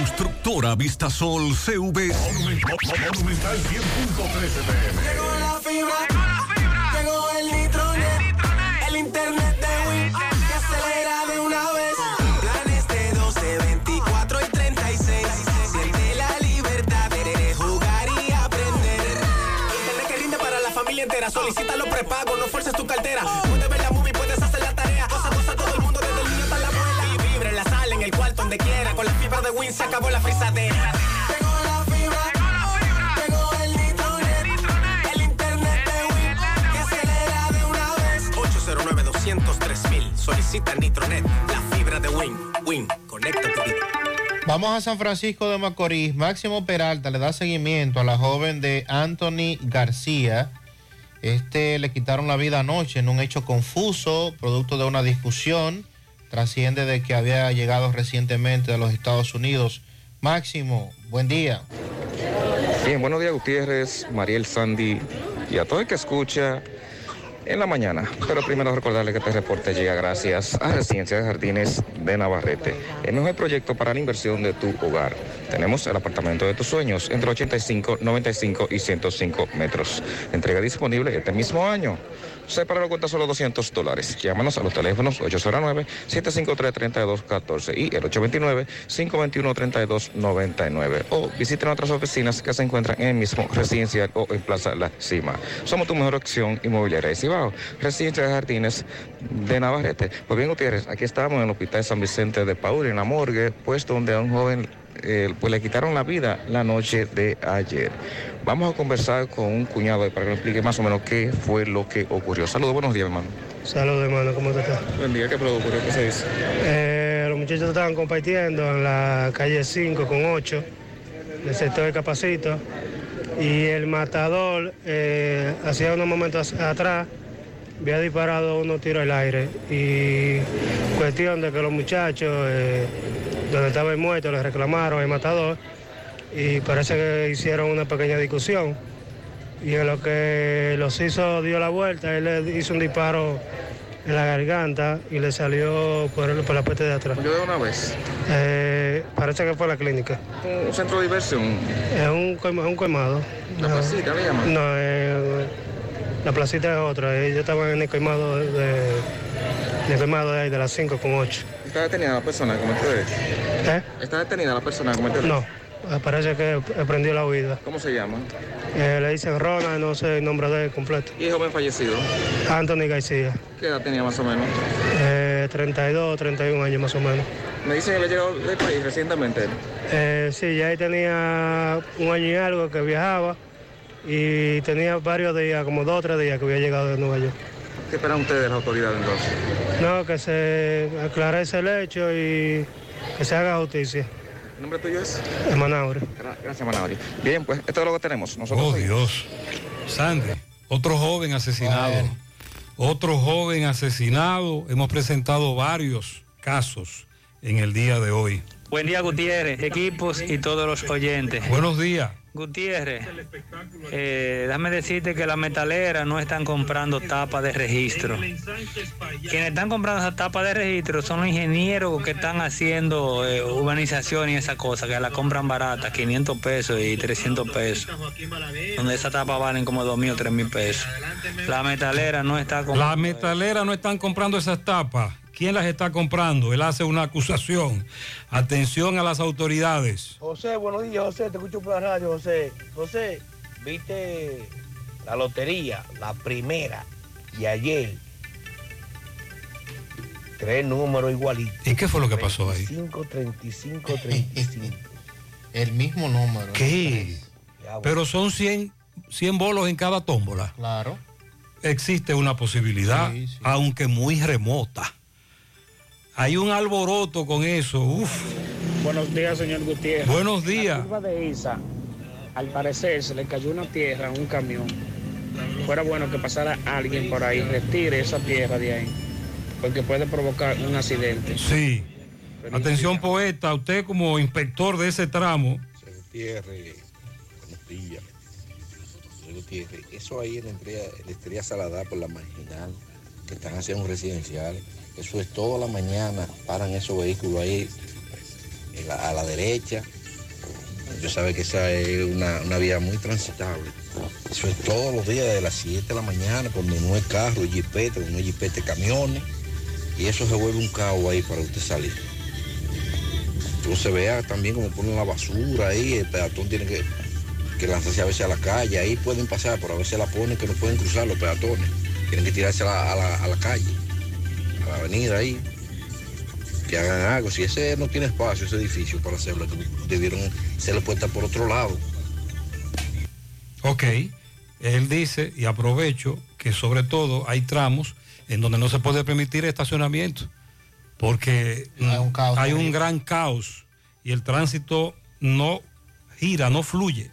Constructora Vistasol CV. Monumental 100.13 Llegó la fibra, llegó el nitronet, el internet de Win que acelera de una vez. Planes de 12, 24 y 36. Siente la libertad de jugar y aprender. Internet que rinde para la familia entera. Solicita los prepagos, no fuerces tu cartera. Se acabó la frisadera. Llegó la fibra, llegó el nitronet, el internet de Win que acelera de una vez. 809 203 mil. Solicita Nitronet, la fibra de Win. Win, conecta tu vida. Vamos a San Francisco de Macorís. Máximo Peralta le da seguimiento a la joven de Anthony García. Este le quitaron la vida anoche en un hecho confuso, producto de una discusión. Trasciende de que había llegado recientemente de los Estados Unidos. Máximo, buen día. Bien, buenos días Gutiérrez, Mariel Sandy y a todo el que escucha en la mañana. Pero primero recordarle que este reporte llega gracias a Residencia de Jardines de Navarrete, el mejor proyecto para la inversión de tu hogar. Tenemos el apartamento de tus sueños entre 85, 95 y 105 metros. Entrega disponible este mismo año. Separa la cuenta solo 200 dólares. Llámanos a los teléfonos 809-753-3214 y el 829-521-3299. O visiten nuestras oficinas que se encuentran en el mismo residencial o en Plaza La Cima. Somos tu mejor opción inmobiliaria de Cibao. Residencia de Jardines de Navarrete. Pues bien, Gutiérrez, aquí estamos en el Hospital San Vicente de Paul, en la morgue, puesto donde a un joven eh, pues le quitaron la vida la noche de ayer. Vamos a conversar con un cuñado para que nos explique más o menos qué fue lo que ocurrió. Saludos, buenos días, hermano. Saludos, hermano, ¿cómo te estás? Buen día, ¿qué ocurrió? ¿Qué se dice? Eh, los muchachos estaban compartiendo en la calle 5 con 8, del sector de Capacito, y el matador, eh, hacía unos momentos atrás, había disparado unos tiros al aire. Y cuestión de que los muchachos, eh, donde estaba el muerto, le reclamaron al matador, y parece que hicieron una pequeña discusión. Y en lo que los hizo, dio la vuelta, él le hizo un disparo en la garganta y le salió por, el- por la parte de atrás. Yo de una vez. Eh, parece que fue a la clínica. Un centro de diversión. Es un, un colmado. ¿La No, placita le llaman? No, eh, la placita es otra. Ellos estaban en el colmado de, de, el colmado de ahí, de las 5 con 8. ¿Está detenida la persona el hecho? ¿Eh? ¿Está detenida la persona que No, eh, parece que prendió la huida. ¿Cómo se llama? Eh, le dicen Ronald, no sé el nombre de él completo. ¿Y el joven fallecido? Anthony García. ¿Qué edad tenía más o menos? Eh, 32, 31 años más o menos. Me dicen que había llegado del país recientemente. Sí, ya ahí tenía un año y algo que viajaba y tenía varios días, como dos o tres días que había llegado de Nueva York. ¿Qué esperan ustedes de las autoridades entonces? No, que se aclarece el hecho y que se haga justicia. ¿El nombre tuyo es? Manaure. Gra- Gracias, Manabri. Bien, pues esto es lo que tenemos. Nosotros Oh, seguimos. Dios. Sandy, otro joven asesinado. Otro joven asesinado. Hemos presentado varios casos en el día de hoy. Buen día, Gutiérrez, equipos y todos los oyentes. Buenos días. Gutiérrez, eh, déjame decirte que las metaleras no están comprando tapas de registro. Quienes están comprando esas tapas de registro son los ingenieros que están haciendo eh, urbanización y esa cosa, que la compran barata, 500 pesos y 300 pesos. Donde esas tapas valen como 2 mil o 3 mil pesos. La metalera no está comprando. Las metaleras no están comprando esas tapas. ¿Quién las está comprando? Él hace una acusación. Atención a las autoridades. José, buenos días, José, te escucho por la radio, José. José, viste la lotería, la primera, y ayer, tres números igualitos. ¿Y qué fue lo que pasó ahí? 35, 35, 35. El mismo número. ¿Qué? Pero son 100, 100 bolos en cada tómbola. Claro. Existe una posibilidad, aunque muy remota. Hay un alboroto con eso. Uf. Buenos días, señor Gutiérrez. Buenos días. La curva de Isa, al parecer se le cayó una tierra a un camión. Fuera bueno que pasara alguien por ahí, retire esa tierra de ahí, porque puede provocar un accidente. Sí. Atención poeta, usted como inspector de ese tramo, Gutiérrez, buenos días. Señor Gutiérrez, eso ahí en la estrella, en la estrella por la marginal, que están haciendo un residencial, eso es toda la mañana, paran esos vehículos ahí a la derecha. Yo sabe que esa es una, una vía muy transitable. Eso es todos los días de las 7 de la mañana, cuando no hay carro, jipete, cuando no hay jipete, camiones. Y eso se vuelve un caos ahí para usted salir. Entonces vea también como ponen la basura ahí, el peatón tiene que, que lanzarse a veces a la calle, ahí pueden pasar, pero a veces la ponen que no pueden cruzar los peatones. Tienen que tirarse a la, a la- calle, la avenida ahí. Que hagan algo. Si ese no tiene espacio, ese edificio para hacerlo, debieron serle puesta por otro lado. Ok, él dice, y aprovecho, que sobre todo hay tramos en donde no se puede permitir estacionamiento, porque mm, hay un gran caos y el tránsito no gira, no fluye.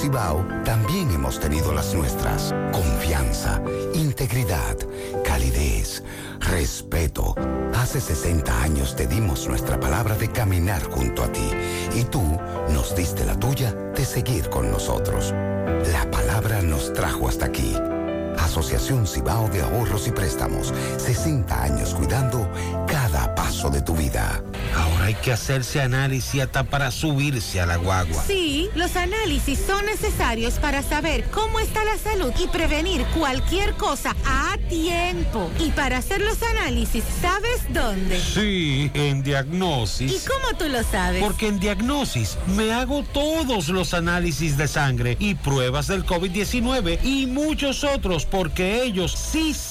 Cibao también hemos tenido las nuestras. Confianza, integridad, calidez, respeto. Hace 60 años te dimos nuestra palabra de caminar junto a ti y tú nos diste la tuya de seguir con nosotros. La palabra nos trajo hasta aquí. Asociación Cibao de Ahorros y Préstamos. 60 años cuidando cada paso de tu vida. Ahora hay que hacerse análisis hasta para subirse a la guagua. Sí, los análisis son necesarios para saber cómo está la salud y prevenir cualquier cosa a tiempo. Y para hacer los análisis, ¿sabes dónde? Sí, en Diagnosis. ¿Y cómo tú lo sabes? Porque en Diagnosis me hago todos los análisis de sangre y pruebas del COVID-19 y muchos otros porque ellos sí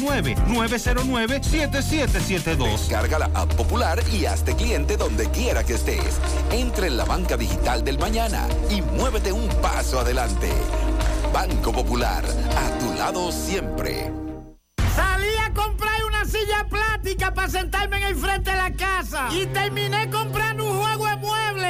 829-909-7772. Descarga la app popular y hazte cliente donde quiera que estés. Entra en la banca digital del mañana y muévete un paso adelante. Banco Popular, a tu lado siempre. Salí a comprar una silla plástica para sentarme en el frente de la casa. Y terminé comprando un juego de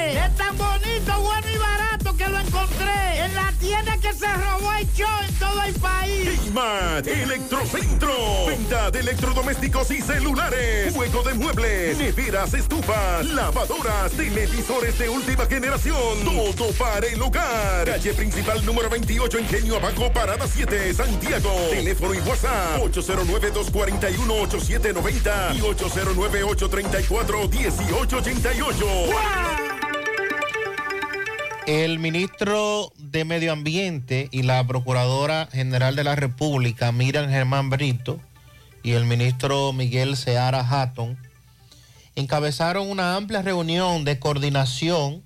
Es tan bonito, bueno y barato que lo encontré en la tienda que se robó el show en todo el país. Smart Electrocentro. Venta de electrodomésticos y celulares. Juego de muebles. Neveras, estufas, lavadoras, televisores de última generación. Todo para el hogar. Calle principal número 28, Ingenio Abajo, Parada 7, Santiago. Teléfono y WhatsApp 809-241-8790 y 809-834-1888. El ministro de Medio Ambiente y la Procuradora General de la República, Miriam Germán Brito, y el ministro Miguel Seara Hatton, encabezaron una amplia reunión de coordinación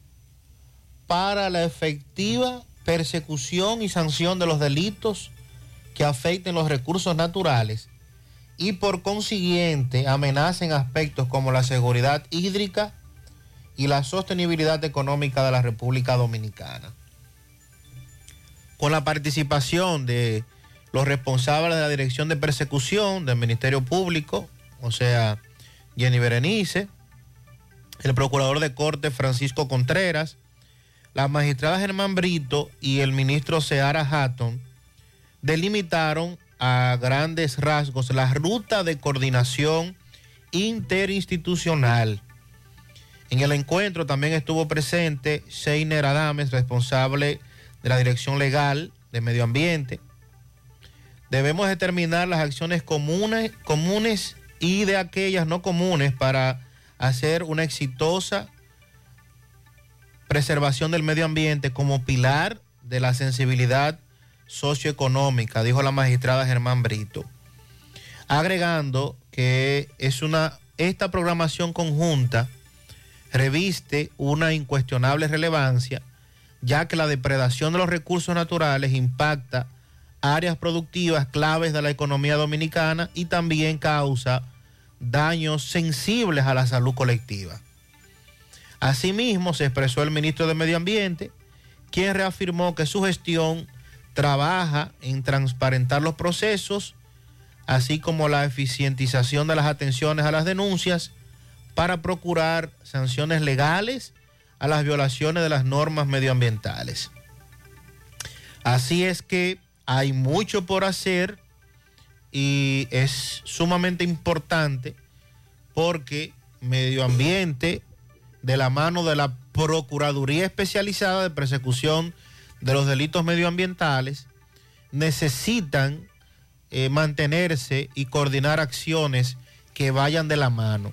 para la efectiva persecución y sanción de los delitos que afecten los recursos naturales y por consiguiente amenacen aspectos como la seguridad hídrica y la sostenibilidad económica de la República Dominicana. Con la participación de los responsables de la Dirección de Persecución del Ministerio Público, o sea, Jenny Berenice, el Procurador de Corte Francisco Contreras, la magistrada Germán Brito y el ministro Seara Hatton, delimitaron a grandes rasgos la ruta de coordinación interinstitucional. En el encuentro también estuvo presente Sheiner Adames, responsable de la Dirección Legal de Medio Ambiente. Debemos determinar las acciones comunes, comunes y de aquellas no comunes para hacer una exitosa preservación del medio ambiente como pilar de la sensibilidad socioeconómica, dijo la magistrada Germán Brito, agregando que es una esta programación conjunta reviste una incuestionable relevancia, ya que la depredación de los recursos naturales impacta áreas productivas claves de la economía dominicana y también causa daños sensibles a la salud colectiva. Asimismo, se expresó el ministro de Medio Ambiente, quien reafirmó que su gestión trabaja en transparentar los procesos, así como la eficientización de las atenciones a las denuncias para procurar sanciones legales a las violaciones de las normas medioambientales. Así es que hay mucho por hacer y es sumamente importante porque medio ambiente de la mano de la Procuraduría Especializada de Persecución de los Delitos Medioambientales necesitan eh, mantenerse y coordinar acciones que vayan de la mano.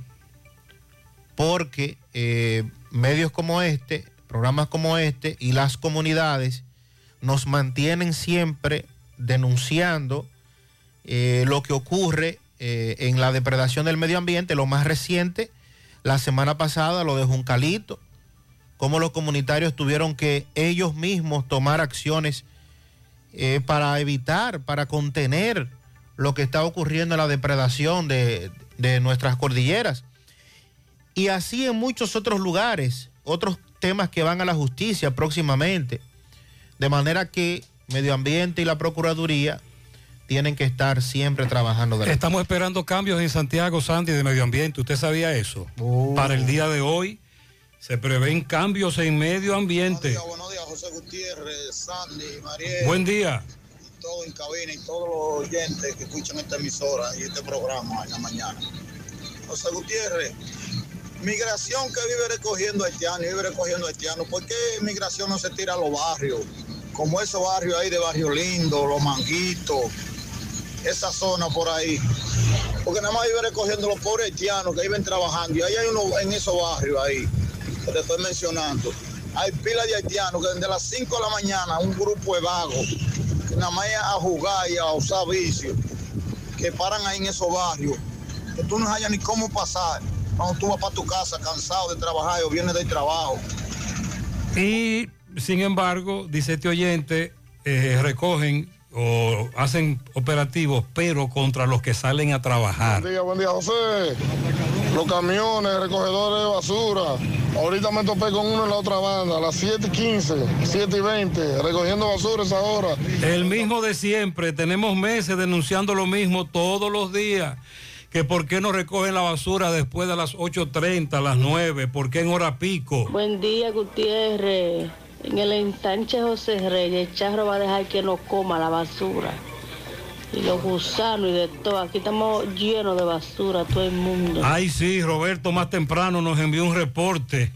Porque eh, medios como este, programas como este y las comunidades nos mantienen siempre denunciando eh, lo que ocurre eh, en la depredación del medio ambiente, lo más reciente, la semana pasada, lo de Juncalito, cómo los comunitarios tuvieron que ellos mismos tomar acciones para evitar, para contener lo que está ocurriendo en la depredación de, de nuestras cordilleras. Y así en muchos otros lugares, otros temas que van a la justicia próximamente. De manera que Medio Ambiente y la Procuraduría tienen que estar siempre trabajando de la Estamos esperando cambios en Santiago, Sandy, de medio ambiente. ¿Usted sabía eso? Para el día de hoy se prevén cambios en medio ambiente. Buenos días, José Gutiérrez, Sandy, Mariel. Buen día. Todo en cabina y todos los oyentes que escuchan esta emisora y este programa en la mañana. José Gutiérrez, migración que vive recogiendo haitianos vive recogiendo haitianos, ¿por qué migración no se tira a los barrios? Como esos barrios ahí de Barrio Lindo, Los Manguitos, esa zona por ahí. Porque nada más vive recogiendo los pobres haitianos que viven trabajando. Y ahí hay uno en esos barrios ahí, que te estoy mencionando. Hay pilas de haitianos que desde las 5 de la mañana, un grupo de vagos, que nada más a jugar y a usar vicios, que paran ahí en esos barrios, que tú no hayas ni cómo pasar. Cuando tú vas para tu casa cansado de trabajar o vienes del trabajo. Y sin embargo, dice este oyente, eh, recogen o hacen operativos, pero contra los que salen a trabajar. Buen día, buen día, José. Los camiones, recogedores de basura. Ahorita me topé con uno en la otra banda, a las 7 y 15, 7 y 20, recogiendo basura esa hora. El mismo de siempre, tenemos meses denunciando lo mismo todos los días. Que por qué no recogen la basura después de las 8.30, las 9, por qué en hora pico. Buen día, Gutiérrez. En el ensanche José Reyes, el charro va a dejar que no coma la basura. Y los gusanos y de todo. Aquí estamos llenos de basura, todo el mundo. Ay, sí, Roberto más temprano nos envió un reporte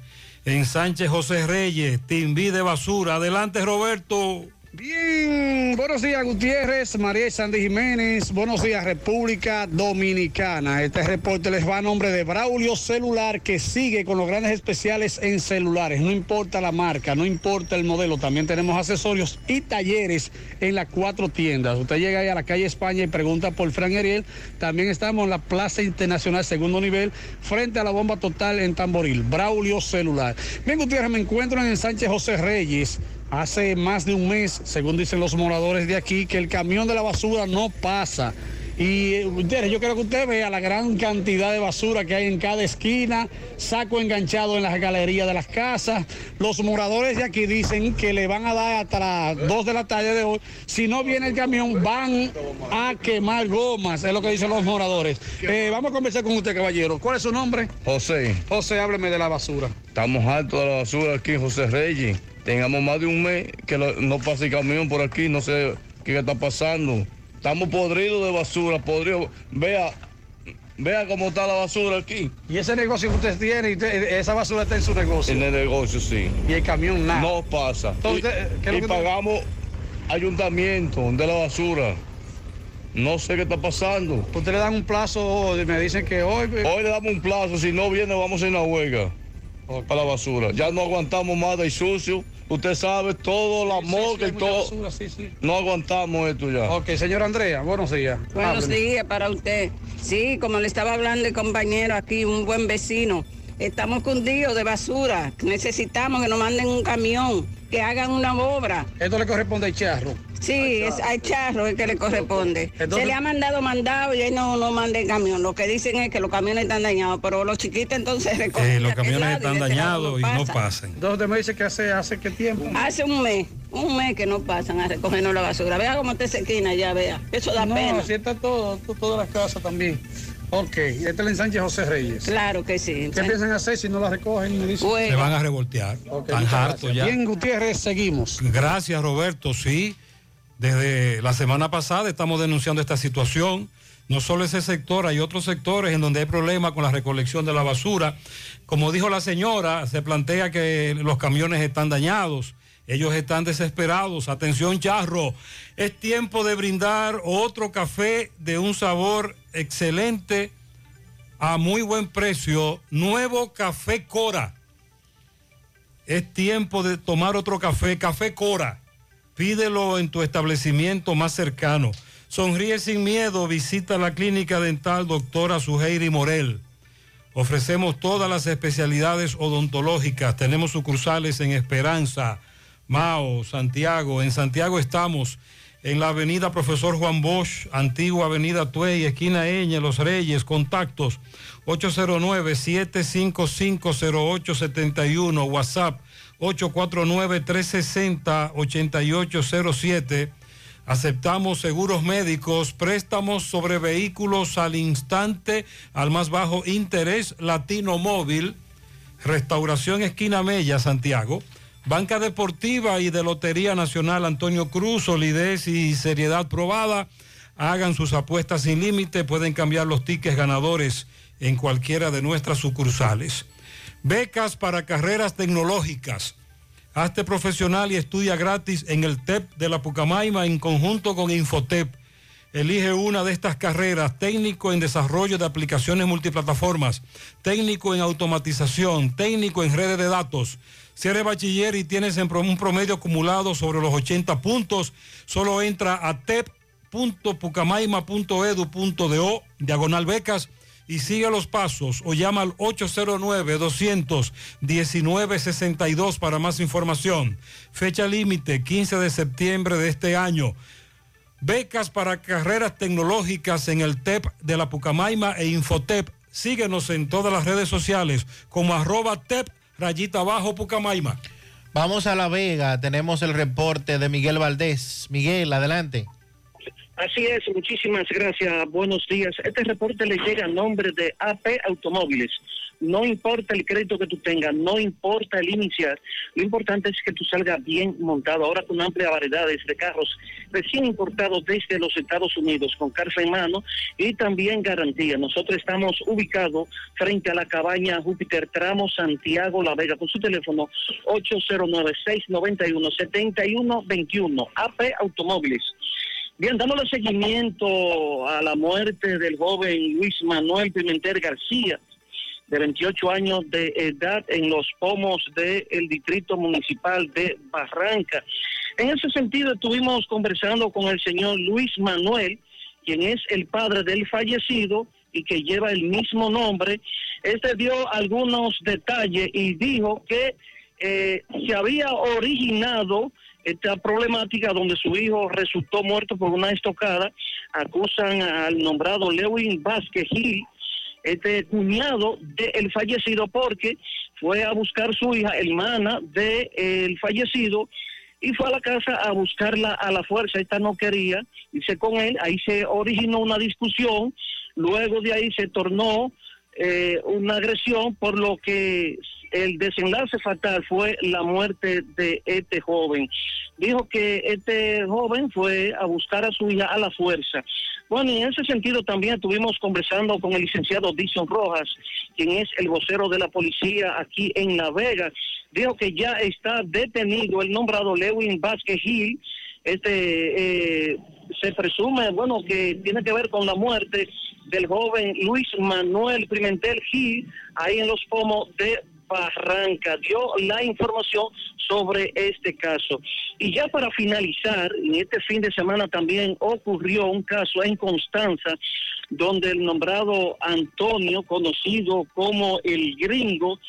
en Sánchez José Reyes, Timbí de basura. Adelante, Roberto. Bien, buenos días Gutiérrez, María Sandy Jiménez, buenos días República Dominicana. Este reporte les va a nombre de Braulio Celular que sigue con los grandes especiales en celulares. No importa la marca, no importa el modelo, también tenemos accesorios y talleres en las cuatro tiendas. Usted llega ahí a la calle España y pregunta por Fran Ariel. También estamos en la Plaza Internacional Segundo Nivel, frente a la bomba total en Tamboril. Braulio Celular. Bien Gutiérrez, me encuentro en Sánchez José Reyes hace más de un mes, según dicen los moradores de aquí, que el camión de la basura no pasa. Y eh, ustedes, yo quiero que usted vea la gran cantidad de basura que hay en cada esquina, saco enganchado en las galerías de las casas. Los moradores de aquí dicen que le van a dar hasta las 2 de la tarde de hoy. Si no viene el camión, van a quemar gomas, es lo que dicen los moradores. Eh, vamos a conversar con usted, caballero. ¿Cuál es su nombre? José, José, hábleme de la basura. estamos hartos de la basura aquí José Reyes. Tengamos más de un mes que lo- no pasa el camión por aquí, no sé qué está pasando. Estamos podridos de basura, podridos. Vea, vea cómo está la basura aquí. Y ese negocio que usted tiene, usted- esa basura está en su negocio. En el negocio, sí. Y el camión nada. No pasa. Entonces, Y- ¿qué es lo y pagamos ayuntamiento de la basura. No sé qué está pasando. Usted le dan un plazo, me dicen que hoy... Hoy le damos un plazo, si no viene vamos a ir a una huelga para la basura. Ya no aguantamos más de sucio. Usted sabe, todo, la mosca y todo. No aguantamos esto ya. Ok, señora Andrea, buenos días. Buenos Hábleme. días para usted. Sí, como le estaba hablando el compañero aquí, un buen vecino. Estamos cundidos de basura. Necesitamos que nos manden un camión, que hagan una obra. Esto le corresponde al charro. Sí, es al charro el que le corresponde. Entonces- Se le ha mandado mandado y él no, no manda el camión. Lo que dicen es que los camiones están dañados, pero los chiquitos entonces recogen. Eh, los camiones están dañados y no pasan. Entonces me dice que hace, hace qué tiempo. Hace un mes, un mes que no pasan a recogernos la basura. Vea cómo está esa esquina ya, vea. Eso da no, pena. así está todo, to- todas las casas también. Ok, este es el ensanche José Reyes. Claro que sí. ¿Qué piensan hacer si no la recogen? Me dice? Se van a revoltear. Hartos gracias. ya. Bien, Gutiérrez, seguimos. Gracias, Roberto. Sí, desde la semana pasada estamos denunciando esta situación. No solo ese sector, hay otros sectores en donde hay problemas con la recolección de la basura. Como dijo la señora, se plantea que los camiones están dañados. Ellos están desesperados. Atención, charro. Es tiempo de brindar otro café de un sabor excelente a muy buen precio. Nuevo café Cora. Es tiempo de tomar otro café, café Cora. Pídelo en tu establecimiento más cercano. Sonríe sin miedo, visita la clínica dental doctora Suheiri Morel. Ofrecemos todas las especialidades odontológicas. Tenemos sucursales en Esperanza, Mao, Santiago. En Santiago estamos en la avenida Profesor Juan Bosch, antigua avenida Tuey, esquina Eñe, Los Reyes. Contactos 809-755-0871, WhatsApp 849-360-8807. Aceptamos seguros médicos, préstamos sobre vehículos al instante, al más bajo interés, Latino Móvil, Restauración Esquina Mella, Santiago, Banca Deportiva y de Lotería Nacional Antonio Cruz, solidez y seriedad probada. Hagan sus apuestas sin límite, pueden cambiar los tickets ganadores en cualquiera de nuestras sucursales. Becas para carreras tecnológicas. Hazte profesional y estudia gratis en el TEP de la Pucamaima en conjunto con Infotep. Elige una de estas carreras, técnico en desarrollo de aplicaciones multiplataformas, técnico en automatización, técnico en redes de datos. Si eres bachiller y tienes un promedio acumulado sobre los 80 puntos, solo entra a tep.pucamaima.edu.do, diagonal becas, y sigue los pasos o llama al 809-200-1962 para más información. Fecha límite 15 de septiembre de este año. Becas para carreras tecnológicas en el TEP de la Pucamaima e Infotep. Síguenos en todas las redes sociales como arroba TEP rayita abajo Pucamaima. Vamos a La Vega, tenemos el reporte de Miguel Valdés. Miguel, adelante. Así es, muchísimas gracias. Buenos días. Este reporte le llega a nombre de AP Automóviles. No importa el crédito que tú tengas, no importa el iniciar, lo importante es que tú salgas bien montado. Ahora con amplia variedad de carros recién importados desde los Estados Unidos, con carta en mano y también garantía. Nosotros estamos ubicados frente a la cabaña Júpiter Tramo Santiago La Vega con su teléfono 809-691-7121. AP Automóviles. Bien, dándole seguimiento a la muerte del joven Luis Manuel Pimentel García, de 28 años de edad, en los pomos del Distrito Municipal de Barranca. En ese sentido, estuvimos conversando con el señor Luis Manuel, quien es el padre del fallecido y que lleva el mismo nombre. Este dio algunos detalles y dijo que eh, se había originado esta problemática donde su hijo resultó muerto por una estocada. Acusan al nombrado Lewin Vázquez Gil, este cuñado del fallecido, porque fue a buscar su hija, hermana del fallecido, y fue a la casa a buscarla a la fuerza. Esta no quería irse con él. Ahí se originó una discusión. Luego de ahí se tornó eh, una agresión, por lo que el desenlace fatal fue la muerte de este joven. Dijo que este joven fue a buscar a su hija a la fuerza. Bueno, en ese sentido también estuvimos conversando con el licenciado Dixon Rojas, quien es el vocero de la policía aquí en La Vega. Dijo que ya está detenido el nombrado Lewin Vázquez Gil. Este eh, se presume, bueno, que tiene que ver con la muerte del joven Luis Manuel Pimentel Gil, ahí en los pomos de Barranca. Dio la información sobre este caso. Y ya para finalizar, en este fin de semana también ocurrió un caso en Constanza, donde el nombrado Antonio, conocido como el gringo,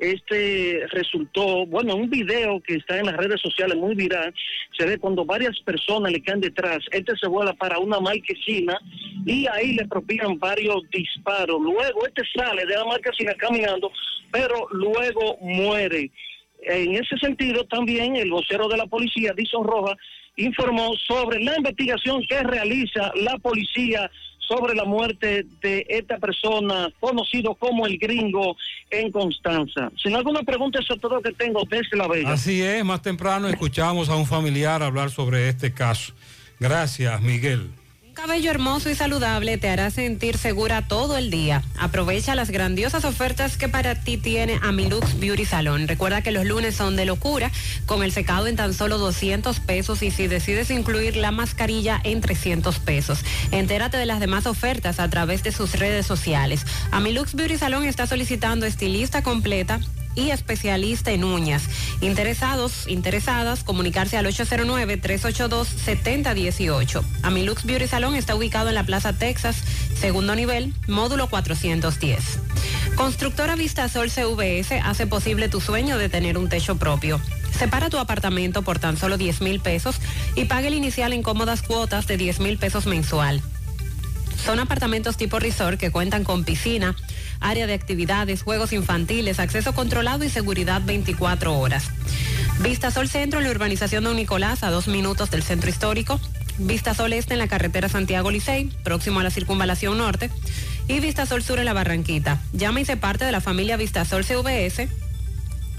este resultó, bueno, un video que está en las redes sociales muy viral, se ve cuando varias personas le caen detrás, este se vuela para una marquesina y ahí le propinan varios disparos. Luego este sale de la marquesina caminando, pero luego muere. En ese sentido, también el vocero de la policía, Dison Roja, informó sobre la investigación que realiza la policía sobre la muerte de esta persona conocido como el gringo en Constanza. Sin alguna pregunta, eso es todo que tengo desde La Vega. Así es, más temprano escuchamos a un familiar hablar sobre este caso. Gracias, Miguel. Un cabello hermoso y saludable te hará sentir segura todo el día. Aprovecha las grandiosas ofertas que para ti tiene Amilux Beauty Salon. Recuerda que los lunes son de locura, con el secado en tan solo 200 pesos y si decides incluir la mascarilla en 300 pesos. Entérate de las demás ofertas a través de sus redes sociales. Amilux Beauty Salon está solicitando estilista completa y especialista en uñas. Interesados, interesadas, comunicarse al 809-382-7018. Amilux Beauty Salon está ubicado en la Plaza Texas, segundo nivel, módulo 410. Constructora Vistasol CVS hace posible tu sueño de tener un techo propio. Separa tu apartamento por tan solo 10 mil pesos y pague el inicial en cómodas cuotas de 10 mil pesos mensual. Son apartamentos tipo resort que cuentan con piscina, área de actividades, juegos infantiles, acceso controlado y seguridad 24 horas. Vista Sol Centro en la urbanización Don Nicolás, a dos minutos del centro histórico. Vista Sol Este en la carretera Santiago Licey, próximo a la circunvalación norte. Y Vista Sol Sur en la Barranquita. Llama y se parte de la familia Vista Sol CVS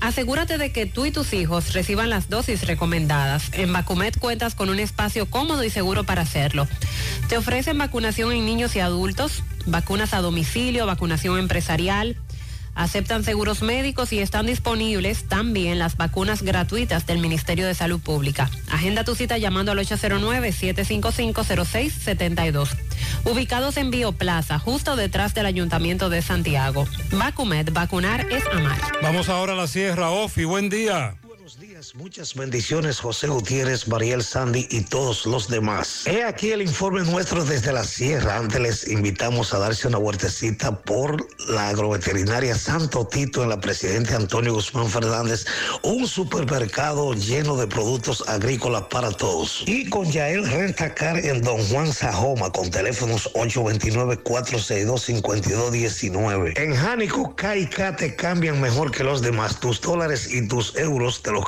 Asegúrate de que tú y tus hijos reciban las dosis recomendadas. En Vacumet cuentas con un espacio cómodo y seguro para hacerlo. Te ofrecen vacunación en niños y adultos, vacunas a domicilio, vacunación empresarial. Aceptan seguros médicos y están disponibles también las vacunas gratuitas del Ministerio de Salud Pública. Agenda tu cita llamando al 809-755-0672. Ubicados en Bioplaza, justo detrás del Ayuntamiento de Santiago. Vacumet, vacunar es amar. Vamos ahora a la Sierra Ofi. Buen día. Muchas bendiciones, José Gutiérrez, Mariel Sandy y todos los demás. He aquí el informe nuestro desde la sierra. Antes les invitamos a darse una vueltecita por la agroveterinaria Santo Tito en la Presidente Antonio Guzmán Fernández, un supermercado lleno de productos agrícolas para todos. Y con Yael Rentacar en Don Juan Sajoma con teléfonos 829-462-5219. En Jánico, KK te cambian mejor que los demás. Tus dólares y tus euros te los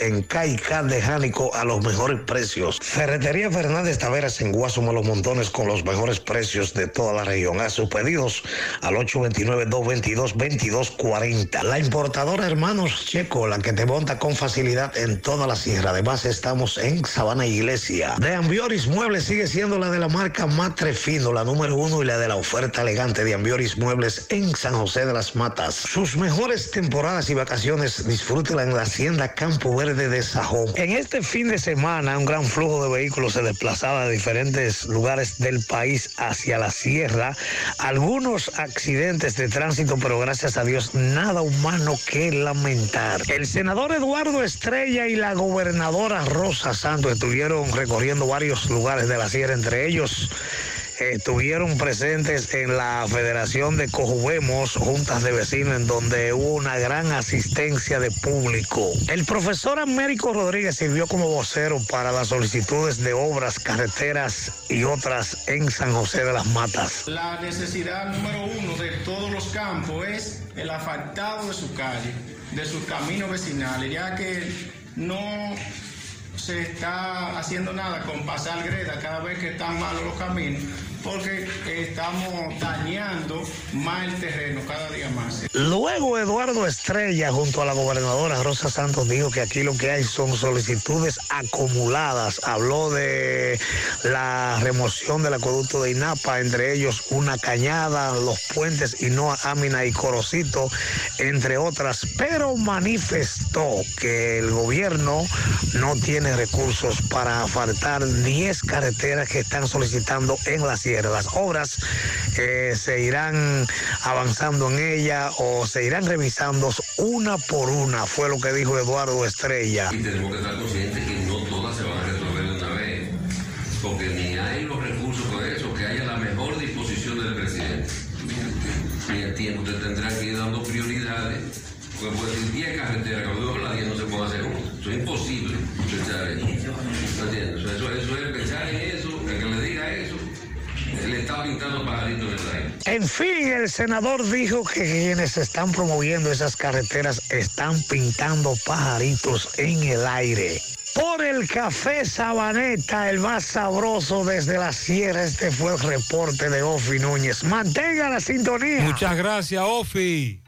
en KK de Jánico a los mejores precios. Ferretería Fernández Taveras en Guasuma Los Montones con los mejores precios de toda la región. A sus pedidos al 829-222-2240. La importadora Hermanos Checo, la que te monta con facilidad en toda la sierra. Además, estamos en Sabana Iglesia. De Ambioris Muebles sigue siendo la de la marca Matre Fino, la número uno y la de la oferta elegante de Ambioris Muebles en San José de las Matas. Sus mejores temporadas y vacaciones disfrútela en la hacienda Campo Verde de Sajón. En este fin de semana, un gran flujo de vehículos se desplazaba de diferentes lugares del país hacia la sierra. Algunos accidentes de tránsito, pero gracias a Dios, nada humano que lamentar. El senador Eduardo Estrella y la gobernadora Rosa Santos estuvieron recorriendo varios lugares de la sierra, entre ellos estuvieron presentes en la Federación de Cojubemos, juntas de vecinos, en donde hubo una gran asistencia de público. El profesor Américo Rodríguez sirvió como vocero para las solicitudes de obras, carreteras y otras en San José de las Matas. La necesidad número uno de todos los campos es el asfaltado de su calle, de sus caminos vecinales, ya que no se está haciendo nada con pasar greda cada vez que están malos los caminos, porque estamos dañando más el terreno cada día más. Luego Eduardo Estrella junto a la gobernadora Rosa Santos dijo que aquí lo que hay son solicitudes acumuladas. Habló de la remoción del acueducto de Inapa, entre ellos una cañada, los puentes Inoa, Amina y Corocito, entre otras, pero manifestó que el gobierno no tiene recursos para faltar 10 carreteras que están solicitando en la Las obras eh, se irán avanzando en ella o se irán revisando una por una, fue lo que dijo Eduardo Estrella. Y tenemos que estar conscientes que no todas se van a resolver de una vez, porque En fin, el senador dijo que quienes están promoviendo esas carreteras están pintando pajaritos en el aire. Por el café Sabaneta, el más sabroso desde la sierra, este fue el reporte de Ofi Núñez. Mantenga la sintonía. Muchas gracias, Ofi.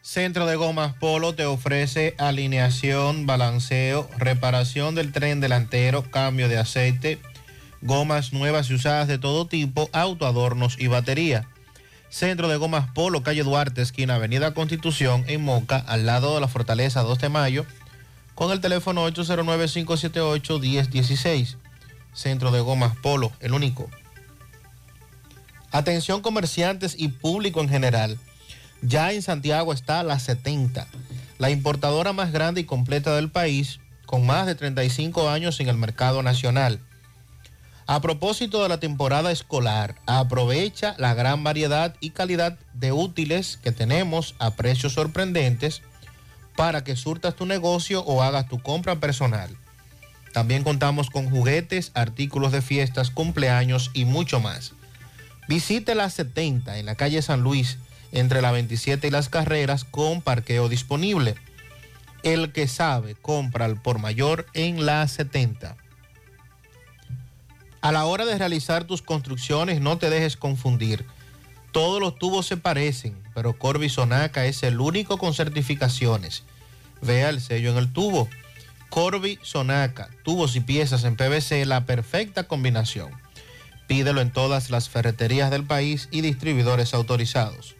Centro de Gomas Polo te ofrece alineación, balanceo, reparación del tren delantero, cambio de aceite, gomas nuevas y usadas de todo tipo, autoadornos y batería. Centro de Gomas Polo, calle Duarte, esquina Avenida Constitución, en Moca, al lado de la Fortaleza 2 de Mayo, con el teléfono 809-578-1016. Centro de Gomas Polo, el único. Atención comerciantes y público en general. Ya en Santiago está la 70, la importadora más grande y completa del país, con más de 35 años en el mercado nacional. A propósito de la temporada escolar, aprovecha la gran variedad y calidad de útiles que tenemos a precios sorprendentes para que surtas tu negocio o hagas tu compra personal. También contamos con juguetes, artículos de fiestas, cumpleaños y mucho más. Visite la 70 en la calle San Luis, entre la 27 y las carreras, con parqueo disponible. El que sabe, compra al por mayor en la 70. A la hora de realizar tus construcciones, no te dejes confundir. Todos los tubos se parecen, pero Corby Sonaca es el único con certificaciones. Vea el sello en el tubo. Corby Sonaca, tubos y piezas en PVC, la perfecta combinación. Pídelo en todas las ferreterías del país y distribuidores autorizados.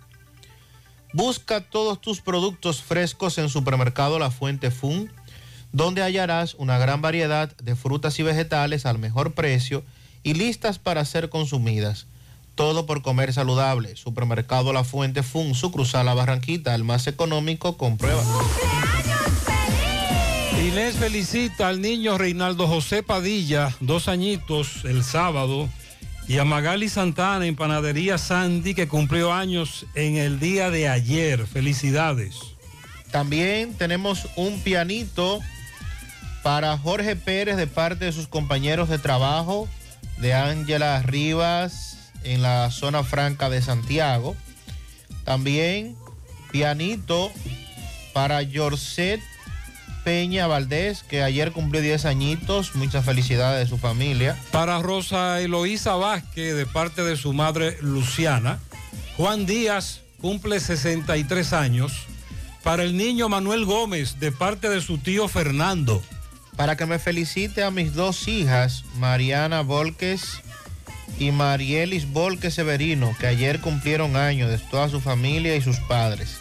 Busca todos tus productos frescos en Supermercado La Fuente Fun, donde hallarás una gran variedad de frutas y vegetales al mejor precio y listas para ser consumidas. Todo por comer saludable. Supermercado La Fuente Fun, su cruzada La Barranquita, el más económico, comprueba. Inés felicita al niño Reinaldo José Padilla, dos añitos el sábado, y a Magali Santana en Panadería Sandy, que cumplió años en el día de ayer. Felicidades. También tenemos un pianito para Jorge Pérez de parte de sus compañeros de trabajo, de Ángela Rivas en la zona franca de Santiago. También pianito para Yorcet Peña Valdés, que ayer cumplió 10 añitos. Muchas felicidades de su familia. Para Rosa Eloísa Vázquez, de parte de su madre Luciana. Juan Díaz cumple 63 años. Para el niño Manuel Gómez, de parte de su tío Fernando. Para que me felicite a mis dos hijas, Mariana Volques y Marielis Volques Severino, que ayer cumplieron años de toda su familia y sus padres.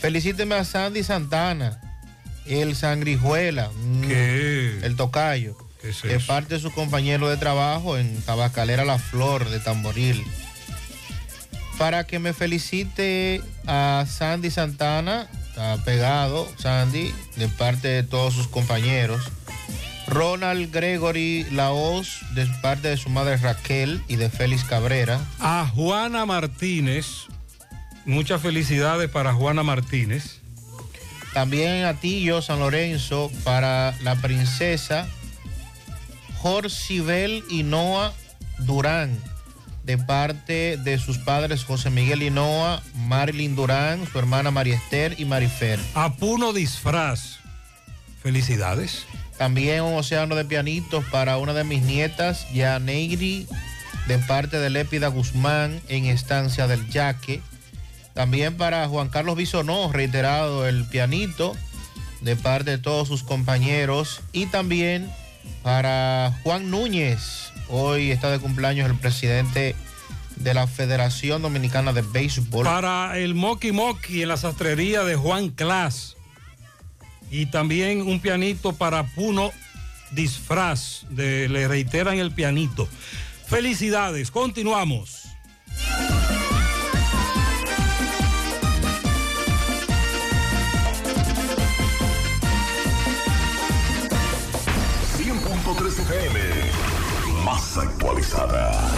Felicíteme a Sandy Santana, el Sangrijuela, mm, el Tocayo, es de parte de su compañero de trabajo en Tabacalera La Flor de Tamboril. Para que me felicite a Sandy Santana, está pegado Sandy, de parte de todos sus compañeros. Ronald Gregory Laos, de parte de su madre Raquel y de Félix Cabrera. A Juana Martínez, muchas felicidades para Juana Martínez. También a Tillo San Lorenzo para la princesa Jorcibel Hinoa Durán, de parte de sus padres José Miguel Hinoa, Marilyn Durán, su hermana María Esther y Marifer. A Puno Disfraz, felicidades. También un océano de pianitos para una de mis nietas, Yaneiri de parte de Lépida Guzmán en Estancia del Yaque. También para Juan Carlos Bisonó, reiterado el pianito de parte de todos sus compañeros. Y también para Juan Núñez, hoy está de cumpleaños el presidente de la Federación Dominicana de Béisbol. Para el Moki Moki en la sastrería de Juan Clas. Y también un pianito para Puno Disfraz. De, le reiteran el pianito. Felicidades, continuamos. Más actualizada.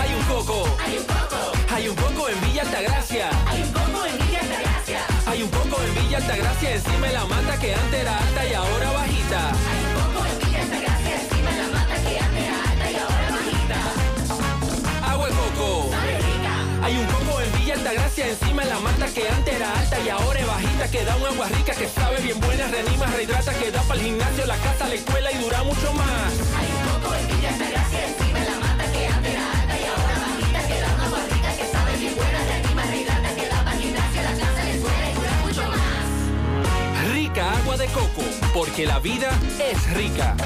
Hay un coco. Hay un coco. Hay un coco en Villa Altagracia. Hay un coco en Villa Altagracia. Hay un coco en Villa Altagracia encima de la mata que antes era alta y ahora bajita. Hay un coco en Villa Altagracia encima de la mata que antes era alta y ahora bajita. Agua de coco. Hay un coco en Villa Altagracia encima de la mata que antes era alta y ahora es bajita que da un agua rica que sabe bien buena, reanima, rehidrata, que da para el gimnasio, la casa, la escuela y dura mucho más. Hay Rica agua de coco, porque la vida es rica.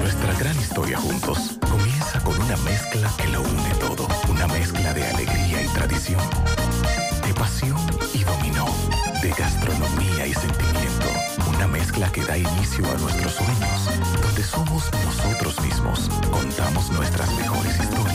Nuestra gran historia juntos comienza con una mezcla que lo une todo. Una mezcla de alegría y tradición, de pasión y dominó, de gastronomía y sentimiento. Mezcla que da inicio a nuestros sueños, donde somos nosotros mismos, contamos nuestras mejores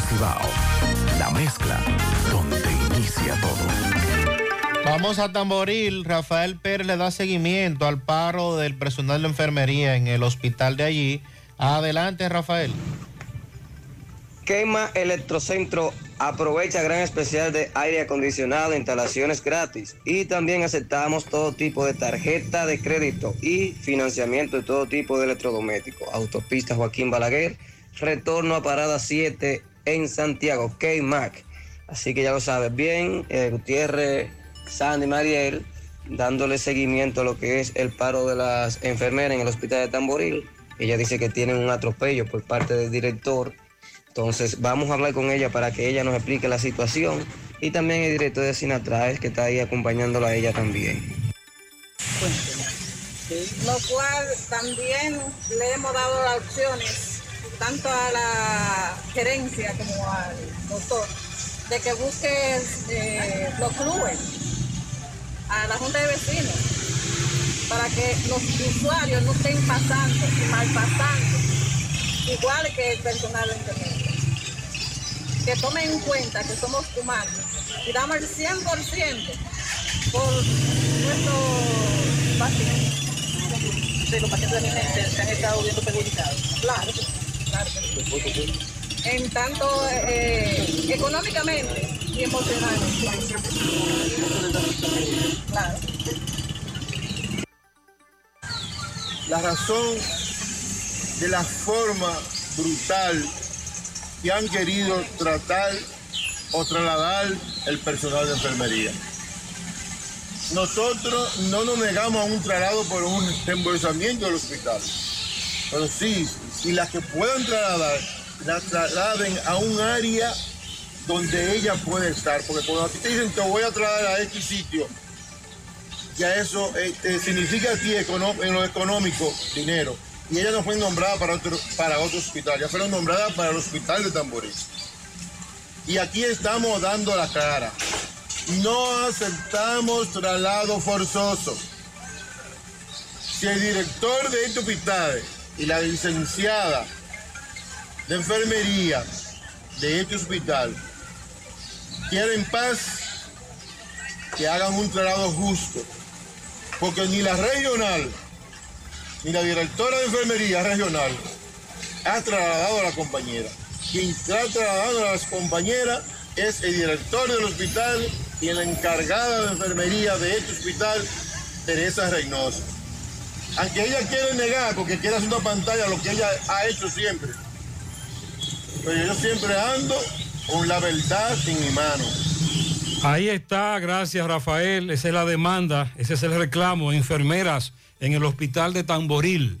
Cibao, la mezcla donde inicia todo. Vamos a Tamboril. Rafael Pérez le da seguimiento al paro del personal de enfermería en el hospital de allí. Adelante, Rafael. Quema Electrocentro aprovecha gran especial de aire acondicionado, instalaciones gratis y también aceptamos todo tipo de tarjeta de crédito y financiamiento de todo tipo de electrodomésticos. Autopista Joaquín Balaguer, retorno a Parada 7 en Santiago, K-Mac. Así que ya lo sabes bien, eh, Gutiérrez, Sandy Mariel, dándole seguimiento a lo que es el paro de las enfermeras en el hospital de Tamboril. Ella dice que tienen un atropello por parte del director entonces vamos a hablar con ella para que ella nos explique la situación y también el director de Sinatraes que está ahí acompañándola a ella también. Lo cual también le hemos dado las opciones, tanto a la gerencia como al doctor, de que busque eh, los clubes, a la Junta de Vecinos, para que los usuarios no estén pasando y mal pasando, igual que el personal de enfermería que tomen en cuenta que somos humanos y damos el 100% por nuestros pacientes. Los pacientes también se han estado viendo perjudicados. Claro, En tanto eh, económicamente y emocionalmente. La razón de la forma brutal que han querido tratar o trasladar el personal de enfermería. Nosotros no nos negamos a un traslado por un reembolsamiento del hospital, pero sí, si las que puedan trasladar, las trasladen a un área donde ella puede estar, porque cuando a te dicen te voy a trasladar a X sitio, ya eso este, significa a ti en lo económico dinero y ella no fue nombrada para otro, para otro hospital, ya fueron nombradas para el hospital de Tamboril. Y aquí estamos dando la cara. No aceptamos traslado forzoso. Si el director de este hospital y la licenciada de enfermería de este hospital quieren paz, que hagan un traslado justo. Porque ni la regional y la directora de enfermería regional ha trasladado a la compañera. quien está trasladando a las compañeras es el director del hospital y la encargada de enfermería de este hospital, Teresa Reynoso. Aunque ella quiere negar porque quiere hacer una pantalla lo que ella ha hecho siempre. Pero yo siempre ando con la verdad en mi mano. Ahí está, gracias Rafael. Esa es la demanda, ese es el reclamo. Enfermeras en el hospital de Tamboril.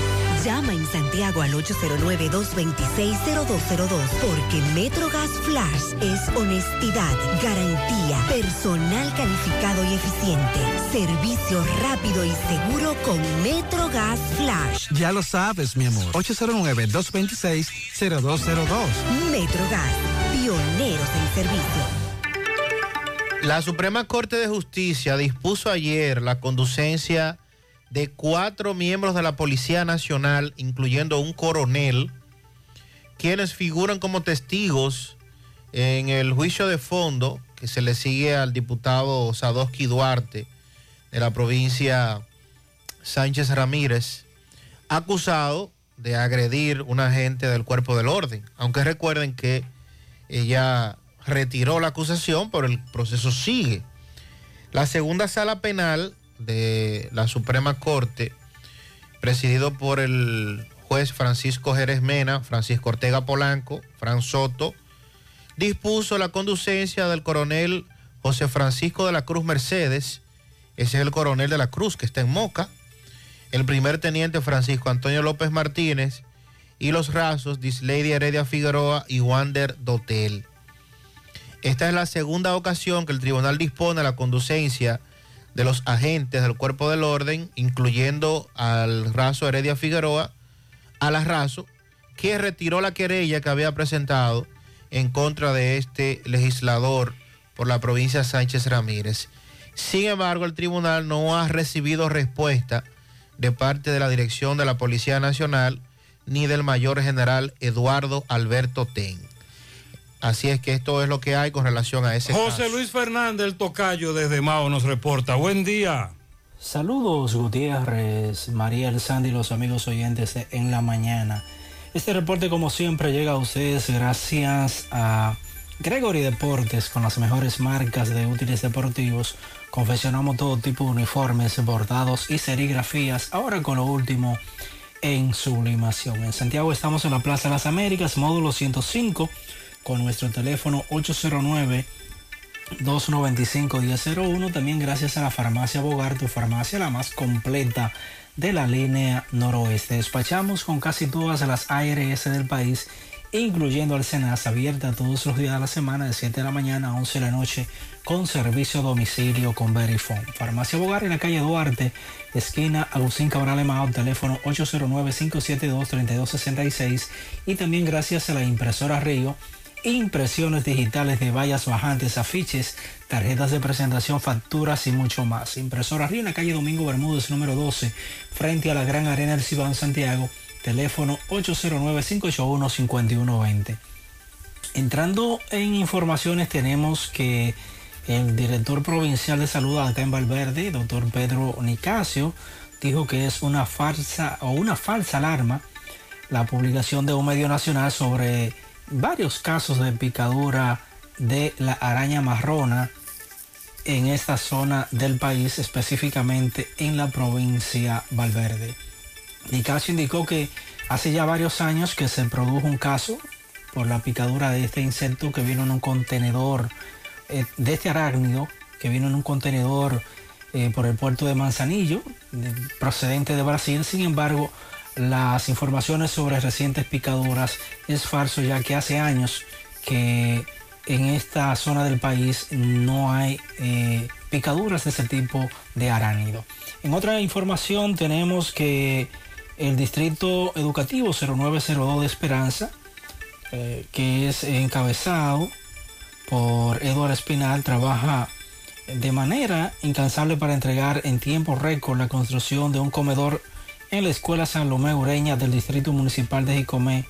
Llama en Santiago al 809-226-0202 porque MetroGas Flash es honestidad, garantía, personal calificado y eficiente, servicio rápido y seguro con MetroGas Flash. Ya lo sabes, mi amor. 809-226-0202. MetroGas, pioneros en servicio. La Suprema Corte de Justicia dispuso ayer la conducencia de cuatro miembros de la Policía Nacional, incluyendo un coronel, quienes figuran como testigos en el juicio de fondo que se le sigue al diputado Sadowski Duarte de la provincia Sánchez Ramírez, acusado de agredir un agente del cuerpo del orden. Aunque recuerden que ella retiró la acusación, pero el proceso sigue. La segunda sala penal de la Suprema Corte, presidido por el juez Francisco Jerez Mena, Francisco Ortega Polanco, Fran Soto, dispuso la conducencia del coronel José Francisco de la Cruz Mercedes, ese es el coronel de la Cruz que está en Moca, el primer teniente Francisco Antonio López Martínez y los rasos Dislady Heredia Figueroa y Wander Dotel. Esta es la segunda ocasión que el tribunal dispone la conducencia de los agentes del cuerpo del orden, incluyendo al raso Heredia Figueroa, a la raso, que retiró la querella que había presentado en contra de este legislador por la provincia Sánchez Ramírez. Sin embargo, el tribunal no ha recibido respuesta de parte de la dirección de la Policía Nacional ni del mayor general Eduardo Alberto Ten. Así es que esto es lo que hay con relación a ese José caso. Luis Fernández, el tocayo desde Mao, nos reporta. Buen día. Saludos Gutiérrez, María Sandy y los amigos oyentes de en la mañana. Este reporte como siempre llega a ustedes gracias a Gregory Deportes con las mejores marcas de útiles deportivos. Confeccionamos todo tipo de uniformes, bordados y serigrafías. Ahora con lo último en sublimación. En Santiago estamos en la Plaza de las Américas, módulo 105, con nuestro teléfono 809 295-1001. También gracias a la farmacia Bogar, tu farmacia la más completa de la línea noroeste. Despachamos con casi todas las ARS del país, incluyendo al Senas, abierta todos los días de la semana de 7 de la mañana a 11 de la noche con servicio a domicilio con Verifone. Farmacia Bogar en la calle Duarte, esquina Agustín Cabral Emao, teléfono 809-572-3266 y también gracias a la impresora Río impresiones digitales de vallas bajantes, afiches, tarjetas de presentación, facturas y mucho más. Impresora Río en la calle Domingo Bermúdez, número 12, frente a la Gran Arena del Cibao en Santiago, teléfono 809-581-5120. Entrando en informaciones tenemos que el director provincial de salud acá en Valverde, doctor Pedro Nicasio, dijo que es una falsa o una falsa alarma la publicación de un medio nacional sobre varios casos de picadura de la araña marrona en esta zona del país, específicamente en la provincia Valverde. Nicasio indicó que hace ya varios años que se produjo un caso por la picadura de este insecto que vino en un contenedor, eh, de este arácnido, que vino en un contenedor eh, por el puerto de Manzanillo, de- procedente de Brasil. Sin embargo, las informaciones sobre recientes picaduras es falso, ya que hace años que en esta zona del país no hay eh, picaduras de ese tipo de arácnido. En otra información tenemos que el Distrito Educativo 0902 de Esperanza eh, que es encabezado por Eduardo Espinal, trabaja de manera incansable para entregar en tiempo récord la construcción de un comedor en la Escuela San Lomé Ureña del Distrito Municipal de Jicomé,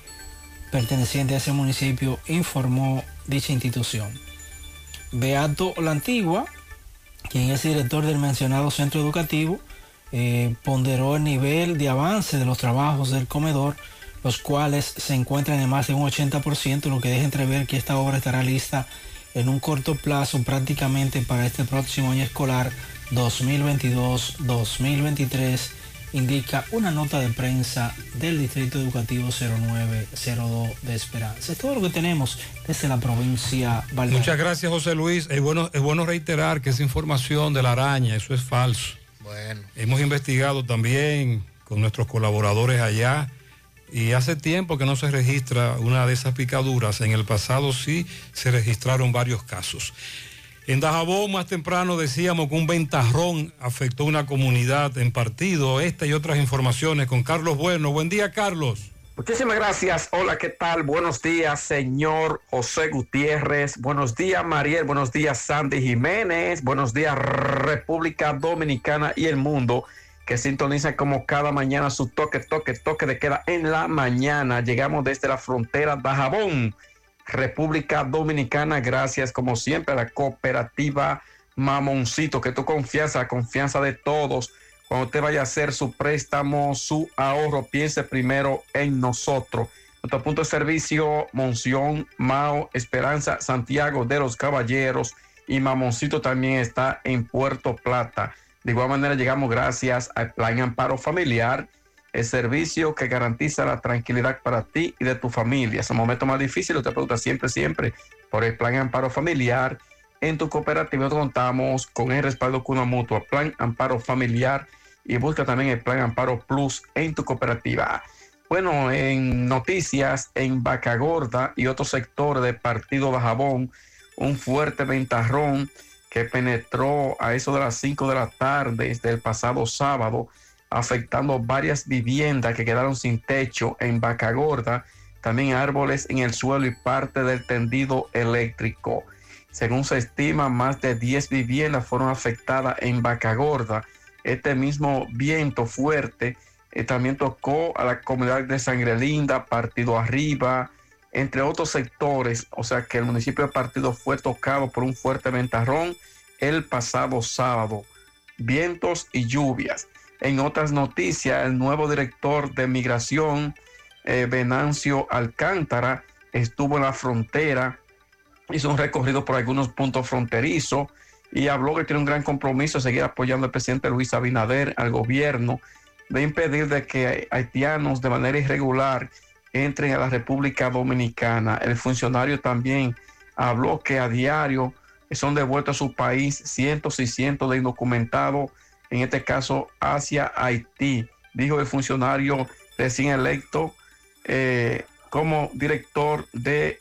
perteneciente a ese municipio, informó dicha institución. Beato La Antigua, quien es director del mencionado centro educativo, eh, ponderó el nivel de avance de los trabajos del comedor, los cuales se encuentran en más de un 80%, lo que deja entrever que esta obra estará lista en un corto plazo prácticamente para este próximo año escolar 2022-2023, indica una nota de prensa del Distrito Educativo 0902 de Esperanza. Es todo lo que tenemos desde la provincia Valverde. Muchas gracias, José Luis. Es bueno, es bueno reiterar que esa información de la araña, eso es falso. Bueno. Hemos investigado también con nuestros colaboradores allá y hace tiempo que no se registra una de esas picaduras. En el pasado sí se registraron varios casos. En Dajabón más temprano decíamos que un ventarrón afectó una comunidad en partido. Esta y otras informaciones con Carlos Bueno. Buen día, Carlos. Muchísimas gracias. Hola, ¿qué tal? Buenos días, señor José Gutiérrez. Buenos días, Mariel. Buenos días, Sandy Jiménez. Buenos días, República Dominicana y el mundo que sintoniza como cada mañana su toque, toque, toque de queda en la mañana. Llegamos desde la frontera de Jabón, República Dominicana. Gracias, como siempre, a la cooperativa Mamoncito, que tu confianza, la confianza de todos. Cuando usted vaya a hacer su préstamo, su ahorro, piense primero en nosotros. Nuestro punto de servicio, Monción, Mao, Esperanza, Santiago de los Caballeros y Mamoncito también está en Puerto Plata. De igual manera llegamos gracias al Plan Amparo Familiar, el servicio que garantiza la tranquilidad para ti y de tu familia. Es el momento más difícil, te pregunta siempre, siempre por el Plan Amparo Familiar. En tu cooperativa contamos con el respaldo Cuna Mutua, Plan Amparo Familiar y busca también el Plan Amparo Plus en tu cooperativa. Bueno, en noticias, en Vaca Gorda y otros sectores del partido Bajabón, un fuerte ventarrón que penetró a eso de las 5 de la tarde desde el pasado sábado, afectando varias viviendas que quedaron sin techo en Vaca Gorda, también árboles en el suelo y parte del tendido eléctrico. Según se estima, más de 10 viviendas fueron afectadas en Vaca Gorda. Este mismo viento fuerte eh, también tocó a la comunidad de Sangre Linda, Partido Arriba, entre otros sectores. O sea que el municipio de Partido fue tocado por un fuerte ventarrón el pasado sábado. Vientos y lluvias. En otras noticias, el nuevo director de migración, eh, Venancio Alcántara, estuvo en la frontera, hizo un recorrido por algunos puntos fronterizos y habló que tiene un gran compromiso de seguir apoyando al presidente Luis Abinader, al gobierno, de impedir de que haitianos de manera irregular entren a la República Dominicana. El funcionario también habló que a diario son devueltos a su país cientos y cientos de indocumentados, en este caso hacia Haití, dijo el funcionario recién electo eh, como director de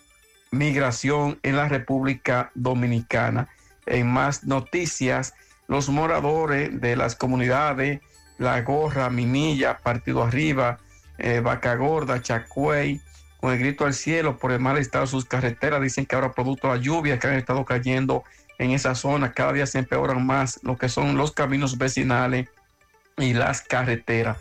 migración en la República Dominicana. En más noticias, los moradores de las comunidades La Gorra, Minilla, Partido Arriba, eh, Vaca Gorda, Chacuey, con el grito al cielo por el mal estado de sus carreteras. Dicen que ahora producto de la lluvia que han estado cayendo en esa zona, cada día se empeoran más lo que son los caminos vecinales y las carreteras.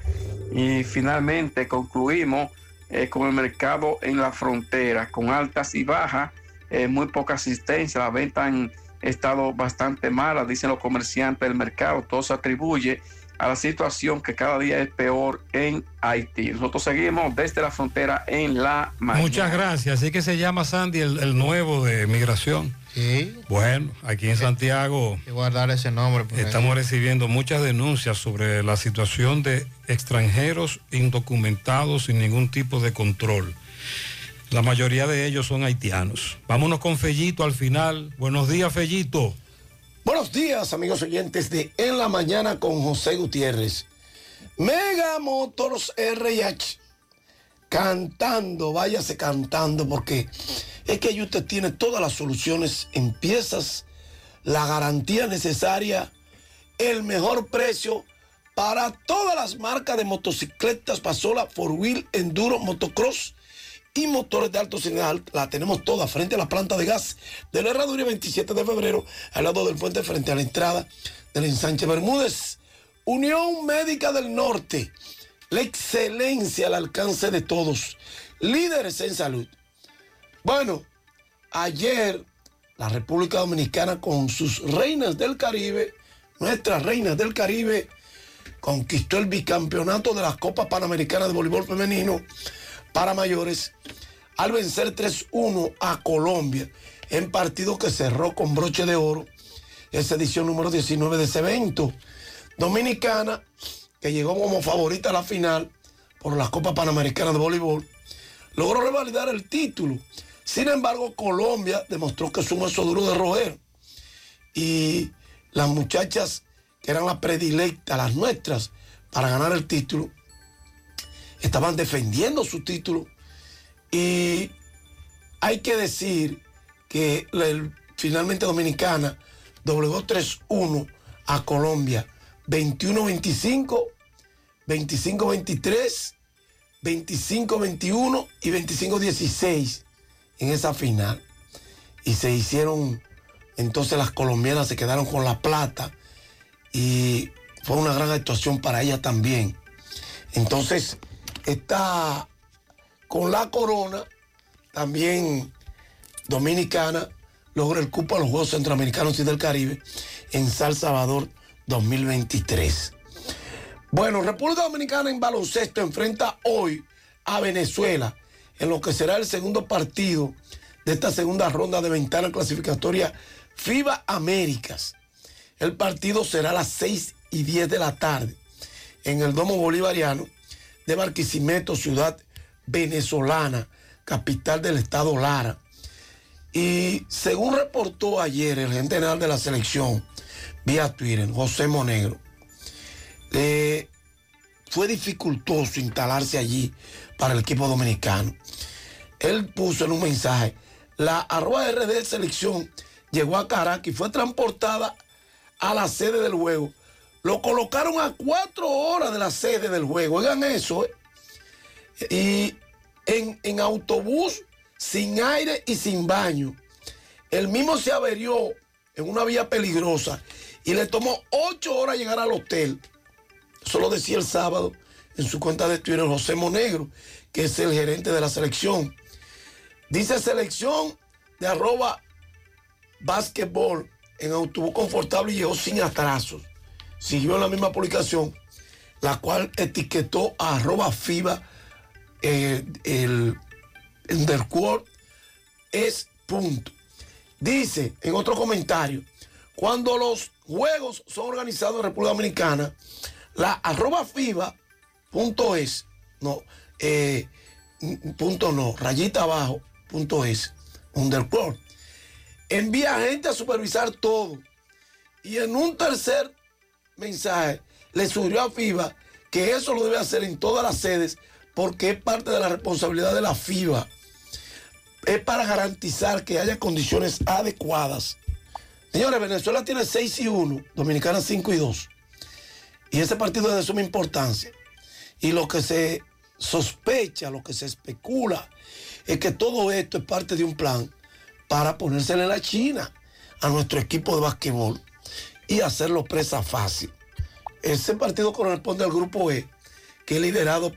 Y finalmente concluimos eh, con el mercado en la frontera, con altas y bajas, eh, muy poca asistencia, la venta han estado bastante mala, dicen los comerciantes del mercado, todo se atribuye a la situación que cada día es peor en Haití. Nosotros seguimos desde la frontera en la mañana. Muchas gracias. Así que se llama Sandy el nuevo de migración. Sí. Bueno, aquí en Santiago Hay que guardar ese nombre. porque- estamos recibiendo muchas denuncias sobre la situación de extranjeros indocumentados sin ningún tipo de control. La mayoría de ellos son haitianos. Vámonos con Fellito al final. Buenos días, Fellito. Buenos días, amigos oyentes de En la Mañana con José Gutiérrez. Mega Motors RH. Cantando, váyase cantando, porque es que ahí usted tiene todas las soluciones en piezas, la garantía necesaria, el mejor precio para todas las marcas de motocicletas, Pasola, Four Wheel, Enduro, Motocross y motores de alto cilindraje. La tenemos toda frente a la planta de gas de la Herradura 27 de febrero, al lado del puente frente a la entrada del ensanche Bermúdez. Unión Médica del Norte, la excelencia al alcance de todos, líderes en salud. Bueno, ayer la República Dominicana con sus reinas del Caribe, nuestras reinas del Caribe, conquistó el bicampeonato de la Copa Panamericana de Voleibol Femenino para mayores al vencer 3-1 a Colombia en partido que cerró con broche de oro esa edición número 19 de ese evento. Dominicana, que llegó como favorita a la final por la Copa Panamericana de Voleibol, logró revalidar el título. Sin embargo, Colombia demostró que es un hueso duro de roer. Y las muchachas que eran las predilectas, las nuestras, para ganar el título, estaban defendiendo su título. Y hay que decir que finalmente Dominicana doblegó 3-1 a Colombia. 21-25, 25-23, 25-21 y 25-16 en esa final. Y se hicieron, entonces las colombianas se quedaron con la plata y fue una gran actuación para ellas también. Entonces, está con la corona, también dominicana, logra el cupo a los Juegos Centroamericanos y del Caribe en San Salvador 2023. Bueno, República Dominicana en baloncesto enfrenta hoy a Venezuela en lo que será el segundo partido de esta segunda ronda de ventana clasificatoria FIBA Américas. El partido será a las 6 y 10 de la tarde en el Domo Bolivariano de Barquisimeto, ciudad venezolana, capital del estado Lara. Y según reportó ayer el general de la selección vía Twitter, José Monegro, eh, fue dificultoso instalarse allí para el equipo dominicano. Él puso en un mensaje, la arroba RD selección llegó a Caracas y fue transportada a la sede del juego. Lo colocaron a cuatro horas de la sede del juego. Oigan eso, ¿eh? Y en, en autobús, sin aire y sin baño. El mismo se averió en una vía peligrosa y le tomó ocho horas llegar al hotel. Eso lo decía el sábado en su cuenta de Twitter José Monegro, que es el gerente de la selección. Dice selección de arroba básquetbol en autobús confortable y llegó sin atrasos. Siguió en la misma publicación, la cual etiquetó a arroba FIBA eh, el underscore es punto. Dice en otro comentario, cuando los juegos son organizados en República Dominicana, la arroba FIBA punto es, no, eh, punto no, rayita abajo, punto es, underscore, envía gente a supervisar todo. Y en un tercer mensaje le sugirió a FIBA que eso lo debe hacer en todas las sedes porque es parte de la responsabilidad de la FIBA. Es para garantizar que haya condiciones adecuadas. Señores, Venezuela tiene 6 y 1, Dominicana 5 y 2. Y ese partido es de suma importancia. Y lo que se sospecha, lo que se especula, es que todo esto es parte de un plan para ponérsele la China a nuestro equipo de basquetbol y hacerlo presa fácil. Ese partido corresponde al grupo E, que es liderado